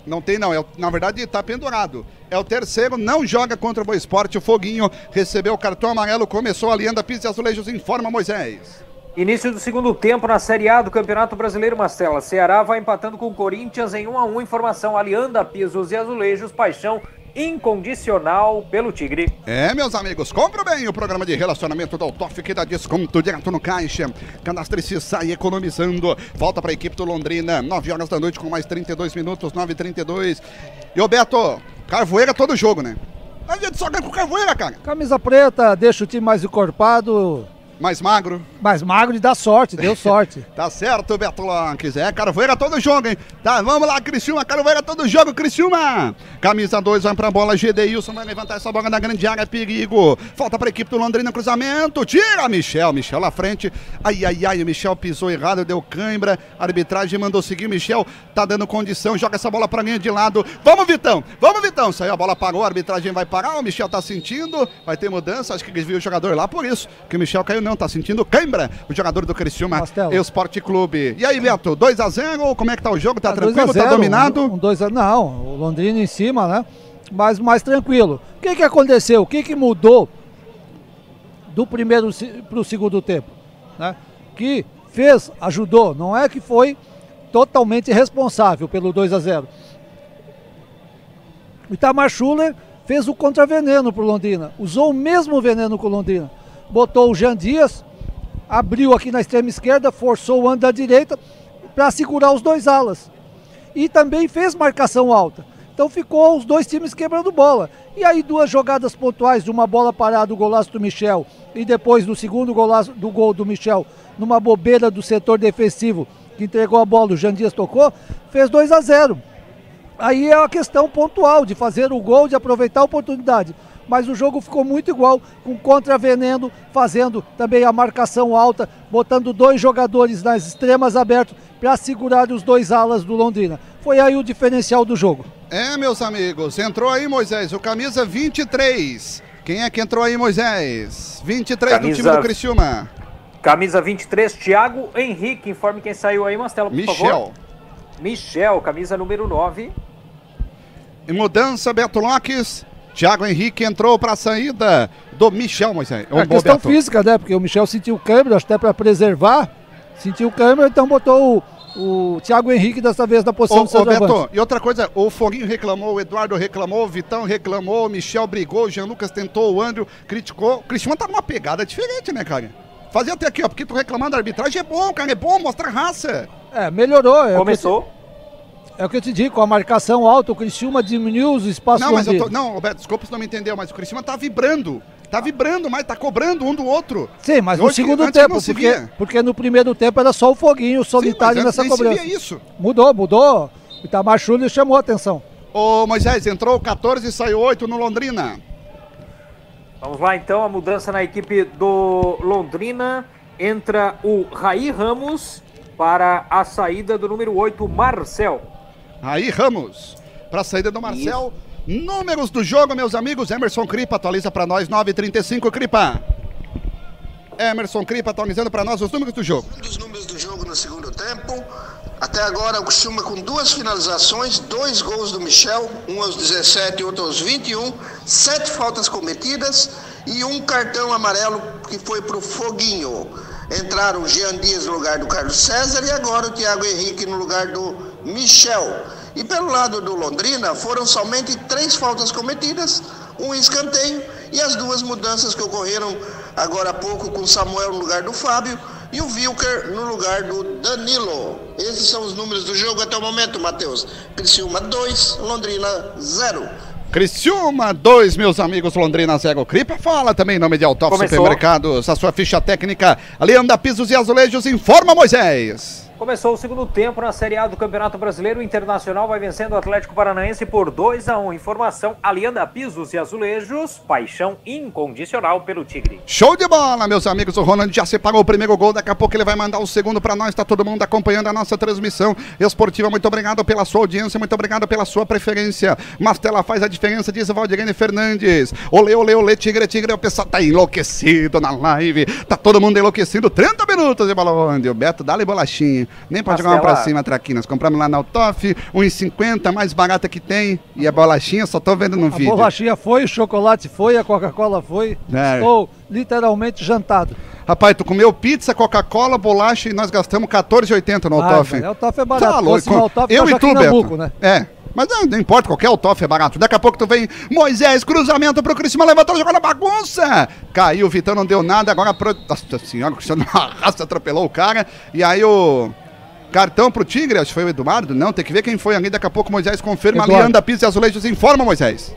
Não tem não, é, na verdade está pendurado. É o terceiro, não joga contra o Boa Esporte. O Foguinho recebeu o cartão amarelo, começou a Lianda Pisa e Azulejos, informa Moisés. Início do segundo tempo na Série A do Campeonato Brasileiro Mastela. Ceará vai empatando com o Corinthians em 1 a 1 Informação Alianda Pisos e Azulejos. Paixão incondicional pelo Tigre. É, meus amigos, compra bem o programa de relacionamento da Autof que dá desconto direto no caixa. Cadastre-se, sai economizando. Volta para a equipe do Londrina, 9 horas da noite com mais 32 minutos, 9h32. E o Beto, Carvoeira todo jogo, né? A gente só ganha com Carvoeira, cara. Camisa preta, deixa o time mais encorpado mais magro. Mais magro de dar sorte, deu sorte. tá certo, Beto Lonques. É, Carvoeira todo jogo, hein? Tá, vamos lá, Criciúma, Carvoeira todo jogo, Criciúma. Camisa 2, vai pra bola, Gedeilson vai levantar essa bola na grande área, perigo. Falta pra equipe do Londrina, cruzamento, tira, Michel, Michel lá frente. Ai, ai, ai, o Michel pisou errado, deu cãibra. Arbitragem mandou seguir, Michel tá dando condição, joga essa bola pra linha de lado. Vamos, Vitão, vamos, Vitão. Saiu a bola, parou, a arbitragem vai parar, o Michel tá sentindo, vai ter mudança, acho que desviou o jogador lá, por isso que o Michel caiu não, tá sentindo cãibra o jogador do Criciúma Mastelo. Esporte Clube. E aí, Beto, 2x0, como é que tá o jogo? Tá 2 tranquilo, a 0, tá dominado? Um, um dois a, não, o Londrina em cima, né? Mas mais tranquilo. O que que aconteceu? O que que mudou do primeiro para o segundo tempo? Né? Que fez, ajudou. Não é que foi totalmente responsável pelo 2 a 0 O Itamar Schuller fez o contraveneno para o Londrina. Usou o mesmo veneno com o Londrina. Botou o Jean Dias, abriu aqui na extrema esquerda, forçou o ando da direita para segurar os dois alas. E também fez marcação alta. Então ficou os dois times quebrando bola. E aí duas jogadas pontuais, uma bola parada, o golaço do Michel, e depois do segundo golaço do gol do Michel, numa bobeira do setor defensivo, que entregou a bola, o Jean Dias tocou, fez 2 a 0. Aí é uma questão pontual de fazer o gol, de aproveitar a oportunidade. Mas o jogo ficou muito igual, com contraveneno, fazendo também a marcação alta, botando dois jogadores nas extremas abertos para segurar os dois alas do Londrina. Foi aí o diferencial do jogo. É, meus amigos, entrou aí, Moisés, o camisa 23. Quem é que entrou aí, Moisés? 23 do Camisa- time do Criciúma. Camisa 23, Thiago Henrique. Informe quem saiu aí, Mastelo, por Michel. favor. Michel, camisa número 9. Em mudança, Beto Lopes. Thiago Henrique entrou para a saída do Michel, Moisés. É uma bom, questão Beto. física, né? Porque o Michel sentiu câmera, acho até para preservar. Sentiu câmera, então botou o, o Thiago Henrique dessa vez na posição Ô, de ô, Beto, e outra coisa, o Foguinho reclamou, o Eduardo reclamou, o Vitão reclamou, o Michel brigou, o Jean Lucas tentou, o Andrew criticou. O Cristiano tá numa pegada diferente, né, cara? Fazia até aqui, ó, porque tu reclamando da arbitragem é bom, cara, é bom, mostra raça. É, melhorou. É o Começou. É o que eu te digo, com a marcação alta, o Criciúma diminuiu os espaços Não, mas eu tô, não, Roberto, desculpa se não me entendeu, mas o Cristiano tá vibrando. Tá vibrando, mas tá cobrando um do outro. Sim, mas no segundo tempo, se porque, porque no primeiro tempo era só o foguinho solitário Sim, mas antes nessa nem se cobrança. via isso. Mudou, mudou. O Itamar Schulli chamou a atenção. Ô, Moisés, entrou 14 e saiu 8 no Londrina. Vamos lá então, a mudança na equipe do Londrina. Entra o Raí Ramos para a saída do número 8, Marcel. Aí, Ramos, para a saída do Marcel. Números do jogo, meus amigos. Emerson Cripa atualiza para nós, 9h35, Cripa. Emerson Cripa atualizando para nós os números do jogo. dos números do jogo no segundo tempo. Até agora o Criciúma com duas finalizações, dois gols do Michel, um aos 17 e outro aos 21, sete faltas cometidas e um cartão amarelo que foi para o Foguinho. Entraram o Jean Dias no lugar do Carlos César e agora o Thiago Henrique no lugar do Michel. E pelo lado do Londrina foram somente três faltas cometidas, um escanteio e as duas mudanças que ocorreram agora há pouco com Samuel no lugar do Fábio e o Wilker no lugar do Danilo. Esses são os números do jogo até o momento, Matheus. Criciúma 2, Londrina 0. Criciúma 2, meus amigos, Londrina Zego Cripa. Fala também em nome de Começou. Supermercados, a sua ficha técnica. Leanda Pisos e Azulejos, informa Moisés. Começou o segundo tempo na Série A do Campeonato Brasileiro. O Internacional vai vencendo o Atlético Paranaense por 2 a 1 Informação: Alianda Pisos e Azulejos. Paixão incondicional pelo Tigre. Show de bola, meus amigos. O Ronald já separou o primeiro gol. Daqui a pouco ele vai mandar o segundo para nós. Tá todo mundo acompanhando a nossa transmissão esportiva. Muito obrigado pela sua audiência. Muito obrigado pela sua preferência. Mastela faz a diferença, diz Valdirene Fernandes. Olê, olê, olê, tigre, tigre. O pessoal tá enlouquecido na live. Tá todo mundo enlouquecido. 30 minutos de bola onde? O Beto, dá-lhe bolachinha. Nem pode jogar uma pra cima, Traquinas. Compramos lá na Autof, 1,50, mais barata que tem. E a bolachinha só tô vendo no A vídeo. bolachinha foi, o chocolate foi, a Coca-Cola foi. É. Estou literalmente jantado. Rapaz, tu comeu pizza, Coca-Cola, bolacha e nós gastamos 14,80 no Ah, Altoff. velho, Altoff é barato. Tá louco. Altoff, Eu tá e tu, Beto. né? É. Mas não, não importa, qualquer Altoff é barato. Daqui a pouco tu vem, Moisés, cruzamento pro Cristiano, levantou, jogou na bagunça. Caiu, o Vitão não deu nada, agora pro... Nossa senhora, o Cristiano arrasta, atropelou o cara. E aí o... Cartão pro Tigre, acho que foi o Eduardo. Não, tem que ver quem foi ali. Daqui a pouco Moisés confirma. Eduardo. Leanda Pisa e Azulejos informa, Moisés.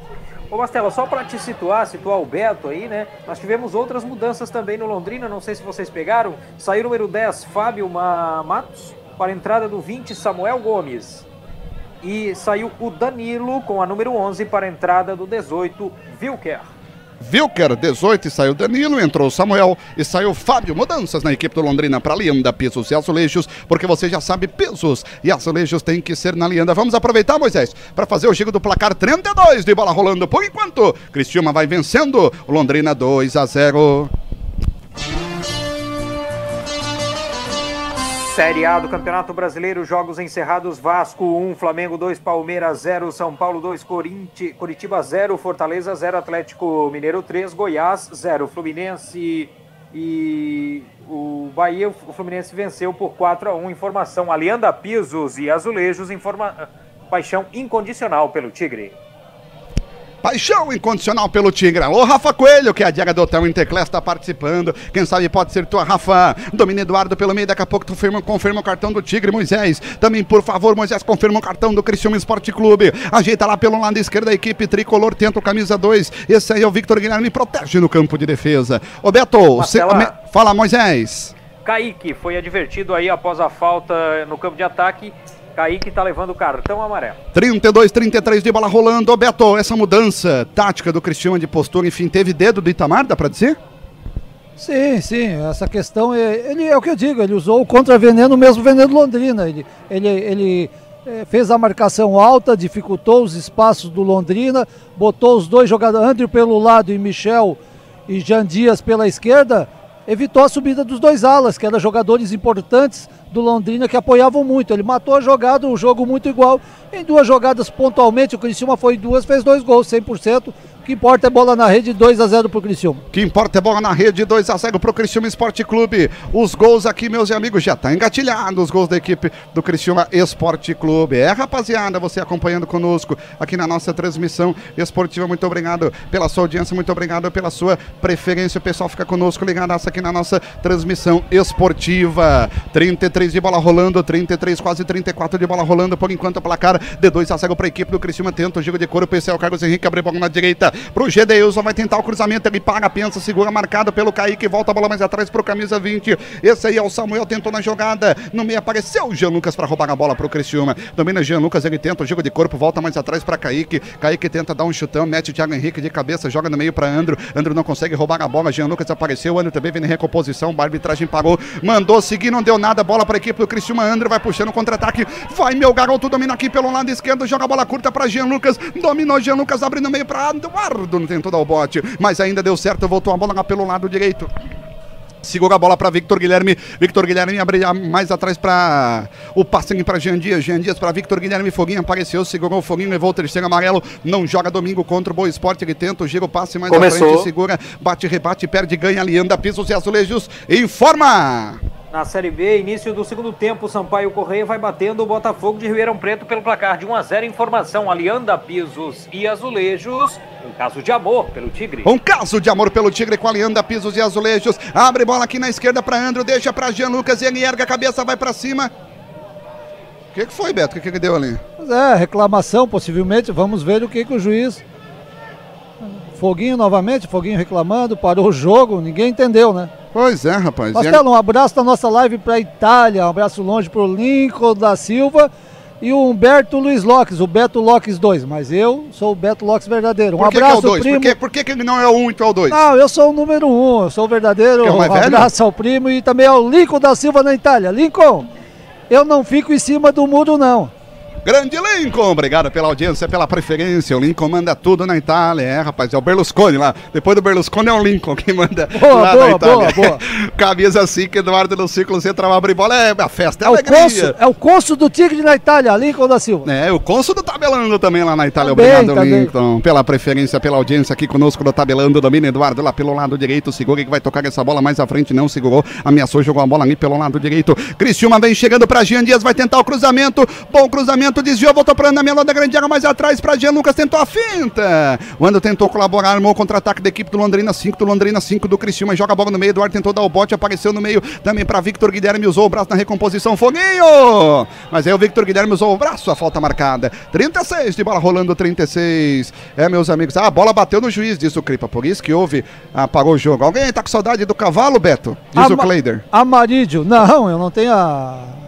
Ô Mastela, só para te situar, situar o Beto aí, né? Nós tivemos outras mudanças também no Londrina, não sei se vocês pegaram. Saiu o número 10, Fábio Ma- Matos, para a entrada do 20, Samuel Gomes. E saiu o Danilo com a número 11 para a entrada do 18, Wilker. Wilker, 18, e saiu Danilo, entrou Samuel e saiu Fábio. Mudanças na equipe do Londrina para Lianda, Pisos e Azulejos, porque você já sabe, pesos e azulejos tem que ser na Lianda. Vamos aproveitar, Moisés, para fazer o giro do placar 32 de bola rolando por enquanto. Cristiúma vai vencendo, Londrina 2 a 0. Série A do Campeonato Brasileiro, jogos encerrados: Vasco 1, Flamengo 2, Palmeiras 0, São Paulo 2, Corinti, Curitiba 0, Fortaleza 0, Atlético Mineiro 3, Goiás 0, Fluminense e o Bahia, o Fluminense venceu por 4 a 1. Informação: Alianda Pisos e Azulejos, informa... paixão incondicional pelo Tigre. Paixão incondicional pelo Tigre. Alô, Rafa Coelho, que é a diária do Hotel Interclass, está participando. Quem sabe pode ser tua, Rafa. Domínio Eduardo pelo meio, daqui a pouco tu firma, confirma o cartão do Tigre, Moisés. Também, por favor, Moisés, confirma o cartão do Criciúma Esporte Clube. Ajeita lá pelo lado esquerdo a equipe tricolor, tenta o camisa 2. Esse aí é o Victor Guilherme, protege no campo de defesa. Ô, Beto, Marcela... se... fala, Moisés. Kaique foi advertido aí após a falta no campo de ataque Kaique tá levando o cartão amarelo. 32, 33 de bola rolando. Ô Beto, essa mudança tática do Cristiano de postura, enfim, teve dedo do Itamar, dá pra dizer? Sim, sim, essa questão, é, ele é o que eu digo, ele usou o contra-veneno, mesmo veneno Londrina. Ele, ele, ele é, fez a marcação alta, dificultou os espaços do Londrina, botou os dois jogadores, André pelo lado e Michel e Jean Dias pela esquerda, evitou a subida dos dois alas, que eram jogadores importantes do Londrina que apoiavam muito. Ele matou a jogada, o jogo muito igual. Em duas jogadas pontualmente, o Criciúma foi duas, fez dois gols, 100% que importa é bola na rede 2 a 0 pro Criciúma. Que importa é bola na rede 2 a 0 pro Criciúma Esporte Clube. Os gols aqui, meus amigos, já tá engatilhado os gols da equipe do Criciúma Esporte Clube. É, rapaziada, você acompanhando conosco aqui na nossa transmissão esportiva. Muito obrigado pela sua audiência, muito obrigado pela sua preferência. O pessoal fica conosco ligadaço aqui na nossa transmissão esportiva. 33 de bola rolando, 33, quase 34 de bola rolando. Por enquanto, o placar de 2 a 0 para a equipe do Criciúma. Tenta o jogo de couro. O PC é o Carlos Henrique abre bola na direita pro Gedeilson, vai tentar o cruzamento, ele paga, pensa, segura, marcado pelo Kaique, volta a bola mais atrás pro camisa 20. Esse aí é o Samuel, tentou na jogada, no meio apareceu o Jean Lucas para roubar a bola pro Criciúma. Domina Jean Lucas, ele tenta o jogo de corpo, volta mais atrás para Kaique. Kaique tenta dar um chutão, mete o Thiago Henrique de cabeça, joga no meio para Andro. Andro não consegue roubar a bola, Jean Lucas apareceu, Andro também vem em recomposição, a arbitragem parou, mandou seguir, não deu nada, bola para equipe do Criciúma, Andro vai puxando contra-ataque, vai meu garoto, domina aqui pelo lado esquerdo, joga a bola curta para Jean Lucas, dominou Jean Lucas, abre no meio para Eduardo, não tentou dar o bote, mas ainda deu certo, voltou a bola lá pelo lado direito. Segura a bola para Victor Guilherme. Victor Guilherme abre mais atrás para o passe para Jean Dias. Jean Dias para Victor Guilherme. Foguinho apareceu, segurou o Foguinho, levou o terceiro amarelo. Não joga domingo contra o Boa Esporte. Ele tenta o giro, passe mais Começou. à frente, segura, bate, rebate, perde, ganha, ali anda, pisos e azulejos. Informa! Na Série B, início do segundo tempo, Sampaio Correia vai batendo o Botafogo de Ribeirão Preto pelo placar de 1 a 0 Informação, Alianda Pisos e Azulejos. Um caso de amor pelo Tigre. Um caso de amor pelo Tigre com Alianda Pisos e Azulejos. Abre bola aqui na esquerda para Andro, deixa para Jean Lucas e ele erga a cabeça, vai para cima. O que, que foi, Beto? O que, que deu ali? Pois é, reclamação, possivelmente. Vamos ver o que, que o juiz. Foguinho novamente, Foguinho reclamando, parou o jogo, ninguém entendeu, né? Pois é, rapaz. Marcelo, um abraço da nossa live para Itália, um abraço longe para o Lincoln da Silva e o Humberto Luiz Lopes, o Beto Lopes 2, mas eu sou o Beto Lopes verdadeiro. Um por que abraço, que é o dois? primo. Por que, por que, que ele não é o 1 um, e tu é o 2? Não, eu sou o número 1, um, eu sou o verdadeiro. é um mais abraço velho? ao primo e também ao Lincoln da Silva na Itália. Lincoln, eu não fico em cima do muro, não. Grande Lincoln, obrigado pela audiência, pela preferência. O Lincoln manda tudo na Itália, é, rapaz. É o Berlusconi lá. Depois do Berlusconi é o Lincoln que manda Boa, lá boa, na Itália. boa, boa. Camisa 5, Eduardo no ciclo, você trava abre bola, é a festa, é, É o, alegria. cônsul, é o cônsul do Tigre na Itália, Lincoln da Silva. É, o cônsul do Tabelando também lá na Itália. Também, Obrigado, também. Lincoln, pela preferência, pela audiência aqui conosco do Tabelando. Domina Eduardo lá pelo lado direito. Segura que vai tocar essa bola mais à frente. Não segurou, ameaçou, jogou a bola ali pelo lado direito. Cristiúma vem chegando pra Jean Dias, vai tentar o cruzamento. Bom cruzamento, desviou, voltou pra Ana Melo da grande área mais atrás pra Jean Lucas. Tentou a finta. O Andro tentou colaborar, armou o contra-ataque da equipe do Londrina 5, do Londrina 5 do Cristiúma. Joga a bola no meio. Eduardo tentou dar o bote, apareceu no meio também pra Victor Guilherme. Usou o braço na recomposição. Foguinho! Mas aí o Victor Guilherme usou o braço, a falta marcada. 36 de bola rolando, 36. É, meus amigos. Ah, a bola bateu no juiz, disse o Cripa. Por isso que houve, parou o jogo. Alguém tá com saudade do cavalo, Beto? Diz o Ama- Kleider. Amarídio. Não, eu não tenho a...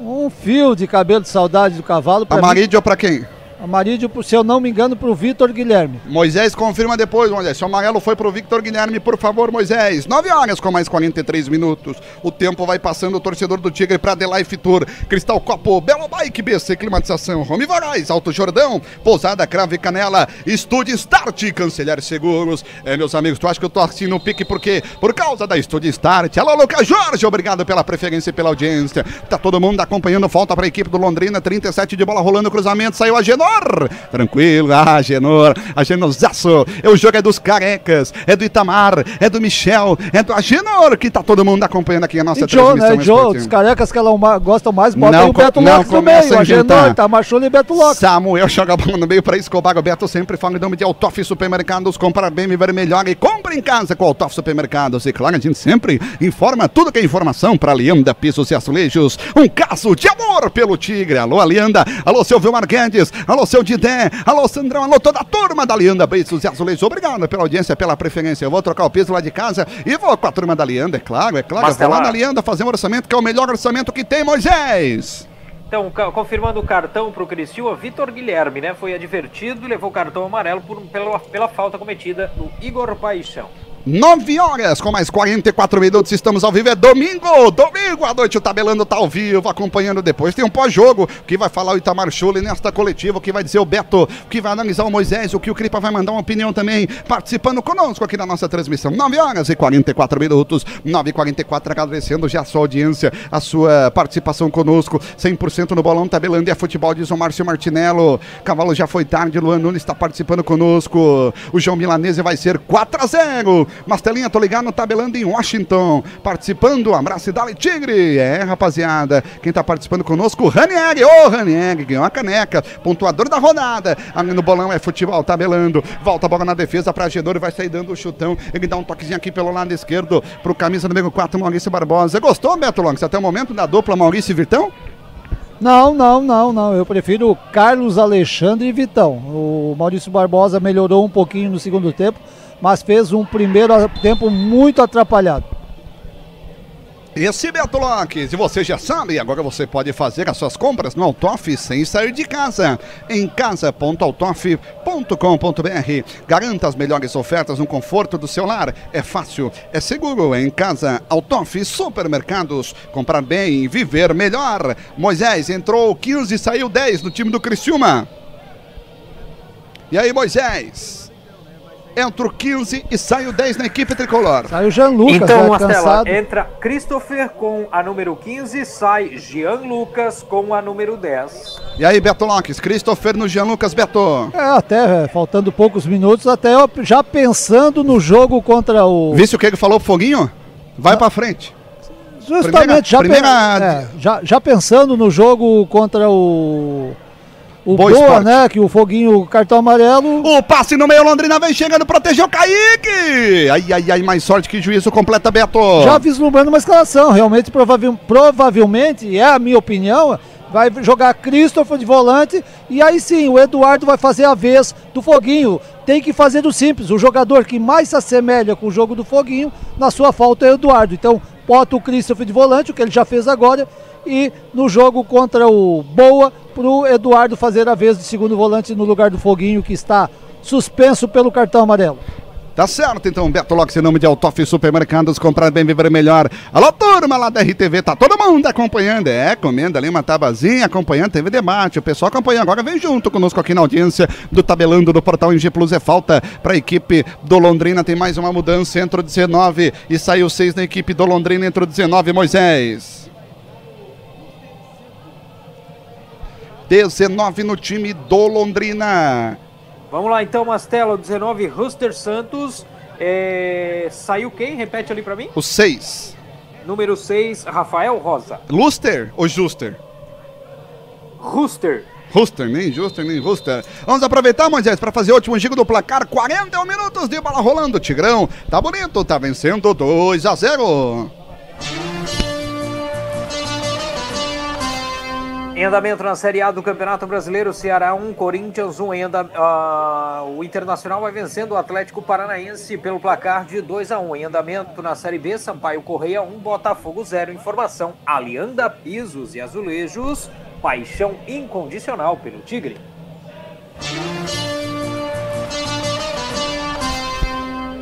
um fio de cabelo de saudade do cavalo. pra mim- Amarídio pra quem? Amarídio, se eu não me engano, para o Vitor Guilherme. Moisés confirma depois, Moisés. Se o amarelo foi pro Victor Guilherme, por favor, Moisés. 9 horas com mais 43 minutos. O tempo vai passando, o torcedor do Tigre para Adelife Tour. Cristal Copo, Belo Bike, BC Climatização, Rome Varais, Alto Jordão, Pousada Crave Canela, Estúdio Start, Cancelar Seguros. É, meus amigos, tu acha que eu tô assim no pique por quê? Por causa da Estúdio Start. Alô, Lucas Jorge, obrigado pela preferência e pela audiência. Tá todo mundo acompanhando, falta para a equipe do Londrina, 37 de bola rolando, cruzamento, saiu a Genor. Tranquilo, ah, Genor, Agenosaço. É o jogo é dos carecas, é do Itamar, é do Michel, é do Agenor, que tá todo mundo acompanhando aqui a nossa E Joe, transmissão. né? Joe, os carecas que ela ma- gostam mais, bota Não o Beto não Lopes no meio. a A inventar. Genor, tá Machula e Beto Lopes. Samuel joga a bola no meio para Escobar. O Beto sempre fala em nome de Altoff Supermercados. Comprar bem, viver melhor e compra em casa com Altoff Supermercados. E claro, a gente sempre informa tudo que é informação para Alianda Pisos e Azulejos. Um caso de amor pelo Tigre. Alô, Alianda. Alô, seu Vilmar Guedes. Alô, seu Didé. Alô, Sandrão. Alô, toda a turma da Alianda Pisos e Azulejos. Obrigado pela audiência, pela preferência. Eu vou trocar o piso lá de casa e vou com a turma da Alianda, é claro, é claro. Eu vou lá na Alianda fazer um orçamento que é o melhor orçamento que tem, Moisés. Então, confirmando o cartão pro Criciúma, Vitor Guilherme, né? Foi advertido e levou o cartão amarelo por, pela, pela falta cometida no Igor Paixão. 9 horas com mais 44 minutos, estamos ao vivo, é domingo, domingo à noite o Tabelando tá ao vivo, acompanhando depois, tem um pós-jogo, que vai falar o Itamar Schulli nesta coletiva, o que vai dizer o Beto, que vai analisar o Moisés, o que o Cripa vai mandar uma opinião também, participando conosco aqui na nossa transmissão, 9 horas e 44 minutos, 9 e 44 agradecendo já a sua audiência, a sua participação conosco, 100% no Bolão Tabelando e é futebol, diz o Márcio Martinello, Cavalo já foi tarde, Luan Nunes está participando conosco, o João Milanese vai ser 4 a 0 Mastelinha, tô ligado no Tabelando em Washington. Participando, abraço e dale Tigre. É, rapaziada. Quem tá participando conosco, Ranieri. Ô, Ranieri, ganhou a caneca. Pontuador da rodada. Ali no bolão é futebol, tabelando. Volta a bola na defesa pra Gedor vai sair dando o chutão. Ele dá um toquezinho aqui pelo lado esquerdo pro camisa número 4, Maurício Barbosa. Gostou, Beto Longs, até o momento da dupla Maurício e Virtão? Não, não, não, não. Eu prefiro Carlos Alexandre e Vitão. O Maurício Barbosa melhorou um pouquinho no segundo tempo, mas fez um primeiro tempo muito atrapalhado. Esse Beto Locks, e você já sabe, agora você pode fazer as suas compras no Autoff sem sair de casa. Em casa.autoff.com.br. Garanta as melhores ofertas no conforto do seu lar. É fácil, é seguro. Em casa, Autoff Supermercados. Comprar bem, viver melhor. Moisés entrou 15 e saiu 10 no time do Criciúma. E aí, Moisés? Entra o 15 e sai o 10 na equipe tricolor. Saiu o Jean Lucas, então, né, cansado. entra Christopher com a número 15, sai Jean Lucas com a número 10. E aí, Beto Locks, Christopher no Jean Lucas Beto. É, até é, faltando poucos minutos, até eu já pensando no jogo contra o. Visse o que ele falou pro Foguinho? Vai pra frente. Justamente, primeira- já, primeira- é, já, já pensando no jogo contra o. O Boa Boa, né? Que o Foguinho, cartão amarelo. O passe no meio, Londrina vem chegando, protegeu o Kaique. Ai, ai, ai, mais sorte que juízo completa, Beto. Já vislumbrando uma escalação. Realmente, provavel- provavelmente, é a minha opinião, vai jogar Christopher de volante e aí sim o Eduardo vai fazer a vez do Foguinho. Tem que fazer do simples. O jogador que mais se assemelha com o jogo do Foguinho, na sua falta é o Eduardo. Então, bota o Christopher de volante, o que ele já fez agora, e no jogo contra o Boa, pro Eduardo fazer a vez de segundo volante no lugar do Foguinho, que está suspenso pelo cartão amarelo. Tá certo, então, Beto Locks, em nome de Autof Supermercados, comprar bem, viver melhor. Alô, turma lá da RTV, tá todo mundo acompanhando, é, comendo ali uma tabazinha, acompanhando, teve debate, o pessoal acompanha agora, vem junto conosco aqui na audiência do Tabelando do Portal NG Plus, é falta pra equipe do Londrina, tem mais uma mudança, entrou 19 e saiu 6 na equipe do Londrina, entrou 19, Moisés. 19 no time do Londrina. Vamos lá então, Mastelo, 19, Ruster Santos. É, Saiu quem? Repete ali pra mim. O 6. Número 6, Rafael Rosa. Luster ou Juster? Ruster. Ruster, nem Juster, nem Ruster. Vamos aproveitar, Moisés, para fazer o último giro do placar. 41 minutos de bola rolando. Tigrão tá bonito, tá vencendo 2 a 0. Em andamento na Série A do Campeonato Brasileiro, Ceará 1, Corinthians 1. Em anda- ah, o Internacional vai vencendo o Atlético Paranaense pelo placar de 2 a 1. Em andamento na Série B, Sampaio Correia 1, Botafogo 0. Informação: Alianda Pisos e Azulejos, paixão incondicional pelo Tigre.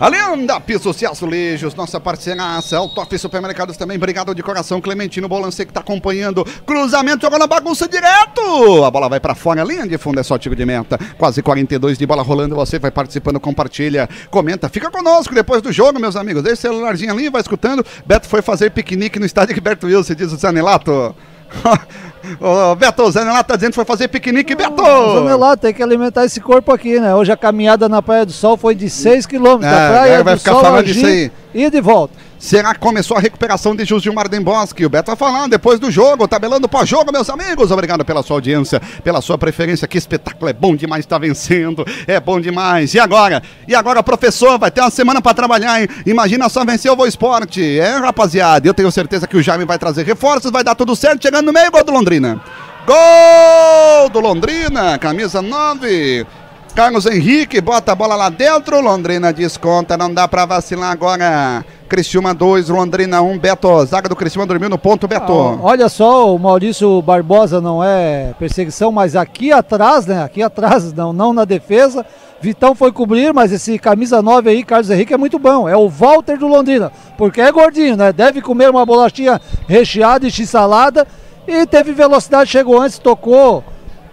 A Lenda Pisos e Azulejos, nossa parceiraça, Top Supermercados também, obrigado de coração, Clementino Bolance que tá acompanhando, cruzamento, jogando a bagunça direto, a bola vai para fora, linha de fundo é só tiro de meta, quase 42 de bola rolando, você vai participando, compartilha, comenta, fica conosco depois do jogo, meus amigos, deixa o celularzinho ali, vai escutando, Beto foi fazer piquenique no estádio Gilberto Wilson, diz o Zanelato. Ô, Beto, o Zanelato tá dizendo que foi fazer piquenique, Beto! O Zanelato tem que alimentar esse corpo aqui, né? Hoje a caminhada na Praia do Sol foi de 6 quilômetros. É, Praia vai do ficar Sol falando disso aí. E de volta. Será que começou a recuperação de Gilmar Demboski? O Beto vai falando depois do jogo, tabelando pós-jogo, meus amigos. Obrigado pela sua audiência, pela sua preferência. Que espetáculo, é bom demais estar vencendo, é bom demais. E agora? E agora, professor, vai ter uma semana para trabalhar, hein? Imagina só vencer o Voa Esporte. É, rapaziada, eu tenho certeza que o Jaime vai trazer reforços, vai dar tudo certo. Chegando no meio, gol do Londrina. Gol do Londrina, camisa 9. Carlos Henrique bota a bola lá dentro, Londrina desconta, não dá pra vacilar agora. Criciúma 2, Londrina 1, um, Beto. Zaga do Criciúma dormiu no ponto, Beto. Ah, olha só, o Maurício Barbosa não é perseguição, mas aqui atrás, né? Aqui atrás, não, não na defesa. Vitão foi cobrir, mas esse camisa 9 aí, Carlos Henrique, é muito bom. É o Walter do Londrina, porque é gordinho, né? Deve comer uma bolachinha recheada e x-salada. E teve velocidade, chegou antes, tocou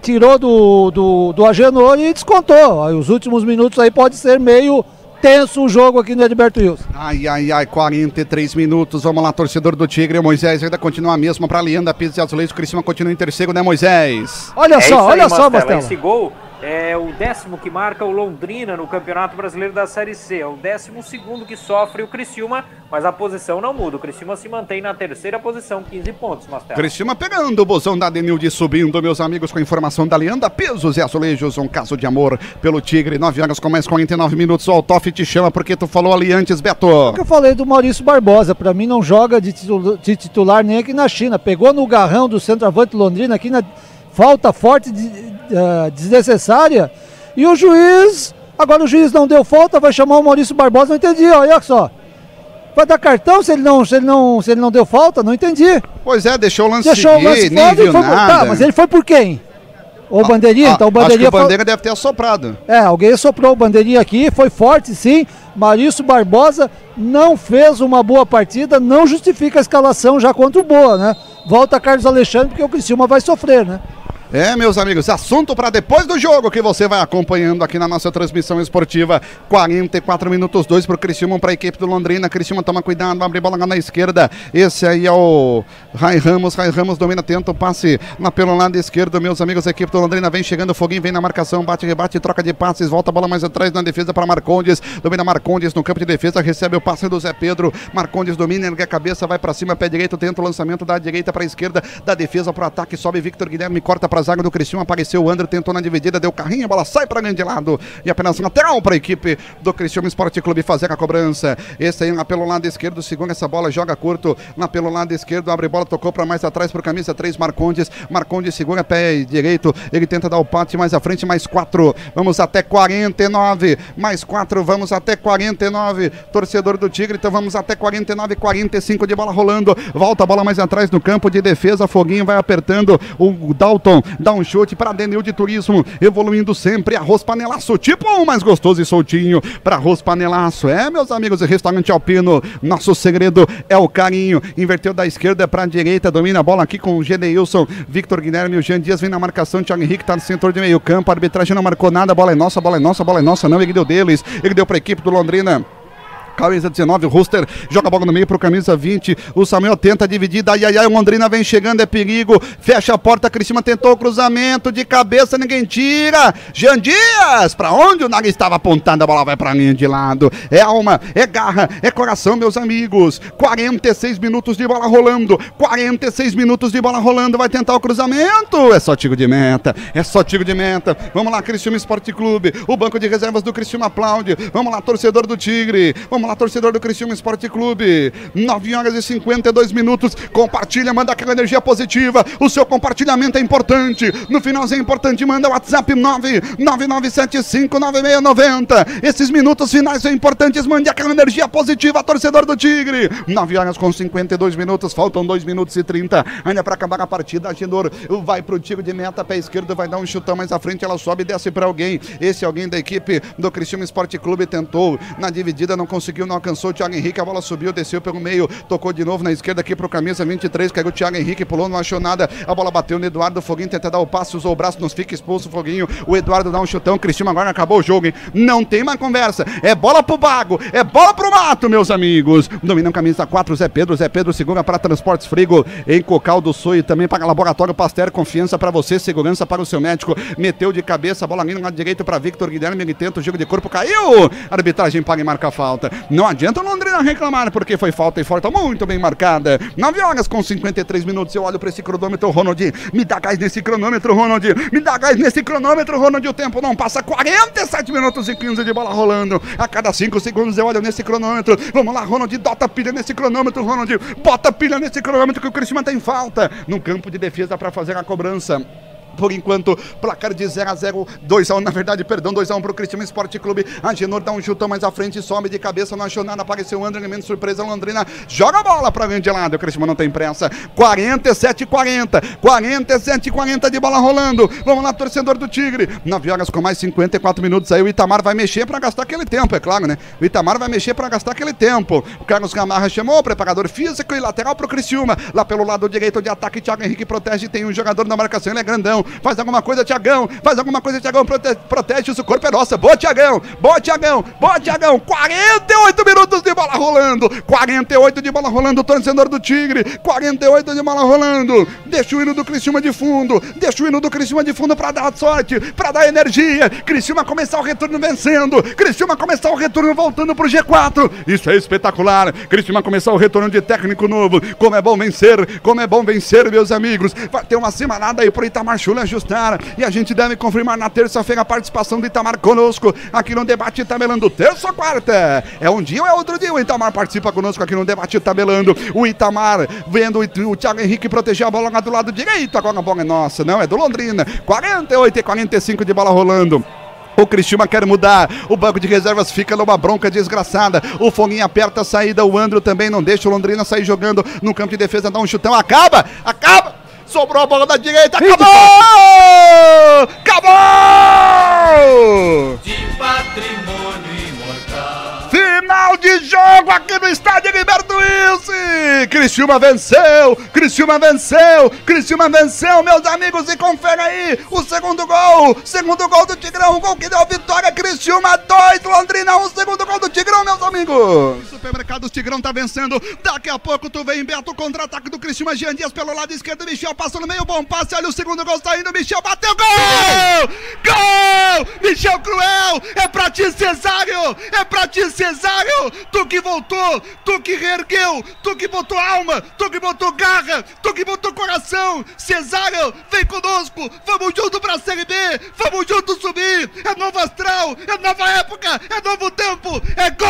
tirou do, do, do Agenor e descontou. Aí, os últimos minutos aí pode ser meio tenso o jogo aqui no Edberto Wilson. Ai, ai, ai, 43 minutos. Vamos lá, torcedor do Tigre. O Moisés ainda continua a mesma para a Leanda Pires e Azulejos. O Criciúma continua em terceiro, né, Moisés? Olha É só, aí, olha só. Mastela. Esse gol é o décimo que marca o Londrina no Campeonato Brasileiro da Série C. É o décimo segundo que sofre o Criciúma, mas a posição não muda. O Criciúma se mantém na terceira posição, 15 pontos, Mastella. Criciúma pegando o bozão da Denilde subindo, meus amigos, com a informação da Leanda Pesos e Azulejos, um caso de amor pelo Tigre. 9 horas com mais 49 minutos. O Altoff te chama porque tu falou ali antes, Beto. Que eu falei do Maurício Barbosa, pra mim não joga de titular, de titular nem aqui na China. Pegou no garrão do centroavante Londrina aqui na falta forte, de- eh, desnecessária. E o juiz, agora o juiz não deu falta, vai chamar o Maurício Barbosa, não entendi, olha só. Vai dar cartão se ele não, se ele não, se ele não deu falta? Não entendi. Pois é, deixou o lance Deixou seguir, o lance nem viu foi por... nada. Tá, mas ele foi por quem? O bandeirinha? Ah, então o acho que bandeirinha o foi- Bandeira deve ter assoprado. É, alguém soprou o bandeirinha aqui, foi forte sim. Maurício Barbosa não fez uma boa partida, não justifica a escalação já contra o Boa, né? Volta Carlos Alexandre, porque o Criciúma vai sofrer, né? É, meus amigos, assunto para depois do jogo que você vai acompanhando aqui na nossa transmissão esportiva. 44 minutos, 2 para o Criciúma, para a equipe do Londrina. Criciúma toma cuidado, abre bola lá na esquerda. Esse aí é o Rai Ramos. Rai Ramos domina, tenta o passe lá pelo lado esquerdo, meus amigos. A equipe do Londrina vem chegando, Foguinho vem na marcação, bate, rebate, troca de passes, volta a bola mais atrás na defesa para Marcondes. Domina Marcondes no campo de defesa, recebe o passe do Zé Pedro. Marcondes domina, ergue a cabeça, vai para cima, pé direito, tenta o lançamento da direita para a esquerda, da defesa para o ataque, sobe Victor Guilherme, corta para a zaga do Criciúma, apareceu o André, tentou na dividida, deu carrinho, a bola sai para grande lado e apenas lateral para a equipe do Criciúma Esporte Clube fazer a cobrança. Esse aí lá pelo lado esquerdo, segura essa bola, joga curto, lá pelo lado esquerdo, abre bola, tocou para mais atrás para camisa 3, Marcondes. Marcondes segura pé direito, ele tenta dar o pate mais à frente, mais 4. Vamos até 49, mais 4, vamos até 49. Torcedor do Tigre, então vamos até 49, 45 de bola rolando. Volta a bola mais atrás no campo de defesa, Foguinho vai apertando. O Dalton dá um chute para Denil de Turismo, evoluindo sempre. Arroz panelaço, tipo um mais gostoso e soltinho para arroz panelaço. É, meus amigos, restaurante Alpino. Nosso segredo é o carinho. Inverteu da esquerda para a direita, domina a bola aqui com o Gedeilson, Victor Guilherme, o Jean Dias vem na marcação. Thiago Henrique tá no centro de meio campo. A arbitragem não marcou nada. A bola é nossa, a bola é nossa, a bola é nossa. Não, ele deu deles. Ele deu para a equipe do Londrina. Camisa 19, o Ruster joga a bola no meio pro camisa 20. O Samuel tenta dividir. Ai, ai, ai, o Londrina vem chegando, é perigo. Fecha a porta, Cristina tentou o cruzamento de cabeça, ninguém tira. Jean Dias, pra onde o nariz estava apontando, a bola vai pra linha de lado. É alma, é garra, é coração, meus amigos. 46 minutos de bola rolando. 46 minutos de bola rolando. Vai tentar o cruzamento. É só tiro de meta. É só tiro de meta. Vamos lá, Criciúma Esporte Clube. O banco de reservas do Criciúma aplaude. Vamos lá, torcedor do Tigre. Vamos lá, lá, torcedor do Criciúma Esporte Clube. 9 horas e 52 minutos. Compartilha, manda aquela energia positiva. O seu compartilhamento é importante. No finalzinho é importante, manda o WhatsApp 999759690. Esses minutos finais são importantes. Mande aquela energia positiva, torcedor do Tigre. 9 horas com 52 minutos. Faltam 2 minutos e 30. Ainda para acabar a partida. Agenor vai pro tiro de meta, pé esquerdo, vai dar um chutão mais à frente. Ela sobe e desce para alguém. Esse alguém da equipe do Cristiano Esporte Clube tentou na dividida, não conseguiu, não alcançou. O Thiago Henrique, a bola subiu, desceu pelo meio, tocou de novo na esquerda aqui pro camisa 23. Caiu o Thiago Henrique, pulou, não achou nada. A bola bateu no Eduardo Foguinho, tenta dar o passe, usou o braço, nos fica expulso o Foguinho. O Eduardo dá um chutão. Cristiano agora acabou o jogo, hein? Não tem mais conversa. É bola pro Bago, é bola pro mato, meus amigos. Dominam camisa 4, Zé Pedro. Zé Pedro segura para Transportes Frigo em Cocal do Sul e também para Laboratório Pasteur. Confiança para você, segurança para o seu médico. Meteu de cabeça, a bola indo lá direito para Victor Guilherme. Ele tenta o jogo de corpo, caiu. Arbitragem paga e marca falta. Não adianta o Londrina reclamar porque foi falta e falta muito bem marcada. 9 horas com 53 minutos. Eu olho para esse cronômetro, Ronald. Me dá gás nesse cronômetro, Ronald. Me dá gás nesse cronômetro, Ronald. O tempo não passa 47 minutos e 15 de bola rolando. A cada 5 segundos eu olho nesse cronômetro. Vamos lá, Ronald. Dota pilha nesse cronômetro, Ronald. Bota pilha nesse cronômetro que o Cristiano tem falta. No campo de defesa para fazer a cobrança. Por enquanto, placar de 0 a 0 2 a 1 na verdade, perdão, 2 a 1 pro Cristiano Esporte Clube. Agenor dá um chutão mais à frente, sobe de cabeça, não achou nada, apareceu o André, elemento surpresa, Londrina joga a bola pra grande lado. O Cristiano não tem pressa. 47 40, 47 40 de bola rolando. Vamos lá, torcedor do Tigre. 9 horas com mais 54 minutos aí. O Itamar vai mexer pra gastar aquele tempo, é claro, né? O Itamar vai mexer pra gastar aquele tempo. O Carlos Gamarra chamou o preparador físico e lateral pro Criciúma. Lá pelo lado direito de ataque, Thiago Henrique protege. Tem um jogador na marcação, ele é grandão. Faz alguma coisa, Tiagão. Faz alguma coisa, Tiagão. Prote protege o corpo é nossa. Boa, Tiagão. Boa, Tiagão. Boa, Tiagão. 48 minutos de bola rolando. 48 de bola rolando. Torcedor do Tigre. 48 de bola rolando. Deixa o hino do Criciúma de fundo. Deixa o hino do Criciúma de fundo pra dar sorte, pra dar energia. Criciúma começar o retorno vencendo. Criciúma começar o retorno voltando pro G4. Isso é espetacular. Criciúma começar o retorno de técnico novo. Como é bom vencer. Como é bom vencer, meus amigos. Vai ter uma semanada aí pro Itamar Chula ajustar. E a gente deve confirmar na terça-feira a participação do Itamar conosco aqui no Debate Tabelando. Terça ou quarta? É um dia ou é outro dia? O Itamar participa conosco aqui no Debate Tabelando. O Itamar vendo o Thiago Henrique proteger a bola lá do lado direito. Agora a bola é nossa, não? É do Londrina. 48 e 45 de bola rolando. O Cristiúma quer mudar. O banco de reservas fica numa bronca desgraçada. O Foguinho aperta a saída. O Andro também não deixa o Londrina sair jogando no campo de defesa. Dá um chutão. Acaba! Acaba! Sobrou a bola da direita. Acabou! Acabou! De patrimônio. Final de jogo aqui no estádio Gilberto Wilson. Criciúma venceu, Criciúma venceu, Criciúma venceu, meus amigos, e confere aí o segundo gol, segundo gol do Tigrão, gol que deu vitória, Criciúma 2, Londrina 1, um, segundo gol do Tigrão, meus amigos. Supermercados Tigrão tá vencendo, daqui a pouco tu vem, Beto, contra-ataque do Criciúma, Jean Dias pelo lado esquerdo, Michel passa no meio, bom passe, olha o segundo gol saindo, Michel bateu, gol! Gol! Michel Cruel, é pra ti, Cesário, é pra ti, Cesário, tu que voltou, tu que reergueu, tu que botou alma, tu que botou garra, tu que botou coração, Cesário, vem conosco, vamos junto pra Série B, vamos junto subir, é novo astral, é nova época, é novo tempo, é gol!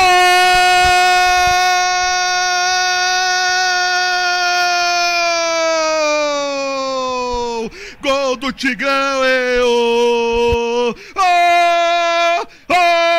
Gol do Tigrão, eu! Oh! Oh!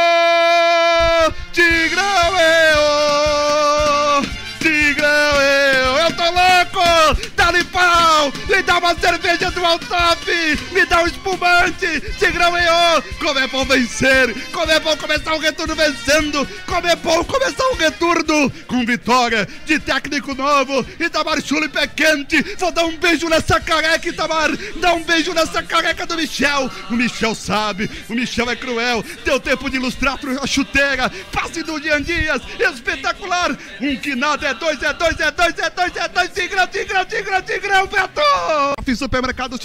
Uma cerveja do Altop! Me dá um espumante! Tigrão, eu! Como é bom vencer! Como é bom começar o retorno vencendo! Como é bom começar o retorno com vitória de técnico novo! Itamar Chula e quente! Vou dar um beijo nessa careca, Itamar! Dá um beijo nessa careca do Michel! O Michel sabe! O Michel é cruel! Deu tempo de ilustrar a chuteira! Passe do Dian Dias! Espetacular! Um que nada é dois, é dois, é dois, é dois, é dois! Tigrão, Tigrão, Tigrão, Tigrão, Beto! Fiz supermercados